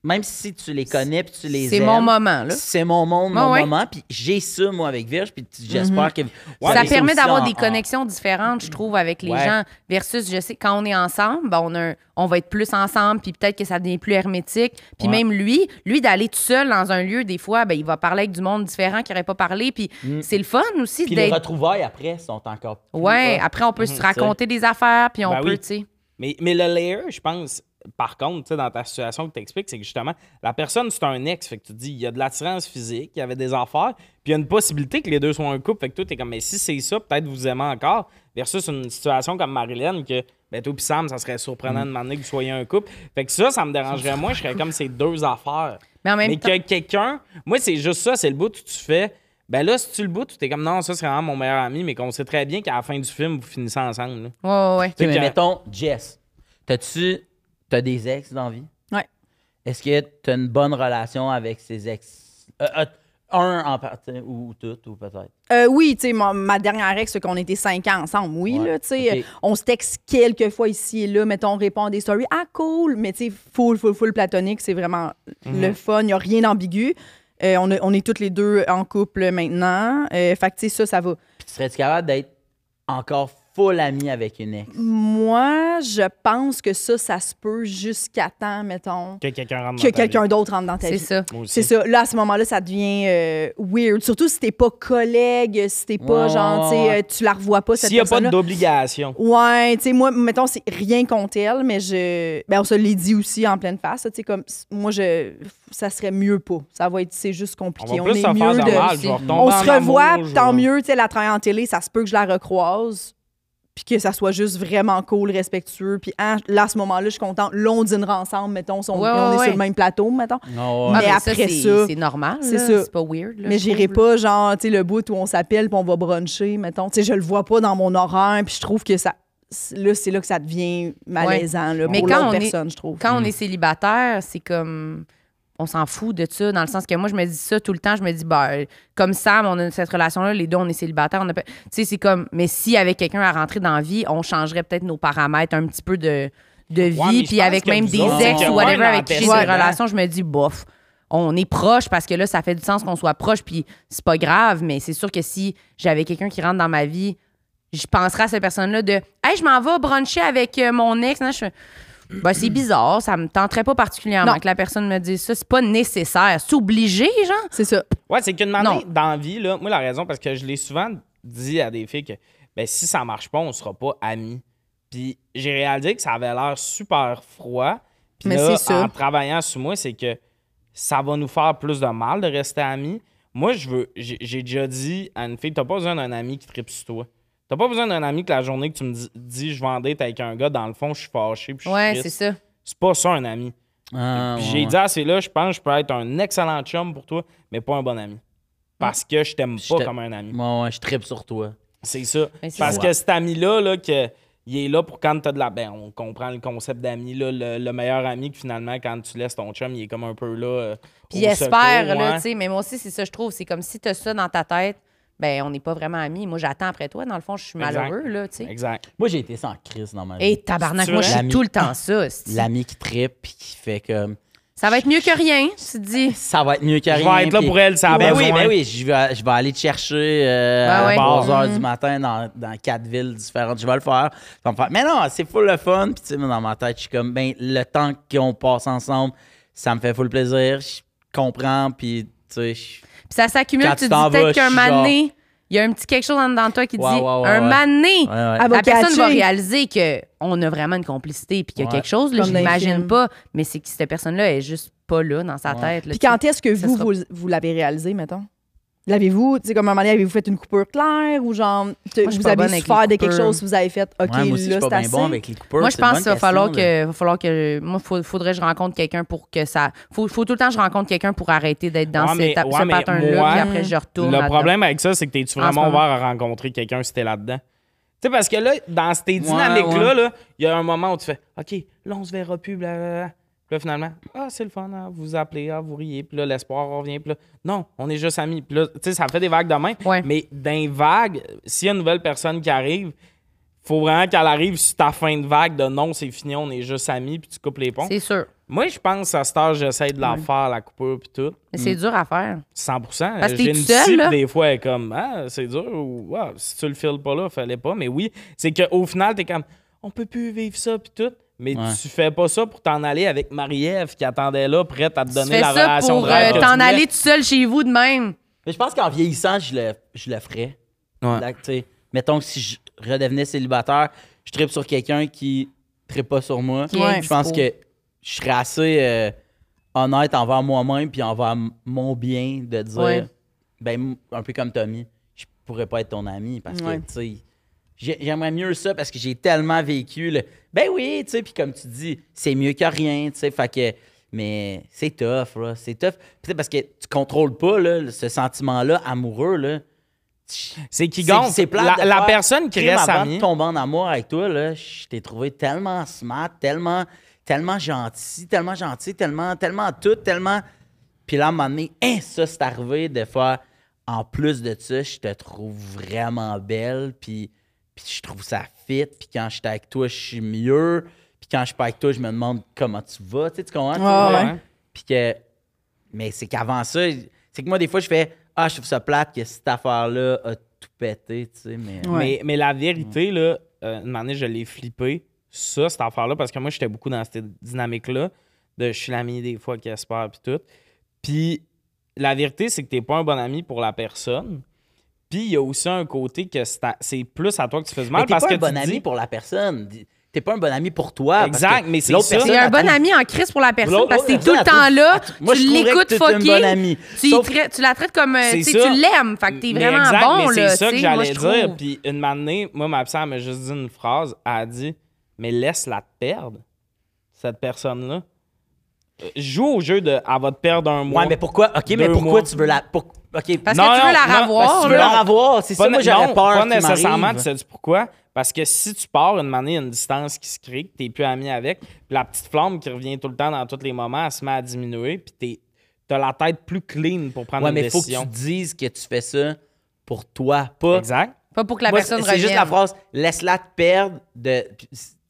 S2: même si tu les connais puis tu les
S3: C'est
S2: aimes,
S3: mon moment, là.
S2: C'est mon monde, mon
S3: ouais.
S2: moment. Puis j'ai ça, moi, avec Virge, puis t- j'espère que.
S1: Ouais,
S3: ça permet d'avoir
S2: en-
S3: des
S2: en-
S3: connexions différentes, je trouve, avec les
S2: Ouais.
S3: gens. Versus, je sais, quand on est ensemble, ben, on, a on va être plus ensemble, puis peut-être que ça devient plus hermétique. Puis
S2: Ouais.
S3: même lui, lui, d'aller tout seul dans un lieu, des fois, ben, il va parler avec du monde différent qui n'aurait pas parlé. Puis c'est le fun aussi
S2: Mm. Puis les retrouvailles après sont encore. plus
S3: Ouais, après, on peut se raconter des affaires, puis on
S1: Ben
S3: peut,
S1: oui.
S3: tu sais.
S1: Mais, mais le layer, je pense, par contre, tu sais, dans ta situation que tu expliques, c'est que justement, la personne, c'est un ex. Fait que tu te dis, il y a de l'attirance physique, il y avait des affaires, puis il y a une possibilité que les deux soient un couple. Fait que toi, t'es comme, mais si c'est ça, peut-être vous aimez encore. Versus une situation comme Marilyn, que, ben, toi, puis Sam, ça serait surprenant de demander que vous soyez un couple. Fait que ça, ça me dérangerait moins. Je serais comme ces deux affaires.
S3: Mais en même
S1: Mais
S3: temps.
S1: que quelqu'un, moi, c'est juste ça, c'est le bout où tu fais. Ben là, si tu le bout, tu es comme non, ça c'est vraiment mon meilleur ami, mais qu'on sait très bien qu'à la fin du film, vous finissez ensemble. là.
S3: Ouais, ouais, ouais.
S2: Mais
S1: que-
S2: mettons, Jess, t'as-tu t'as des ex dans la vie?
S4: Ouais.
S2: Est-ce que t'as une bonne relation avec ces ex? Euh, euh, un en partie, ou toutes, ou peut-être?
S4: Euh, oui, tu sais, ma, ma dernière ex, c'est qu'on était cinq ans ensemble. Oui,
S2: Ouais,
S4: là, tu sais, euh, on se texte quelques fois ici et là, mettons, on répond à des stories. Ah, cool! Mais tu sais, full, full, full platonique, c'est vraiment le fun. Il n'y a rien d'ambigu. Euh, on, a- on est toutes les deux en couple maintenant. Euh, fait que, tu sais, ça, ça va.
S2: Puis tu serais-tu capable d'être encore full ami avec une ex?
S4: Moi, je pense que ça, ça se peut jusqu'à temps, mettons,
S1: Que quelqu'un rentre
S4: que
S1: dans ta
S4: quelqu'un d'autre rentre dans ta
S3: C'est
S4: vie.
S3: ça.
S1: Moi aussi.
S4: C'est ça. Là, à ce moment-là, ça devient euh, weird. Surtout si t'es pas collègue, si t'es pas
S2: Ouais,
S4: genre, tu
S2: ouais,
S4: sais,
S2: ouais.
S4: euh, tu la revois pas, cette
S1: S'il n'y a pas d'obligation.
S4: Ouais, tu sais, moi, mettons, c'est rien contre elle, mais je. Ben, on se l'est dit aussi en pleine face, tu sais, comme. Moi, je. Ça serait mieux pas. Ça va être. C'est juste
S1: On
S4: compliqué.
S1: va
S4: On,
S1: plus
S4: est
S1: se faire
S4: mieux
S1: de mal.
S4: On se revoit,
S1: amour,
S4: tant mieux, tu sais, la travaille en télé, ça se peut que je la recroise, puis que ça soit juste vraiment cool, respectueux, puis hein, là, à ce moment-là, je suis contente. Là, on dînera ensemble, mettons, si on,
S3: Ouais,
S4: on
S3: ouais,
S4: est
S3: ouais.
S4: sur le même plateau, mettons.
S2: Non,
S3: Ah,
S4: Mais
S3: ben
S4: après
S3: c'est-
S4: ça,
S3: c'est normal.
S4: c'est ça.
S3: C'est pas weird. là,
S4: Mais
S3: je
S4: j'irai pas, genre, tu sais, le bout où on s'appelle puis on va bruncher, mettons. Tu sais, je le vois pas dans mon horaire, puis je trouve que ça. Là, c'est là que ça devient malaisant, là,
S3: Mais
S4: pour
S3: quand
S4: l'autre
S3: on est-
S4: personne, je trouve.
S3: Quand
S2: Mm.
S3: on est célibataire, c'est comme. On s'en fout de ça, dans le sens que moi, je me dis ça tout le temps. Je me dis, bah, comme Sam, on a cette relation-là, les deux, on est célibataires. On a Tu sais, c'est comme. Mais si avec quelqu'un à rentrer dans la vie, on changerait peut-être nos paramètres un petit peu de, de vie.
S1: Ouais,
S3: puis avec même des ex ou whatever avec qui j'ai des relations, je me dis, bof. On est proche parce que là, ça fait du sens qu'on soit proche, puis c'est pas grave, mais c'est sûr que si j'avais quelqu'un qui rentre dans ma vie, je penserais à cette personne-là de Hey, je m'en vais bruncher avec euh, mon ex. Non, je ben, c'est bizarre, ça me tenterait pas particulièrement
S4: Non.
S3: que la personne me dise ça. C'est pas nécessaire. C'est obligé, genre.
S4: C'est ça.
S1: Ouais, c'est qu'une manière
S3: Non.
S1: dans la vie, là, moi, la raison, parce que je l'ai souvent dit à des filles que ben, si ça marche pas, on sera pas amis. Puis j'ai réalisé que ça avait l'air super froid. Puis
S4: Mais
S1: là,
S4: c'est ça.
S1: en travaillant sur moi, c'est que ça va nous faire plus de mal de rester amis. Moi, je veux. J'ai j'ai déjà dit à une fille, t'as pas besoin d'un ami qui tripe sur toi. T'as pas besoin d'un ami que la journée que tu me dis, dis, je vais en date avec un gars, dans le fond, je suis fâché. puis je suis
S3: Ouais, c'est ça.
S1: C'est pas ça un ami.
S2: Ah, ouais,
S1: j'ai
S2: ouais.
S1: dit à ces là je pense que je peux être un excellent chum pour toi, mais pas un bon ami. Parce que je t'aime pas comme un ami.
S2: Ouais, ouais, je tripe sur toi.
S1: C'est ça.
S3: C'est
S1: Parce
S3: ça.
S1: que cet ami-là, là, que, il est là pour quand t'as de la. Ben, on comprend le concept d'ami, là, le, le meilleur ami que finalement, quand tu laisses ton chum, il est comme un peu là. euh,
S3: Puis
S1: au
S3: espère,
S1: secours,
S3: là, tu sais. Mais moi aussi, c'est ça, je trouve. C'est comme si t'as ça dans ta tête, ben, on n'est pas vraiment amis. Moi, j'attends après toi. Dans le fond, je suis
S1: Exact.
S3: malheureux, là, tu sais.
S1: Exact.
S2: Moi, j'ai été sans crise dans ma vie.
S3: Et tabarnak,
S1: C'est
S3: moi, je suis tout le temps ça.
S2: L'ami qui tripe puis qui fait comme.
S3: Ça va être mieux que rien, tu te dis.
S2: Ça va être mieux que
S1: Je
S2: rien.
S1: vais être là pour elle, ça a
S2: Ben oui,
S1: besoin.
S2: ben oui, je vais, je vais aller te chercher euh,
S3: Ben
S2: à
S3: ouais.
S2: 3 heures du matin dans, dans quatre villes différentes. Je vais le faire. Ça va me faire- Mais non, c'est full le fun. Puis tu sais, dans ma tête, je suis comme, ben, le temps qu'on passe ensemble, ça me fait full plaisir. Je comprends, puis tu sais, je-
S3: Puis ça s'accumule,
S2: Quand
S3: tu
S2: tu
S3: te
S2: t'en
S3: dis peut-être qu'un
S2: suis
S3: il y a un petit quelque chose en dedans de toi qui
S2: Ouais,
S3: dit
S2: ouais, ouais,
S3: un
S2: ouais.
S3: moment donné,
S2: Ouais, ouais.
S4: Elle va
S3: la personne va réaliser qu'on a vraiment une complicité puis qu'il y a
S2: Ouais.
S3: quelque chose. Là,
S4: Comme
S3: je
S4: dans les
S3: l'imagine
S4: films.
S3: pas, mais c'est que cette personne-là est juste pas là dans sa
S2: Ouais.
S3: tête. là,
S4: Puis
S3: tu sais.
S4: quand est-ce que
S3: Ça
S4: vous,
S3: sera-
S4: vous, vous l'avez réalisé, mettons? L'avez-vous, tu sais, comme à un moment donné, avez-vous fait une coupure claire ou genre,
S3: Moi, je
S4: vous avez
S3: les
S4: de quelque
S3: coupures.
S4: chose, vous avez fait, OK,
S2: Ouais, moi aussi, je
S4: là,
S2: suis
S4: c'est
S2: pas bien
S4: assez.
S2: bon avec les coupeurs.
S3: Moi, je pense qu'il va falloir que, va falloir que. Moi, faut, faudrait que je rencontre quelqu'un pour que ça. Faut, faut tout le temps que je rencontre quelqu'un pour arrêter d'être dans
S1: Ouais, mais-
S3: cette-
S1: ouais,
S3: ce pattern-là,
S1: moi,
S3: puis après, je retourne.
S1: Le
S3: là-dedans.
S1: problème avec ça, c'est que t'es-tu vraiment ouvert à rencontrer quelqu'un si t'es là-dedans? Tu sais, parce que là, dans ces dynamiques-là,
S2: ouais.
S1: il y a un moment où tu fais OK, là, on se verra plus, blablabla. Puis là, finalement, ah, c'est le fun, hein, vous appelez, ah, vous riez, puis là, l'espoir revient, puis là, non, on est juste amis. Puis là, tu sais, ça fait des vagues de même.
S3: Ouais.
S1: Mais d'un vague, s'il y a une nouvelle personne qui arrive, faut vraiment qu'elle arrive sur ta fin de vague de non, c'est fini, on est juste amis, puis tu coupes les ponts.
S3: C'est sûr.
S1: Moi, je pense à cette heure, j'essaie de la faire, la coupure, puis tout.
S3: Mais c'est dur à faire.
S1: 100
S3: Parce que
S1: J'ai une puis des fois, elle est comme, ah, c'est dur, ou ah, si tu le files pas là, fallait pas. Mais oui, c'est qu'au final, t'es comme, on peut plus vivre ça, puis tout. Mais
S2: Ouais.
S1: tu fais pas ça pour t'en aller avec Marie-Ève qui attendait là, prête à te
S3: Tu
S1: donner
S3: fais
S1: la
S3: ça
S1: relation
S3: pour
S1: de rêve
S3: euh, t'en aller tout seul chez vous de même.
S2: Mais je pense qu'en vieillissant, je le, je le ferais.
S1: Ouais.
S2: Là, mettons que si je redevenais célibataire, je tripe sur quelqu'un qui trippe pas sur moi.
S4: Ouais.
S2: Je pense que je serais assez euh, honnête envers moi-même puis envers mon bien de dire,
S3: Ouais.
S2: ben, un peu comme Tommy, je pourrais pas être ton ami parce
S4: Ouais.
S2: que, tu sais, j'aimerais mieux ça parce que j'ai tellement vécu le, ben oui, tu sais, puis comme tu dis, c'est mieux que rien, tu sais, fait que, mais c'est tough, là, c'est tough. Puis parce que tu contrôles pas, là, ce sentiment-là amoureux, là.
S1: C'est qui gagne.
S2: c'est
S1: La,
S2: de
S1: la personne qui reste amie.
S2: tomber en amour avec toi, là, je t'ai trouvé tellement smart, tellement, tellement gentil, tellement gentil, tellement, tellement tout, tellement. Puis là, à un moment donné, hein, ça, c'est arrivé de faire. En plus de ça, je te trouve vraiment belle, puis, puis je trouve ça fit, puis quand je suis avec toi, je suis mieux, puis quand je suis pas avec toi, je me demande comment tu vas, tu sais, tu comprends?
S1: Ouais.
S2: Puis que. Mais c'est qu'avant ça, c'est que moi, des fois, je fais Ah, je trouve ça plate que cette affaire-là a tout pété, tu sais, mais.
S4: Ouais.
S1: Mais, mais la vérité, là, euh, une année, je l'ai flippé, ça, cette affaire-là, parce que moi, j'étais beaucoup dans cette dynamique-là, de je suis l'ami des fois qui espère, puis tout. Puis la vérité, c'est que t'es pas un bon ami pour la personne. Puis il y a aussi un côté que c'est plus à toi que tu fais du mal
S2: Mais t'es
S1: parce
S2: pas
S1: que
S2: un bon
S1: tu
S2: ami
S1: dis-
S2: pour la personne. T'es pas un bon ami pour toi.
S1: Exact, mais c'est
S2: l'autre
S1: ça.
S2: personne,
S3: C'est un bon ami en crise pour la personne parce que t'es tout le temps là,
S2: Moi,
S3: tu l'écoutes
S2: t'es
S3: fucké, tu, la traites comme, euh, tu sais,
S1: ça.
S3: tu l'aimes, fait que t'es vraiment bon,
S1: c'est ça que j'allais dire. Puis une année, moi, ma psy, elle m'a juste dit une phrase. Elle a dit Mais laisse-la te perdre, cette personne-là. Joue au jeu de Elle va te perdre un mois.
S2: Ouais, mais pourquoi? OK, mais pourquoi
S1: mois.
S2: tu veux la. pour- OK.
S3: Parce
S1: Non,
S3: que tu
S1: non,
S3: veux la
S1: non,
S3: ravoir,
S2: parce que tu veux la revoir. C'est ça,
S1: Pas
S2: moi, j'aurais
S1: non,
S2: peur.
S1: Pas nécessairement, tu sais pourquoi? Parce que si tu pars une année, il y a une distance qui se crée, que tu n'es plus ami avec, puis la petite flamme qui revient tout le temps dans tous les moments, elle se met à diminuer, puis tu as la tête plus clean pour prendre
S2: Ouais,
S1: une
S2: mais faut que tu dises que tu fais ça pour toi, pas.
S1: Exact.
S3: Pas pour que la
S2: Moi,
S3: personne
S2: c'est c'est juste
S3: revienne.
S2: la phrase laisse-la te perdre de.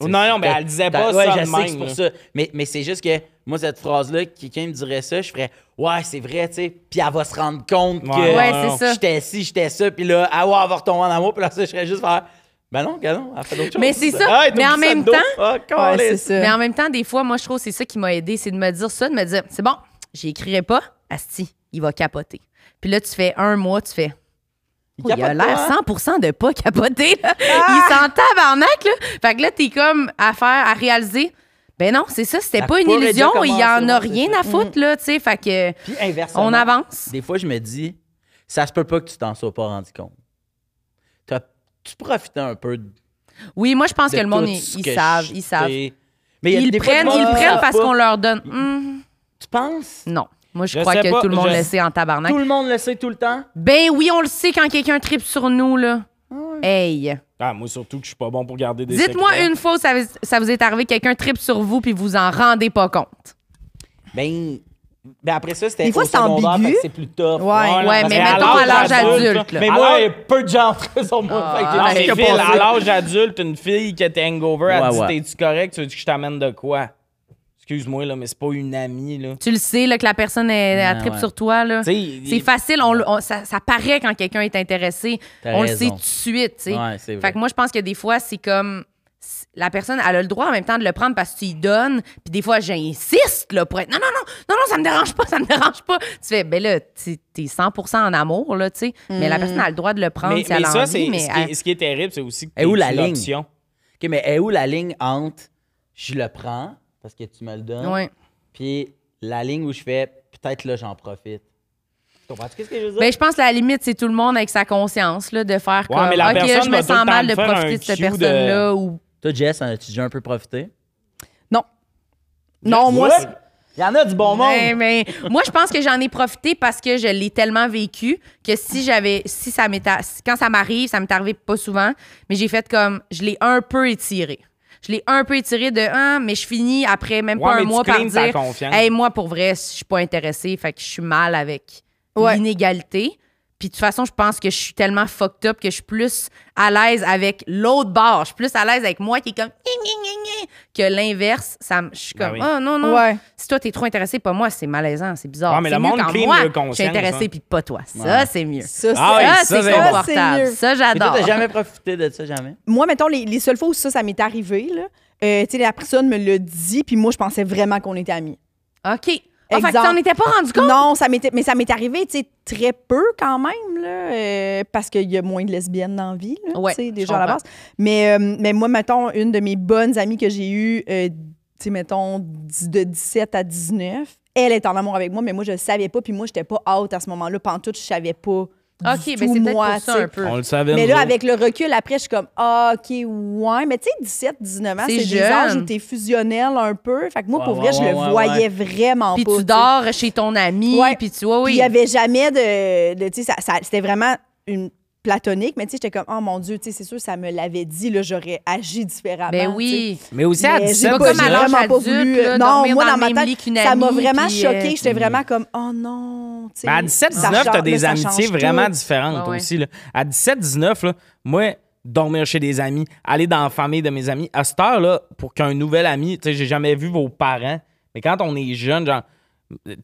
S1: Non, non, mais elle disait pas
S2: ouais,
S1: ça
S2: je
S1: de
S2: sais
S1: même,
S2: que c'est pour
S1: là.
S2: ça. Mais, mais c'est juste que moi, cette phrase-là, quelqu'un me dirait ça, je ferais Ouais, c'est vrai, tu sais. Puis elle va se rendre compte que
S1: Ouais,
S3: c'est ça.
S2: j'étais ci, j'étais ça. Puis là, ah ouais, elle va retomber en amour. Puis là, ça, je serais juste faire Ben non, gars, non, elle fait d'autres choses.
S3: Mais c'est ça.
S2: Ah, elle
S3: Mais en même
S2: de dos.
S3: temps-
S2: Ah,
S4: Ouais, c'est ça.
S3: Mais en même temps, des fois, moi, je trouve que c'est ça qui m'a aidé, c'est de me dire ça, de me dire, c'est bon, j'y écrirai pas, Asti, il va capoter. Puis là, tu fais un mois, tu fais,
S2: Il
S3: Oh, il a l'air
S2: pas, hein?
S3: 100% de pas capoter. là. Il s'en tabarnak, là. Fait que là, t'es comme à faire, à réaliser. Ben non, c'est ça, c'était pas une illusion. Il y en a rien à foutre, là, tu sais. Fait que
S2: Puis inversement.
S3: on avance.
S2: Des fois, je me dis Ça se peut pas que tu t'en sois pas rendu compte. Tu profitais un peu de
S3: Oui, moi, je pense que le monde, ils, ils savent, ils savent.
S2: Mais
S3: Ils prennent, ils prennent parce qu'on leur donne. Hum,
S2: Tu penses?
S3: Non. Moi, je,
S1: Je
S3: crois que
S1: pas,
S3: tout le monde
S1: je-
S3: le sait en tabarnak.
S2: Tout le monde le sait tout le temps?
S3: Ben oui, on le sait quand quelqu'un tripe sur nous, là. Hey.
S1: Ah, moi, surtout que je suis pas bon pour garder des
S3: Dites-moi une fois où ça, vous- ça vous est arrivé, quelqu'un tripe sur vous puis vous en rendez pas compte?
S2: Ben, ben après ça, c'était
S4: Des fois, c'est ambigu.
S2: c'est plus tough.
S4: Ouais.
S3: Ouais, mais mettons à l'âge adulte, là.
S2: Mais moi, peu de gens sur moi.
S3: Ah,
S2: fait que j'ai
S1: Non,
S3: ouais,
S1: mais Phil, à l'âge adulte, une fille qui était hangover, elle
S2: Ouais,
S1: dit
S2: ouais.
S1: T'es-tu correct? Tu veux que je t'amène de quoi? Excuse-moi, là, mais c'est pas une amie, là.
S3: Tu le sais là, que la personne elle, elle
S2: Ouais,
S3: tripe
S2: ouais.
S3: sur toi. là. C'est
S1: il-
S3: facile, on, ça, ça paraît quand quelqu'un est intéressé.
S2: T'as
S3: On le sait tout de suite. tu sais.
S2: Ouais, c'est vrai.
S3: Fait que moi, je pense que des fois, c'est comme. La personne, elle a le droit en même temps de le prendre parce que tu y donnes. Puis des fois, j'insiste là, pour être. Non, non, non, non, non, ça me dérange pas, ça me dérange pas. Tu fais, ben là, tu- t'es 100 en amour, là, tu sais. Mais la personne a le droit de le prendre
S1: Mais,
S3: si elle
S1: mais ça,
S3: envie.
S1: c'est
S3: mais
S1: ce, qui est,
S3: elle-
S1: ce qui est terrible, c'est aussi que
S2: où la ligne? OK, mais est où la ligne entre je le prends parce que tu me le donnes,
S3: Ouais.
S2: puis la ligne où je fais peut-être là, j'en profite. Tu comprends ce que je veux dire?
S3: Ben, je pense que la limite, c'est tout le monde avec sa conscience, là, de faire
S1: Ouais,
S3: comme,
S1: mais la
S3: OK,
S1: personne
S3: je
S1: va
S3: me
S1: le
S3: sens mal de
S1: faire un
S3: profiter de cette
S1: cue de-
S3: personne-là. Ou...
S2: Toi, Jess, en as-tu déjà un peu profité?
S4: Non. Non, moi,
S2: Ouais. Il y en a du bon monde.
S3: Mais moi, je pense que j'en ai profité parce que je l'ai tellement vécu que si j'avais, si ça m'était, quand ça m'arrive, ça m'est arrivé pas souvent, mais j'ai fait comme, je l'ai un peu étiré. Je l'ai un peu étiré de ah, mais je finis après même
S1: Ouais,
S3: pas un mois par dire,
S1: confiance.
S3: hey, moi pour vrai, je suis pas intéressée, fait que je suis mal avec
S4: Ouais.
S3: l'inégalité. Puis de toute façon, je pense que je suis tellement fucked up que je suis plus à l'aise avec l'autre barre. Je suis plus à l'aise avec moi qui est comme que l'inverse. Ça, me- je suis
S1: Ben
S3: comme
S1: oui.
S3: oh non non.
S4: Ouais.
S3: Si toi t'es trop intéressé, pas moi, c'est malaisant, c'est bizarre.
S1: Ouais, mais le
S3: mieux
S1: monde
S3: quand
S1: clean
S3: moi, je suis intéressé
S1: hein.
S3: puis pas toi. Ça
S2: Ouais.
S3: c'est mieux.
S4: Ça, c'est-
S1: Ah
S3: confortable.
S4: mieux.
S3: Ça j'adore.
S2: t'as jamais profité de ça, jamais?
S4: Moi, mettons, les, les seules fois où ça, ça m'est arrivé, là, euh, tu sais, la personne me l'a dit, puis moi, je pensais vraiment qu'on était amis.
S3: OK. Ah, fait que t'en étais pas rendu compte?
S4: Non, ça m'était, mais ça m'est arrivé, tu sais, très peu quand même, là, euh, parce qu'il y a moins de lesbiennes dans la vie, là,
S3: Ouais,
S4: tu sais, déjà à la base. Mais, euh, mais moi, mettons, une de mes bonnes amies que j'ai eues, euh, tu sais, mettons, de 17 à 19, elle est en amour avec moi, mais moi, je le savais pas, puis moi, j'étais pas out à ce moment-là. Pantoute, je savais pas.
S3: OK, mais
S4: tout,
S3: c'est peut-être
S4: moi,
S3: pour ça un peu.
S1: On le savait.
S4: Mais là, avec le recul, après, je suis comme, ah, OK, ouais. Mais tu sais, 17, 19 ans,
S3: C'est
S4: c'est des âges
S3: jeune.
S4: où t'es fusionnel un peu. Fait que moi,
S2: Ouais,
S4: pour
S2: ouais,
S4: vrai, je
S2: ouais,
S4: le
S2: ouais,
S4: voyais vraiment
S3: Puis
S4: pas.
S3: tu
S4: tu
S3: dors chez ton ami,
S4: Ouais.
S3: puis tu vois,
S4: Puis
S3: oui.
S4: il y avait jamais de. de- tu sais, ça, ça- c'était vraiment une platonique, mais tu sais, j'étais comme, oh mon Dieu, tu sais, c'est sûr, ça me l'avait dit, là, j'aurais agi différemment.
S3: Ben oui.
S1: Mais aussi à
S4: Mais j'ai
S1: 17,
S3: pas
S4: pas,
S3: comme à l'âge
S4: vraiment pas
S3: adulte,
S4: voulu.
S3: là,
S4: non, moi,
S3: dans
S4: ma tête, ça m'a vraiment choqué.
S3: euh,
S4: J'étais vraiment comme, oh non. tu sais,
S1: Mais à 17,
S4: ça
S1: 19,
S4: change-
S1: t'as des amitiés
S4: tout.
S1: vraiment différentes
S3: ouais.
S1: aussi. Là. À 17, 19, là, moi, dormir chez des amis, aller dans la famille de mes amis, à cette heure-là, pour qu'un nouvel ami, tu sais, j'ai jamais vu vos parents, mais quand on est jeune, genre,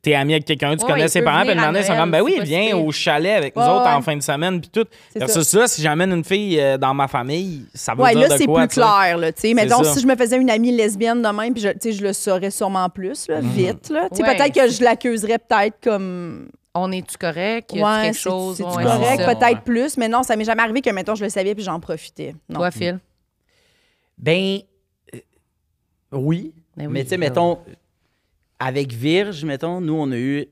S1: t'es ami avec quelqu'un, tu
S3: Ouais,
S1: connais ses parents, puis
S3: à
S1: demander, ils sont comme, ben
S3: c'est
S1: oui, viens au chalet avec nous
S4: Ouais,
S1: autres en fin de semaine, puis tout.
S4: C'est
S1: Versus ça, si j'amène une fille euh, dans ma famille, ça
S4: Ouais,
S1: dire
S4: là,
S1: de
S4: c'est
S1: quoi,
S4: plus
S1: tu sais?
S4: clair, là, tu sais. Mettons,
S1: ça.
S4: si je me faisais une amie lesbienne de même, puis je, tu sais, je le saurais sûrement plus, là, vite, là. Tu sais,
S3: Ouais.
S4: peut-être que je l'accuserais peut-être comme...
S3: On est-tu correct? Y a-tu
S4: Ouais,
S3: quelque
S4: c'est-
S3: chose?
S4: c'est-tu
S3: Ouais,
S4: correct,
S3: c'est ça.
S4: peut-être plus, mais non, ça m'est jamais arrivé que, mettons, je le savais puis j'en profitais. Non.
S3: Toi, Phil?
S2: Ben, euh, oui.
S3: Ben oui,
S2: mais tu sais,
S3: là.
S2: mettons, avec Virge, mettons, nous, on a eu,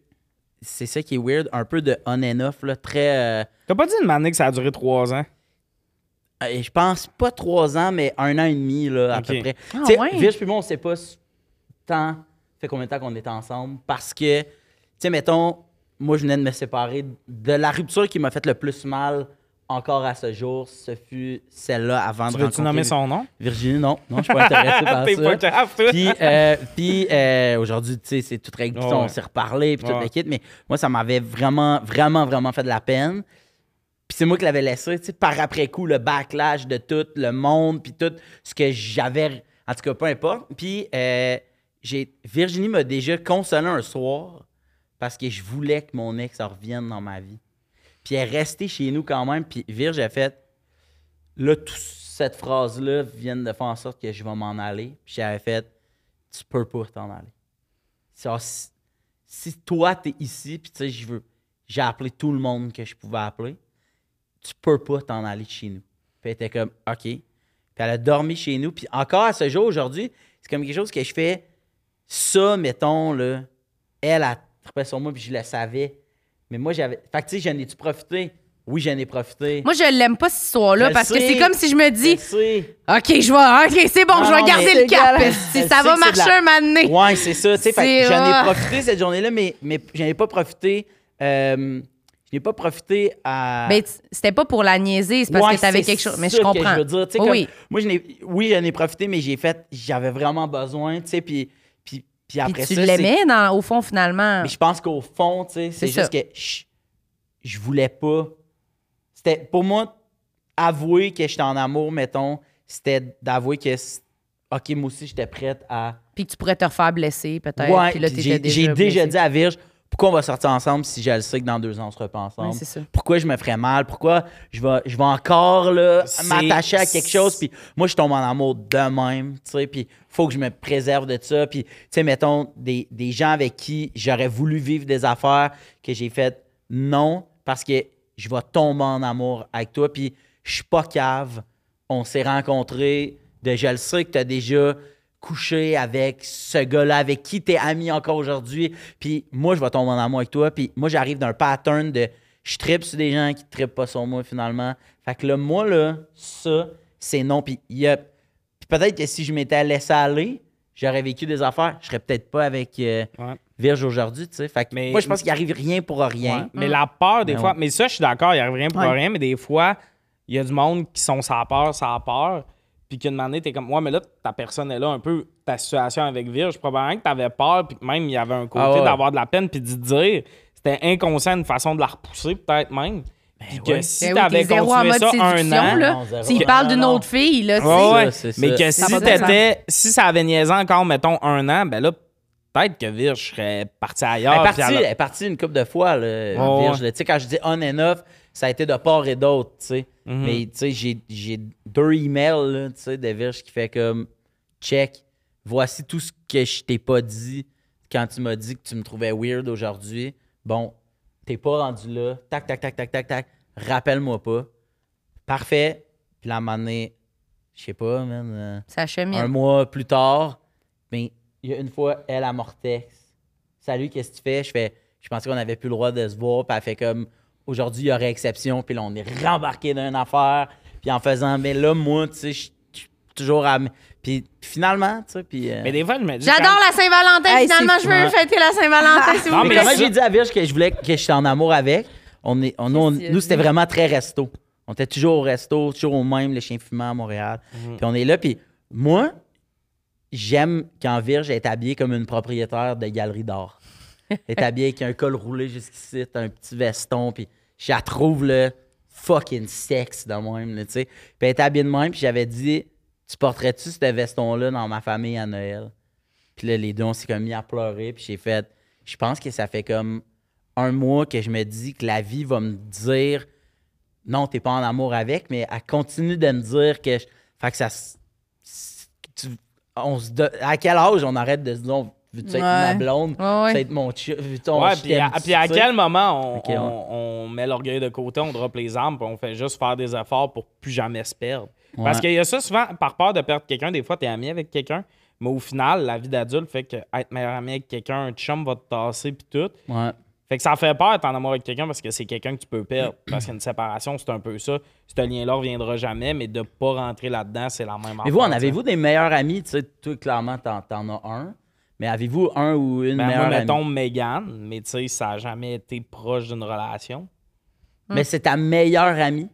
S2: c'est ça qui est weird, un peu de on and off, là, très, euh,
S1: T'as pas dit une année que ça a duré trois ans?
S2: euh, je pense pas trois ans, mais un an et demi, là, à
S1: Ok.
S2: peu près.
S3: Ah,
S2: Tu sais,
S3: ouais?
S2: Virge puis moi, on sait pas s- tant, fait combien de temps qu'on est ensemble, parce que, tu sais, mettons, moi, je venais de me séparer de la rupture qui m'a fait le plus mal encore à ce jour, ce fut celle-là avant
S1: Tu
S2: de
S1: veux-tu
S2: rencontrer
S1: nommer son nom?
S2: Virginie, non, non, je suis pas intéressé par ça. Puis, euh, puis euh, aujourd'hui, tu sais, c'est tout règle.
S1: Ouais,
S2: on
S1: ouais.
S2: s'est reparlé, puis tout
S1: Ouais.
S2: le kit. Mais moi, ça m'avait vraiment, vraiment, vraiment fait de la peine. Puis c'est moi qui l'avais laissé, tu sais, par après coup, le backlash de tout le monde, puis tout ce que j'avais. En tout cas, peu importe. Puis euh, j'ai, Virginie m'a déjà consolé un soir parce que je voulais que mon ex revienne dans ma vie. Puis elle est restée chez nous quand même. Puis Virge a fait, là, toute cette phrase-là vient de faire en sorte que je vais m'en aller. Puis j'avais fait, tu peux pas t'en aller. Si, toi, t'es ici, puis tu sais, je veux, j'ai appelé tout le monde que je pouvais appeler, tu peux pas t'en aller de chez nous. Puis elle était comme, OK. Puis elle a dormi chez nous. Puis encore à ce jour, aujourd'hui, c'est comme quelque chose que je fais, ça, mettons, là, elle a sur moi, puis je le savais. Mais moi, j'avais. Fait que, tu sais, j'en ai-tu profité? Oui, j'en ai profité.
S3: Moi, je l'aime pas, cette histoire-là,
S2: Je
S3: parce que
S2: sais.
S3: c'est comme si je me
S2: Je
S3: dis,
S2: sais.
S3: OK, je vais, OK, c'est bon,
S2: Non,
S3: je vais
S2: non,
S3: garder
S2: mais
S3: le cap.
S4: égal.
S3: Si
S2: Je
S3: ça
S2: sais
S3: va
S2: que c'est de
S3: marcher
S2: la-
S3: un moment donné.
S2: Ouais, c'est ça. Tu sais, fait
S3: C'est
S2: que j'en ai
S3: rare.
S2: profité cette journée-là, mais, mais j'en ai pas profité. euh, je n'ai pas profité à.
S3: Ben, t- c'était pas pour la niaiser, c'est parce
S2: Ouais,
S3: que t'avais
S2: c'est
S3: quelque chose. Mais je
S2: ça que
S3: comprends.
S2: je veux dire. Tu sais,
S3: Oui,
S2: comme-
S3: oui.
S2: Moi, je n'ai- oui, j'en ai profité, mais j'ai fait. J'avais vraiment besoin, tu sais, puis, puis, après
S3: tu
S2: ça. c'est-
S3: l'aimais, dans- au fond, finalement.
S2: Mais je pense qu'au fond, tu sais, c'est juste
S3: ça.
S2: que je, je voulais pas. C'était pour moi avouer que j'étais en amour, mettons, c'était d'avouer que OK, moi aussi j'étais prête à
S3: Puis que tu pourrais te refaire blesser, peut-être.
S2: Ouais,
S3: puis là,
S2: j'ai
S3: déjà
S2: j'ai déjà dit à Virge pourquoi on va sortir ensemble si je le sais que dans deux ans on sera pas ensemble?
S3: Ça.
S2: Pourquoi je me ferais mal? Pourquoi je vais, je vais encore m'attacher à quelque chose? Puis moi, je tombe en amour de même, tu sais. Puis faut que je me préserve de ça. Puis, tu sais, mettons, des, des gens avec qui j'aurais voulu vivre des affaires que j'ai fait non parce que je vais tomber en amour avec toi. Puis je suis pas cave. On s'est rencontrés. De, je le sais que tu as déjà couché avec ce gars-là, avec qui tu es ami encore aujourd'hui. Puis moi, je vais tomber en amour avec toi. Puis moi, j'arrive d'un pattern de je tripe sur des gens qui ne trippent pas sur moi finalement. Fait que là, moi, là, ça, c'est non. Puis il y a. Puis peut-être que si je m'étais laissé aller, j'aurais vécu des affaires. Je serais peut-être pas avec euh,
S1: Ouais.
S2: Virge aujourd'hui, tu sais. Fait que
S1: Mais-
S2: moi, je pense qu'il arrive rien pour rien.
S1: Ouais. Mais la peur, des fois,
S2: ouais.
S1: mais ça, je suis d'accord, il n'y a rien pour
S4: Ouais.
S1: rien, mais des fois, il y a du monde qui sont sans peur, sans peur, puis qu'une année, t'es comme, ouais, mais là, ta personne est là, un peu ta situation avec Virge, probablement que t'avais peur, puis même il y avait un côté
S2: Ah ouais.
S1: d'avoir de la peine, puis d'y dire, c'était inconscient, une façon de la repousser, peut-être même. Puis que
S2: ouais.
S1: si
S3: Ben oui,
S1: t'avais
S3: en
S1: continué
S3: mode
S1: ça un an.
S3: S'il parle d'une autre fille, là,
S1: Ouais,
S2: c'est
S1: mais que
S3: Ça
S1: si t'étais, si ça avait niaisé encore, mettons, un an, ben là, peut-être que Virge serait parti
S2: Elle
S1: ailleurs.
S2: est partie,
S1: elle-
S2: elle est partie une couple de fois, là,
S1: Ouais,
S2: Virge. Tu sais, quand je dis on and off, ça a été de part et d'autre, tu sais.
S1: Mhm.
S2: Mais tu sais, j'ai- j'ai deux emails, là, tu sais, de Virge qui fait comme check, voici tout ce que je t'ai pas dit quand tu m'as dit que tu me trouvais weird aujourd'hui, bon, t'es pas rendu là. Tac, tac, tac, tac, tac, tac. Rappelle-moi pas. Parfait. Puis un moment donné, je sais pas, man, euh,
S3: Ça
S2: un
S3: chemine.
S2: mois plus tard, mais il y a une fois, elle, à Mortex. Salut, qu'est-ce que tu fais? Je fais, je pensais qu'on avait plus le droit de se voir. Puis elle fait comme, aujourd'hui, il y aurait exception. Puis là, on est rembarqué dans une affaire. Puis en faisant, mais là, moi, tu sais, je suis toujours à. Puis finalement, tu sais, puis. euh,
S1: Mais des fois, je me dis.
S3: J'adore la Saint-Valentin.
S4: Hey,
S3: Finalement,
S4: c'est
S3: je veux
S2: fou.
S3: fêter la Saint-Valentin, s'il
S1: Non,
S3: vous
S1: mais
S3: plaît.
S2: Comment j'ai dit à Virge que je voulais que j'étais en amour avec? On est, on, on-
S3: Qu'est-ce qu'il a
S2: nous, c'était
S3: dit?
S2: vraiment très resto. On était toujours au resto, toujours au même, les chiens fumants à Montréal.
S1: Mhm.
S2: Puis on est là, puis moi, j'aime quand Virge est habillée comme une propriétaire de galerie d'art. Est habillée avec un col roulé jusqu'ici, un petit veston, puis je la trouve le fucking sexe de même, tu sais. Puis elle est habillée de même, puis j'avais dit, tu porterais-tu ce veston-là dans ma famille à Noël? Puis là, les deux, on s'est comme mis à pleurer. Puis j'ai fait, je pense que ça fait comme un mois que je me dis que la vie va me dire, non, t'es pas en amour avec, mais elle continue de me dire que. je- Fait que ça. tu- on se à quel âge on arrête de se dire, veux-tu être ma
S4: Ouais.
S2: blonde?
S3: Ouais, ouais.
S2: Veux-tu être mon chien? Veux-tu on-
S1: Ouais, puis à, puis quel moment on,
S2: Ok, ouais.
S1: on- on met l'orgueil de côté, on drop les armes, puis on fait juste faire des efforts pour plus jamais se perdre? Parce
S2: Ouais.
S1: qu'il y a ça souvent, par peur de perdre quelqu'un, des fois, tu es ami avec quelqu'un, mais au final, la vie d'adulte fait que être meilleur ami avec quelqu'un, un chum va te tasser, puis tout.
S2: Ouais.
S1: Fait que ça fait peur d'être en amour avec quelqu'un parce que c'est quelqu'un que tu peux perdre. Parce qu'une séparation, c'est un peu ça. Ce lien-là ne reviendra jamais, mais de pas rentrer là-dedans, c'est la même
S2: Mais vous, en avez-vous des meilleurs amis? Tu sais, toi, clairement, t'en, t'en as un. Mais avez-vous un ou une
S1: Ben,
S2: meilleure
S1: moi, mettons
S2: amie?
S1: Megan, mais tu sais, ça n'a jamais été proche d'une relation.
S2: Mais c'est ta meilleure amie?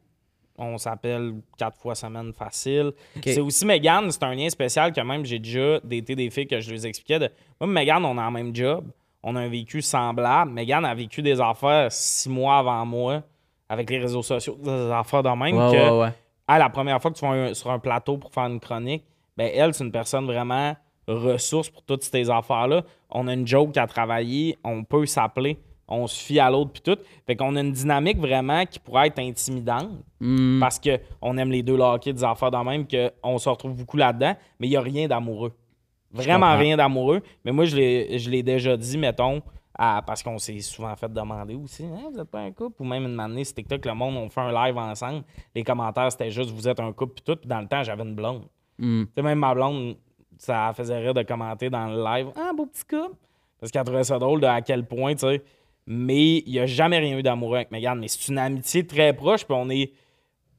S1: On s'appelle quatre fois semaine facile. C'est aussi Megan, c'est un lien spécial que même j'ai déjà daté des filles que je les expliquais. De... Moi, Megan, on a le même job. On a un vécu semblable. Megan a vécu des affaires six mois avant moi avec les réseaux sociaux, des affaires de même.
S2: Ouais,
S1: que,
S2: ouais, ouais.
S1: Ah, la première fois que tu vas sur un plateau pour faire une chronique, ben elle, c'est une personne vraiment ressource pour toutes ces affaires-là. On a une joke à travailler, on peut s'appeler, on se fie à l'autre puis tout. Fait qu'on a une dynamique vraiment qui pourrait être intimidante
S2: Hmm.
S1: parce qu'on aime les deux le hockey, des affaires dans même, qu'on se retrouve beaucoup là-dedans, mais il n'y a rien d'amoureux. Vraiment rien d'amoureux. Mais moi, je l'ai déjà dit, mettons, à- parce qu'on s'est souvent fait demander aussi, Hein, vous n'êtes pas un couple? Ou même une année, sur TikTok, le monde, on fait un live ensemble. Les commentaires, c'était juste, vous êtes un couple, puis tout. Puis dans le temps, j'avais une blonde. Tu sais, même ma blonde, ça faisait rire de commenter dans le live, ah, beau petit couple. Parce qu'elle trouvait ça drôle de à quel point, tu sais. Mais il n'y a jamais rien eu d'amoureux avec Megan. Mais c'est une amitié très proche, puis on est.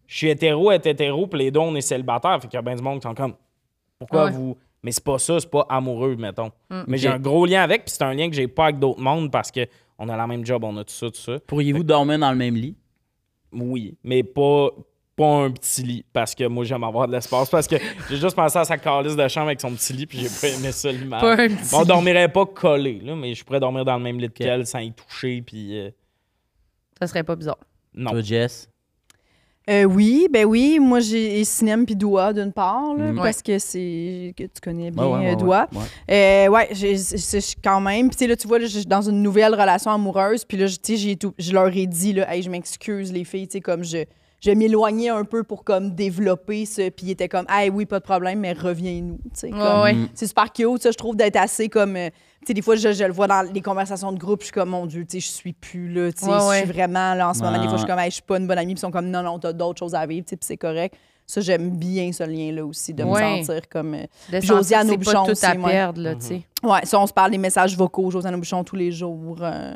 S1: Je suis hétéro, elle est hétéro, puis les deux, on est célibataires. Fait qu'il y a bien du monde qui sont comme. Pourquoi
S3: Ouais.
S1: vous? Mais c'est pas ça, c'est pas amoureux, mettons. Mais j'ai un gros lien avec, puis c'est un lien que j'ai pas avec d'autres mondes parce que on a la même job, on a tout ça, tout ça.
S2: Pourriez-vous dormir dans le même lit?
S1: Oui, mais pas, pas un petit lit, parce que moi, j'aime avoir de l'espace. Parce que j'ai juste pensé à sa calice de chambre avec son petit lit, puis j'ai pas aimé ça l'image.
S3: Pas un petit
S1: On dormirait pas collé, là, mais je pourrais dormir dans le même lit qu'elle sans y toucher, puis euh,
S3: Ça serait pas bizarre.
S1: non.
S2: Toi, Jess?
S4: Euh, oui, ben oui. Moi, j'ai Cinem puis Doua d'une part, là,
S2: Mm.
S4: parce que c'est que tu connais bien
S2: Ouais, ouais, ouais,
S4: euh,
S2: ouais.
S4: Doua.
S2: Ouais.
S4: Euh, ouais, j'ai- quand même. Puis tu sais, là, tu vois, là, je suis dans une nouvelle relation amoureuse. Puis là, je- tu sais, j'ai tout- je leur ai dit, là, hey, je m'excuse, les filles, tu sais, comme je, je m'éloignais un peu pour comme développer ce. Puis ils étaient comme, hey, oui, pas de problème, mais reviens-nous, tu sais.
S3: Ouais,
S4: comme-
S3: ouais.
S2: Mm.
S4: C'est super cute, ça, je trouve, d'être assez comme. euh, tu sais, des fois, je, je le vois dans les conversations de groupe, je suis comme, mon Dieu, tu sais, je suis plus là, tu sais,
S3: Ouais,
S4: je suis vraiment là en ce moment. Des fois, je suis comme, hey, je suis pas une bonne amie, puis ils sont comme, non, non, t'as d'autres choses à vivre, tu sais, puis c'est correct. Ça, j'aime bien ce lien-là aussi, de
S3: Ouais.
S4: me sentir comme. euh,
S3: De
S4: Puis
S3: sentir
S4: Josiane Aubuchon
S3: pas tout à
S4: moi.
S3: perdre, là, tu sais.
S4: Ouais, ça, on se parle des messages vocaux, Josiane Aubuchon, tous les jours. euh,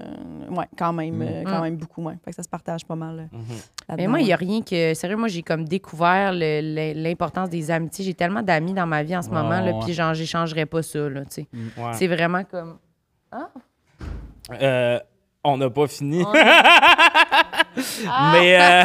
S4: ouais, quand même, euh, quand
S3: Mm.
S4: même beaucoup, ouais. Fait que ça se partage pas mal.
S1: Mhm.
S3: Mais moi, il n'y a rien que. Sérieux, moi, j'ai comme découvert l'importance des amitiés. J'ai tellement d'amis dans ma vie en ce moment, là, puis genre, j'échangerais pas ça, là, tu sais.
S1: Ouais.
S3: C'est vraiment comme.
S1: Euh, on n'a pas fini. Mais euh,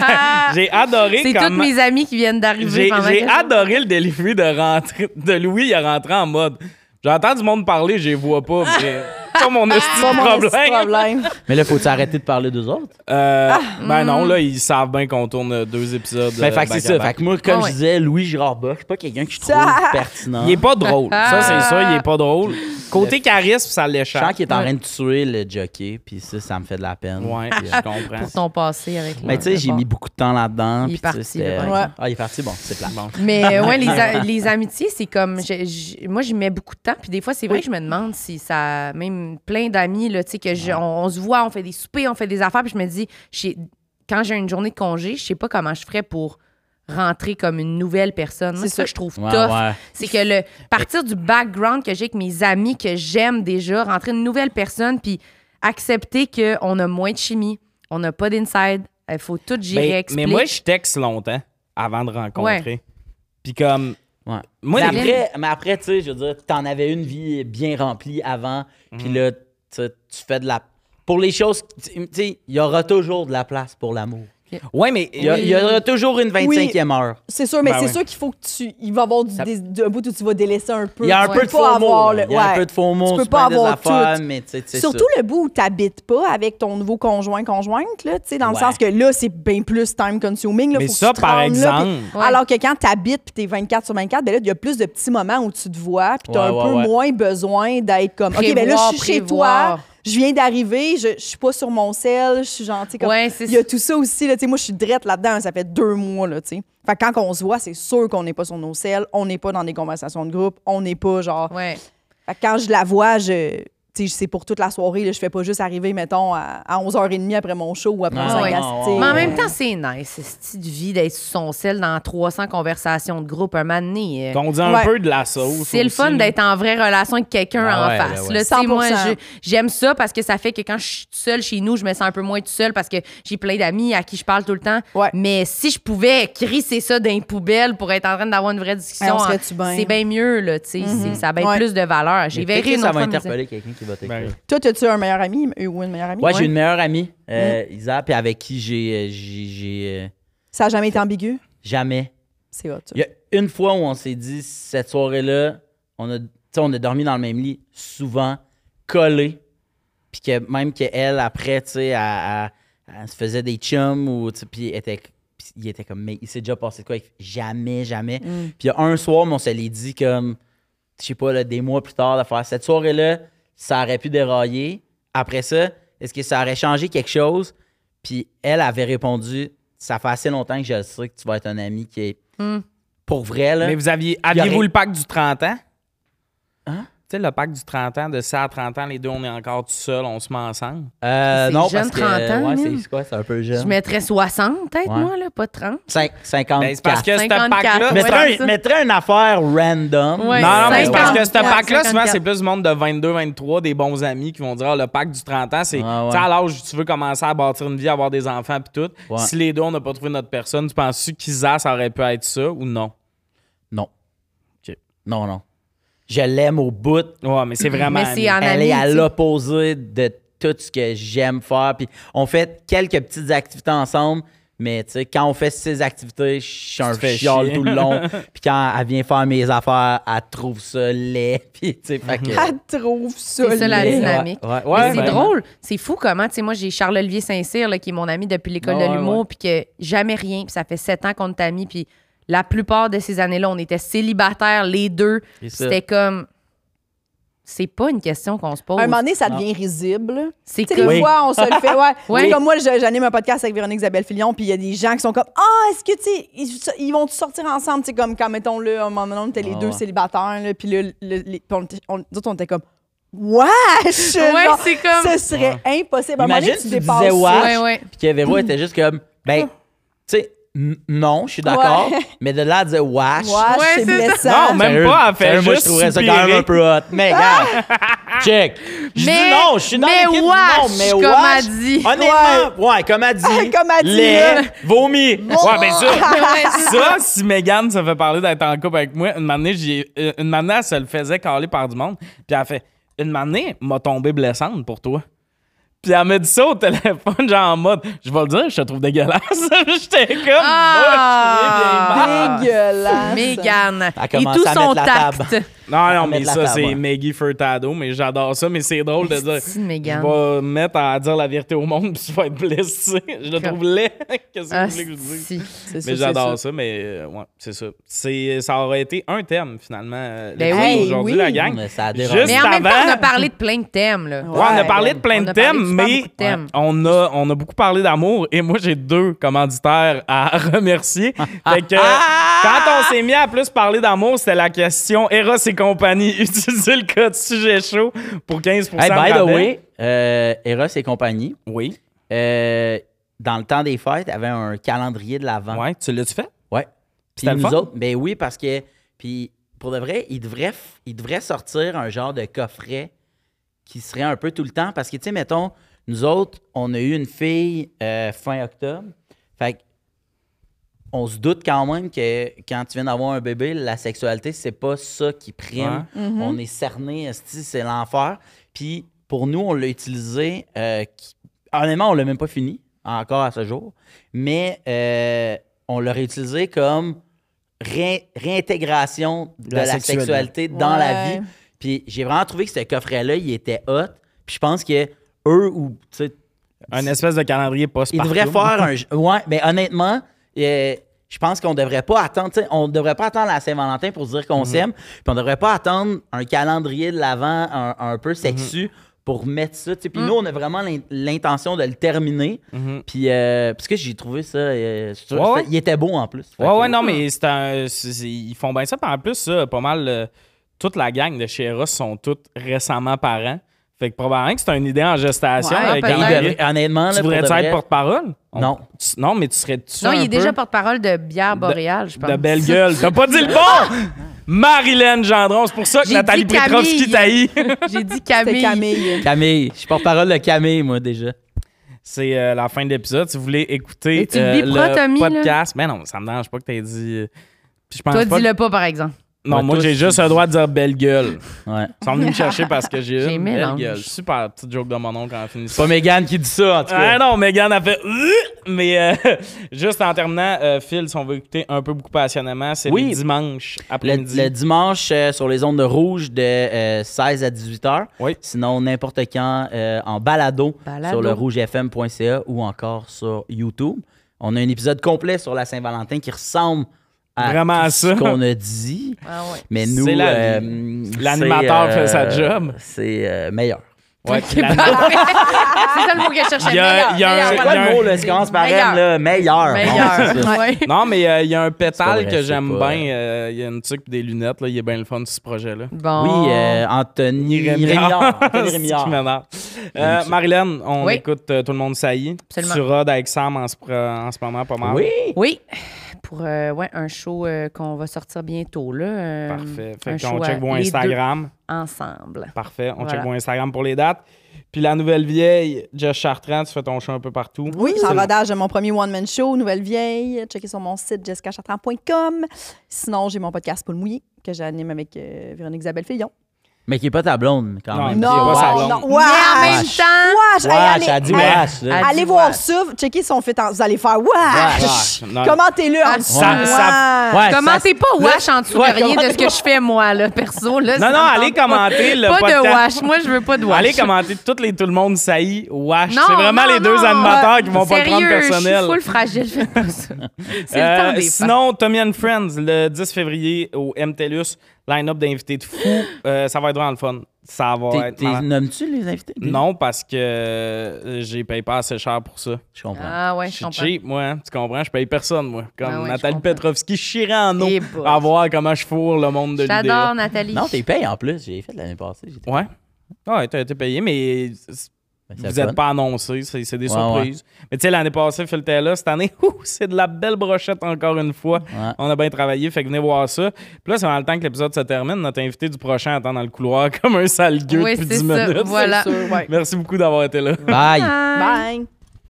S1: j'ai adoré
S3: C'est toutes
S1: comment...
S3: mes amis qui viennent d'arriver
S1: J'ai adoré le delivery de rentrer de Louis, il est rentré en mode. J'entends du monde parler, je les vois pas, mais pas mon esti
S4: Pas mon
S1: problème.
S4: problème.
S2: Mais là, faut-tu arrêter de parler d'eux autres?
S1: Euh,
S3: Ah.
S1: Ben non, là, ils savent bien qu'on tourne deux épisodes.
S2: Ben,
S1: euh,
S2: fait que c'est ça. Fait que moi, comme
S3: Ah
S2: je disais, Louis Girard Bock, c'est pas quelqu'un que je trouve
S4: Ça-
S2: pertinent.
S1: Il est pas drôle. Ça, c'est ça, il est pas drôle. Côté
S2: Le-
S1: charisme, ça
S2: Je
S1: l'échappe.
S2: sens qu'il est en train de tuer le jockey, puis ça, ça me fait de la peine.
S1: Ouais,
S2: Puis,
S1: je
S2: euh,
S1: comprends.
S3: Pour ton passé avec
S2: Mais tu sais, j'ai mis beaucoup de temps là-dedans.
S3: Il est parti.
S2: Ah, il est parti, bon, c'est plat.
S3: Mais euh, ouais, les, amitiés, c'est comme. je- je- moi, j'y mets beaucoup de temps. Puis des fois, c'est vrai que je me demande si ça. Même même plein d'amis, là, tu sais, que je- on, on se voit, on fait des soupers, on fait des affaires, puis je me dis, j'ai- quand j'ai une journée de congé, je sais pas comment je ferais pour rentrer comme une nouvelle personne.
S4: C'est
S3: ça que je trouve
S2: Ouais,
S3: tough.
S2: ouais.
S3: C'est que le partir du background que j'ai avec mes amis que j'aime déjà, rentrer une nouvelle personne, puis accepter qu'on a moins de chimie, on n'a pas d'inside, il faut tout gérer,
S1: Ben, mais moi, je texte longtemps avant de rencontrer. Puis comme.
S2: Ouais.
S1: Moi,
S2: mais, après, mais après, tu sais, je veux dire, t'en avais une vie bien remplie avant, puis
S1: Mhm.
S2: là, tu fais de la. Pour les choses, tu sais, il y aura toujours de la place pour l'amour.
S1: Ouais, mais.
S2: Il y, a- il y aura toujours une 25e heure.
S4: C'est sûr, mais
S1: Ben
S4: c'est
S1: ouais.
S4: sûr qu'il faut que tu. Il va y avoir du,
S2: Ça-
S4: des- du- un bout où tu vas délaisser un peu.
S2: Il y a un
S4: Tu
S2: peu de faux mots.
S4: le-
S2: Il y a un peu de faux mots,
S4: Tu peux pas avoir
S2: affaires,
S4: tout.
S2: mais tu
S4: Surtout
S2: ça.
S4: le bout où t'habites pas avec ton nouveau conjoint, conjointe, là, tu sais, dans le sens que là, c'est bien plus time consuming. Là,
S1: Mais
S4: faut que
S1: ça,
S4: tu
S1: par
S4: rendes là, puis-
S1: exemple-
S3: Ouais.
S4: Alors que quand t'habites puis t'es 24 sur 24, ben là, il y a plus de petits moments où tu te vois puis t'as
S2: Ouais,
S4: un
S2: ouais,
S4: peu
S2: ouais.
S4: moins besoin d'être comme, OK, ben là, je suis chez toi, je viens d'arriver, je, je suis pas sur mon sel, je suis gentil. Comme...
S3: Ouais,
S4: il y a tout ça aussi, là, tu sais, moi, je suis drette là-dedans, ça fait deux mois, là, tu sais. Fait que quand on se voit, c'est sûr qu'on n'est pas sur nos selles, on n'est pas dans des conversations de groupe, on n'est pas genre...
S3: Ouais.
S4: Fait que quand je la vois, je... c'est pour toute la soirée. Là, je fais pas juste arriver, mettons, à, à 11h30 après mon show ou après
S2: Ah,
S4: mon
S3: ouais.
S2: Ah,
S4: sais.
S3: Mais en même temps, c'est nice, cette petite vie d'être sur son sel dans 300 conversations de groupe un moment donné. euh,
S1: Qu'on dit un
S4: Ouais.
S1: peu de la sauce.
S3: C'est le fun d'être en vraie relation avec quelqu'un
S2: Ah
S3: en
S2: ouais,
S3: face.
S2: ouais.
S3: là. Tu sais,
S4: 100%.
S3: moi, je- j'aime ça parce que ça fait que quand je suis toute seule chez nous, je me sens un peu moins toute seule parce que j'ai plein d'amis à qui je parle tout le temps.
S4: Ouais.
S3: Mais si je pouvais crisser ça dans les poubelles pour être en train d'avoir une vraie discussion,
S4: on
S3: c'est bien mieux. Là, c'est- Ça a bien
S4: Ouais.
S3: plus de valeur. J'ai verré une
S2: ça va interpeller quelqu'un qui va t'écrire.
S1: Ben,
S4: Toi, as-tu un meilleur ami ou une meilleure amie?
S2: Ouais, j'ai une meilleure amie, euh, Isa, puis avec qui j'ai, euh, j'ai, euh,
S4: Ça a jamais été ambigu?
S2: jamais.
S4: C'est hot. ça.
S2: Il y a une fois où on s'est dit, cette soirée-là, on a, tu sais, on a dormi dans le même lit, souvent, collés. Puis que même qu'elle, après, tu sais, elle, elle- elle se faisait des chums, ou, puis était- puis il était comme, mais il s'est déjà passé de quoi? Jamais, jamais. Puis il y a un soir, mais on se l'est dit comme, je sais pas, là, des mois plus tard, de faire cette soirée-là, ça aurait pu dérailler. Après ça, est-ce que ça aurait changé quelque chose? Puis elle avait répondu, ça fait assez longtemps que je le sais que tu vas être un ami qui est
S3: Hmm.
S2: pour vrai, là.
S1: Mais vous aviez. Aviez-vous
S2: aurait-
S1: le pack du 30 ans?
S2: Hein?
S1: Tu sais, le pack du 30 ans, de ça à 30 ans, les deux, on est encore tout seuls, on se met ensemble.
S2: Euh, non,
S3: jeune,
S2: parce que
S3: 30 ans,
S2: ouais, c'est quoi, c'est un peu
S3: Je
S2: jeune.
S3: mettrais 60, peut-être,
S2: Ouais.
S3: moi, là, pas 30.
S2: Cinq- 50.
S1: Ben, c'est parce que ce
S3: 54.
S1: pack-là.
S2: Mettrais, un- une affaire random.
S3: Ouais.
S1: Non, non, mais c'est parce que ce
S3: 54,
S1: pack-là, souvent,
S3: 54.
S1: c'est plus du monde de 22, 23, des bons amis qui vont dire ah, le pack du 30 ans, c'est
S2: Ouais, ouais.
S1: tu sais, à l'âge où tu veux commencer à bâtir une vie, avoir des enfants puis tout.
S2: Ouais.
S1: Si les deux, on n'a pas trouvé notre personne, tu penses-tu qu'Isa, ça aurait pu être ça ou non?
S2: Non.
S1: Ok.
S2: Non, non. Je l'aime au bout.
S1: Ouais, mais c'est vraiment.
S3: Mais c'est
S1: ami.
S3: en
S2: Elle est à l'opposé de tout ce que j'aime faire. Puis on fait quelques petites activités ensemble. Mais tu sais, quand on fait ces activités, je suis un chial tout le long. Puis quand elle vient faire mes affaires, elle trouve ça laid. Puis tu sais, fait que...
S4: Elle trouve ça.
S3: C'est ça, la dynamique.
S2: Ouais, ouais,
S3: c'est drôle. C'est fou comment, tu sais, moi, j'ai Charles-Olivier Saint-Cyr, là, qui est mon ami depuis l'école
S2: Ouais,
S3: de l'humour,
S2: ouais.
S3: puis que jamais rien, puis ça fait sept ans qu'on est amis, puis la plupart de ces années-là, on était célibataires, les deux. C'était comme. C'est pas une question qu'on se pose.
S4: À un moment donné, ça devient risible.
S3: C'est comme.
S4: des fois, on se le fait. Ouais.
S3: Oui.
S4: Comme moi, j'anime un podcast avec Véronique Isabelle Filion, puis il y a des gens qui sont comme Ah, est-ce que, tu sais, ils, ils vont sortir ensemble? Tu sais, comme quand, mettons, là, à un moment donné, on était les
S2: Ah
S4: deux
S2: ouais.
S4: célibataires, là, puis là, le- puis on, était- on, nous autres, on était comme Wesh!
S3: Ouais, c'est comme-
S4: Ce serait impossible. À un moment donné,
S2: Imagine
S4: tu
S2: tu
S4: dépasses
S2: disais
S4: ça.
S2: wesh,
S3: Ouais, ouais.
S2: puis que Véro était juste comme, ben, tu sais, non, je suis d'accord,
S4: Ouais.
S2: mais de là à dire
S3: Ouais,
S4: c'est blessant.
S1: Non, même
S2: sérieux,
S1: pas, elle fait
S2: sérieux, moi, je
S1: juste
S2: trouverais ça quand même un peu hot. Mais regarde, check. Je
S3: Mais-
S2: dis non, je suis dans
S3: mais wesh,
S2: non, mais
S3: comme
S2: wesh,
S3: elle dit.
S2: Honnêtement, ouais, comme elle dit.
S4: Comme elle dit,
S2: Lait, vomi.
S1: Ouais, ben ça, ça, si Megan se fait parler d'être en couple avec moi, une année, j'ai, euh, une année, elle se le faisait caler par du monde. Puis elle fait, une année, m'a tombé blessante pour toi. Puis elle m'a dit ça au téléphone, genre en mode, je vais le dire, je te trouve dégueulasse. J'étais comme,
S3: Ah!
S1: chier, bien mal.
S4: Dégueulasse.
S3: Mégane. Et tout
S2: à
S3: son
S2: mettre la table.
S3: tact.
S1: Non, non, mais ça, c'est
S2: ouais.
S1: Maggie Furtado, mais j'adore ça, mais c'est drôle de dire. Je vais me mettre à dire la vérité au monde, puis je vais être blessé. Je le trouve laid. Qu'est-ce que
S3: Ah,
S1: vous voulez que je dise? Mais j'adore
S4: ça.
S1: mais euh, ouais, c'est ça. C'est, ça aurait été un thème, finalement, euh,
S3: Ben
S1: aujourd'hui,
S4: oui.
S1: la gang.
S2: Mais ça a
S1: Juste
S2: dérangé.
S3: Mais en même temps, on a
S1: avant-
S3: parlé de plein de thèmes, là.
S1: Ouais, on a parlé de plein de thèmes, mais on a, on a beaucoup parlé d'amour et moi, j'ai deux commanditaires à remercier. fait que, Quand on s'est mis à plus parler d'amour, c'était la question Eros et compagnie. Utilisez le code sujet chaud pour 15
S2: Hey, by the way, euh, Eros et compagnie,
S1: Oui.
S2: euh, dans le temps des fêtes, avait un calendrier de l'avant.
S1: Ouais, tu l'as-tu fait?
S2: Ouais. Puis nous
S1: fun?
S2: autres, ben oui, parce que, puis pour de vrai, il devrait, il devrait sortir un genre de coffret qui serait un peu tout le temps. Parce que, tu sais, mettons, nous autres, on a eu une fille euh, fin octobre. Fait que on se doute quand même que quand tu viens d'avoir un bébé, la sexualité, c'est pas ça qui prime. On est cerné, c'est l'enfer. Puis pour nous, on l'a utilisé. euh, qui- honnêtement, on l'a même pas fini encore à ce jour. Mais euh, on l'a réutilisé comme ré- réintégration de,
S1: la
S2: la,
S1: sexualité.
S2: sexualité dans la vie. Puis j'ai vraiment trouvé que ce coffret-là, il était hot. Puis je pense que eux ou tu sais,
S1: Un espèce de calendrier post
S2: ils devraient faire un. Ouais, mais honnêtement, euh, je pense qu'on devrait pas attendre. On devrait pas attendre la Saint-Valentin pour se dire
S1: Mhm.
S2: qu'on s'aime. Puis on devrait pas attendre un calendrier de l'avant un, un peu
S1: Mhm.
S2: sexu pour mettre ça. Puis nous, on a vraiment l'in- l'intention de le terminer.
S1: Mhm.
S2: Puis euh, parce que j'ai trouvé ça. euh, je-
S1: Ouais, ouais.
S2: Il était beau en plus.
S1: Ouais, ouais, non, mais un- ils font bien ça. Puis en plus, ça, pas mal, euh, toute la gang de chez Eros sont toutes récemment parents. Fait que probablement que c'est une idée en gestation.
S3: Ouais,
S1: avec
S2: devrait- honnêtement, là,
S1: Tu
S2: vrai,
S1: être porte-parole? On-
S2: Non.
S1: tu- non, mais tu serais tu
S3: Non, il est déjà porte-parole de bière boréale, je pense.
S1: de belle gueule. T'as pas dit le bon! Marilyn Gendron, c'est pour ça que
S3: J'ai
S1: Nathalie
S3: dit
S1: Petrovski
S3: Camille.
S1: taillit.
S3: J'ai dit
S4: C'était
S3: Camille.
S4: Camille.
S2: Camille. Je suis porte-parole de Camille, moi, déjà.
S1: C'est euh, la fin de l'épisode. Si vous voulez écouter
S3: Mais tu le
S1: euh,
S3: biperas,
S1: le
S3: Tommy, là?
S1: podcast, mais non, ça me dérange pas que t'aies dit. euh, puis je pense
S3: Toi,
S1: pas
S3: dis-le pas, par exemple.
S1: Non,
S2: Ouais,
S1: moi, j'ai juste le droit de dire belle gueule.
S2: Ouais.
S1: Ils sont venus me chercher parce que j'ai une belle
S3: mélange.
S1: gueule. Super petite joke de mon oncle en finissant.
S2: C'est pas Megan qui dit ça, en tout cas.
S1: Ah non, Megan a fait. Euh Mais euh, juste en terminant, euh, Phil, si on veut écouter un peu beaucoup passionnément, c'est
S2: Oui.
S1: le dimanche après-midi.
S2: le dimanche euh, sur les ondes de rouge de euh, 16 à 18 heures.
S1: Oui.
S2: Sinon, n'importe quand euh, en balado,
S3: Balado.
S2: sur le rougefm.ca ou encore sur YouTube. On a un épisode complet sur la Saint-Valentin qui ressemble à
S1: Vraiment
S2: tout
S1: à ça.
S2: ce qu'on a dit.
S3: Ah ouais.
S2: Mais nous,
S1: C'est la
S2: euh, c'est,
S1: L'animateur fait sa job.
S2: C'est euh, meilleur.
S1: Ouais,
S3: parfait. c'est ça le mot que je cherchais.
S1: Il y a- il y a un-
S3: Meilleur,
S2: C'est quoi
S1: a
S2: le
S1: un-
S2: mot là, qui commence par
S3: Meilleur.
S2: M, là? Meilleur.
S3: Meilleur.
S2: Bon, c'est ça.
S3: Ouais.
S1: Non, mais euh, il y a un pétale
S2: vrai,
S1: que
S2: c'est
S1: j'aime
S2: pas-
S1: bien. euh, Il y a une tuque et des lunettes. Là. Il est bien le fun sur ce projet-là.
S3: Bon.
S2: Oui, euh, Anthony Rémillard. Anthony
S1: C'est ce
S2: Rémillard.
S1: qui m'énerve. Euh, Marilyn, on
S3: Oui.
S1: écoute euh, Tout le monde saillit.
S3: Absolument.
S1: Tu rodes avec Sam en ce, en ce moment, pas mal.
S2: Oui.
S3: Oui. Pour euh, ouais, un show euh, qu'on va sortir bientôt. Là, euh,
S1: Parfait. Fait qu'on check
S3: deux
S1: Instagram.
S3: ensemble.
S1: Parfait. On
S3: Voilà.
S1: check vos Instagram pour les dates. Puis la nouvelle vieille, Jess Chartrand, tu fais ton show un peu partout.
S4: Oui,
S1: C'est
S4: en rodage de mon premier one-man show, Nouvelle Vieille. Checkez sur mon site jessicachartrand.com. Sinon, j'ai mon podcast Paul Mouillé que j'anime avec euh, Véronique Isabelle Fillon.
S2: Mais qui est pas ta blonde, quand
S1: Non,
S2: même. est
S1: pas
S2: wesh.
S4: non,
S3: Mais en même
S2: Wesh.
S3: temps,
S4: Wesh! Hey,
S2: Wesh,
S4: allez-
S2: elle dit wesh, là.
S4: Allez voir
S3: wesh.
S4: ça, checkez son fait en... Vous allez faire wesh!
S1: Wesh. Non.
S4: Commentez-le en
S3: Ah,
S4: dessous. Wesh.
S3: commentez pas wash en dessous
S2: Ouais,
S3: de rien de ce que je fais, moi, là, perso. Là,
S1: Non, non, allez commenter le
S3: Pas de wash. Moi, je veux pas de wash.
S1: Allez commenter toutes les Tout le monde saillit Wash.
S3: Non,
S1: C'est vraiment
S3: non,
S1: les deux
S3: non.
S1: animateurs qui vont pas le prendre
S3: Sérieux,
S1: personnel.
S3: Je suis full fragile, faites pas ça. C'est le
S1: Euh,
S3: temps des fêtes.
S1: sinon, Tommy and Friends, le 10 février au MTLUS, line-up d'invités de fou. Euh, ça va être vraiment le fun. Ça va
S2: T'es-
S1: être.
S2: t'es-. Nommes-tu les invités?
S1: Non, parce que euh, j'ai payé pas assez cher pour ça.
S2: Je comprends.
S3: Ah ouais,
S1: Je
S3: je
S1: suis
S3: comprends.
S1: cheap, moi. hein. Tu comprends? Je paye personne, moi. Comme
S3: Ah ouais,
S1: Nathalie. Petrovski, eau
S3: Eh
S1: à voir comment je fourre le monde de l'idée.
S3: J'adore Nathalie.
S2: Non, t'es payé en plus. J'ai fait l'année passée. j'étais-
S1: Ouais. Ouais, t'as été payé, mais vous
S2: le
S1: n'êtes pas annoncé. C'est c'est des
S2: Ouais,
S1: surprises. Mais tu sais, l'année passée, Phil était là. Cette année, ouh, c'est de la belle brochette encore une fois.
S2: Ouais.
S1: On a bien travaillé, fait que venez voir ça. Puis là, c'est dans le temps que l'épisode se termine. Notre invité du prochain attend dans le couloir comme un sale gueux
S3: Oui,
S1: depuis
S3: c'est
S1: 10
S3: ça.
S1: minutes.
S3: Voilà.
S4: C'est sûr, ouais.
S1: Merci beaucoup d'avoir été là.
S2: Bye.
S3: Bye.
S4: Bye!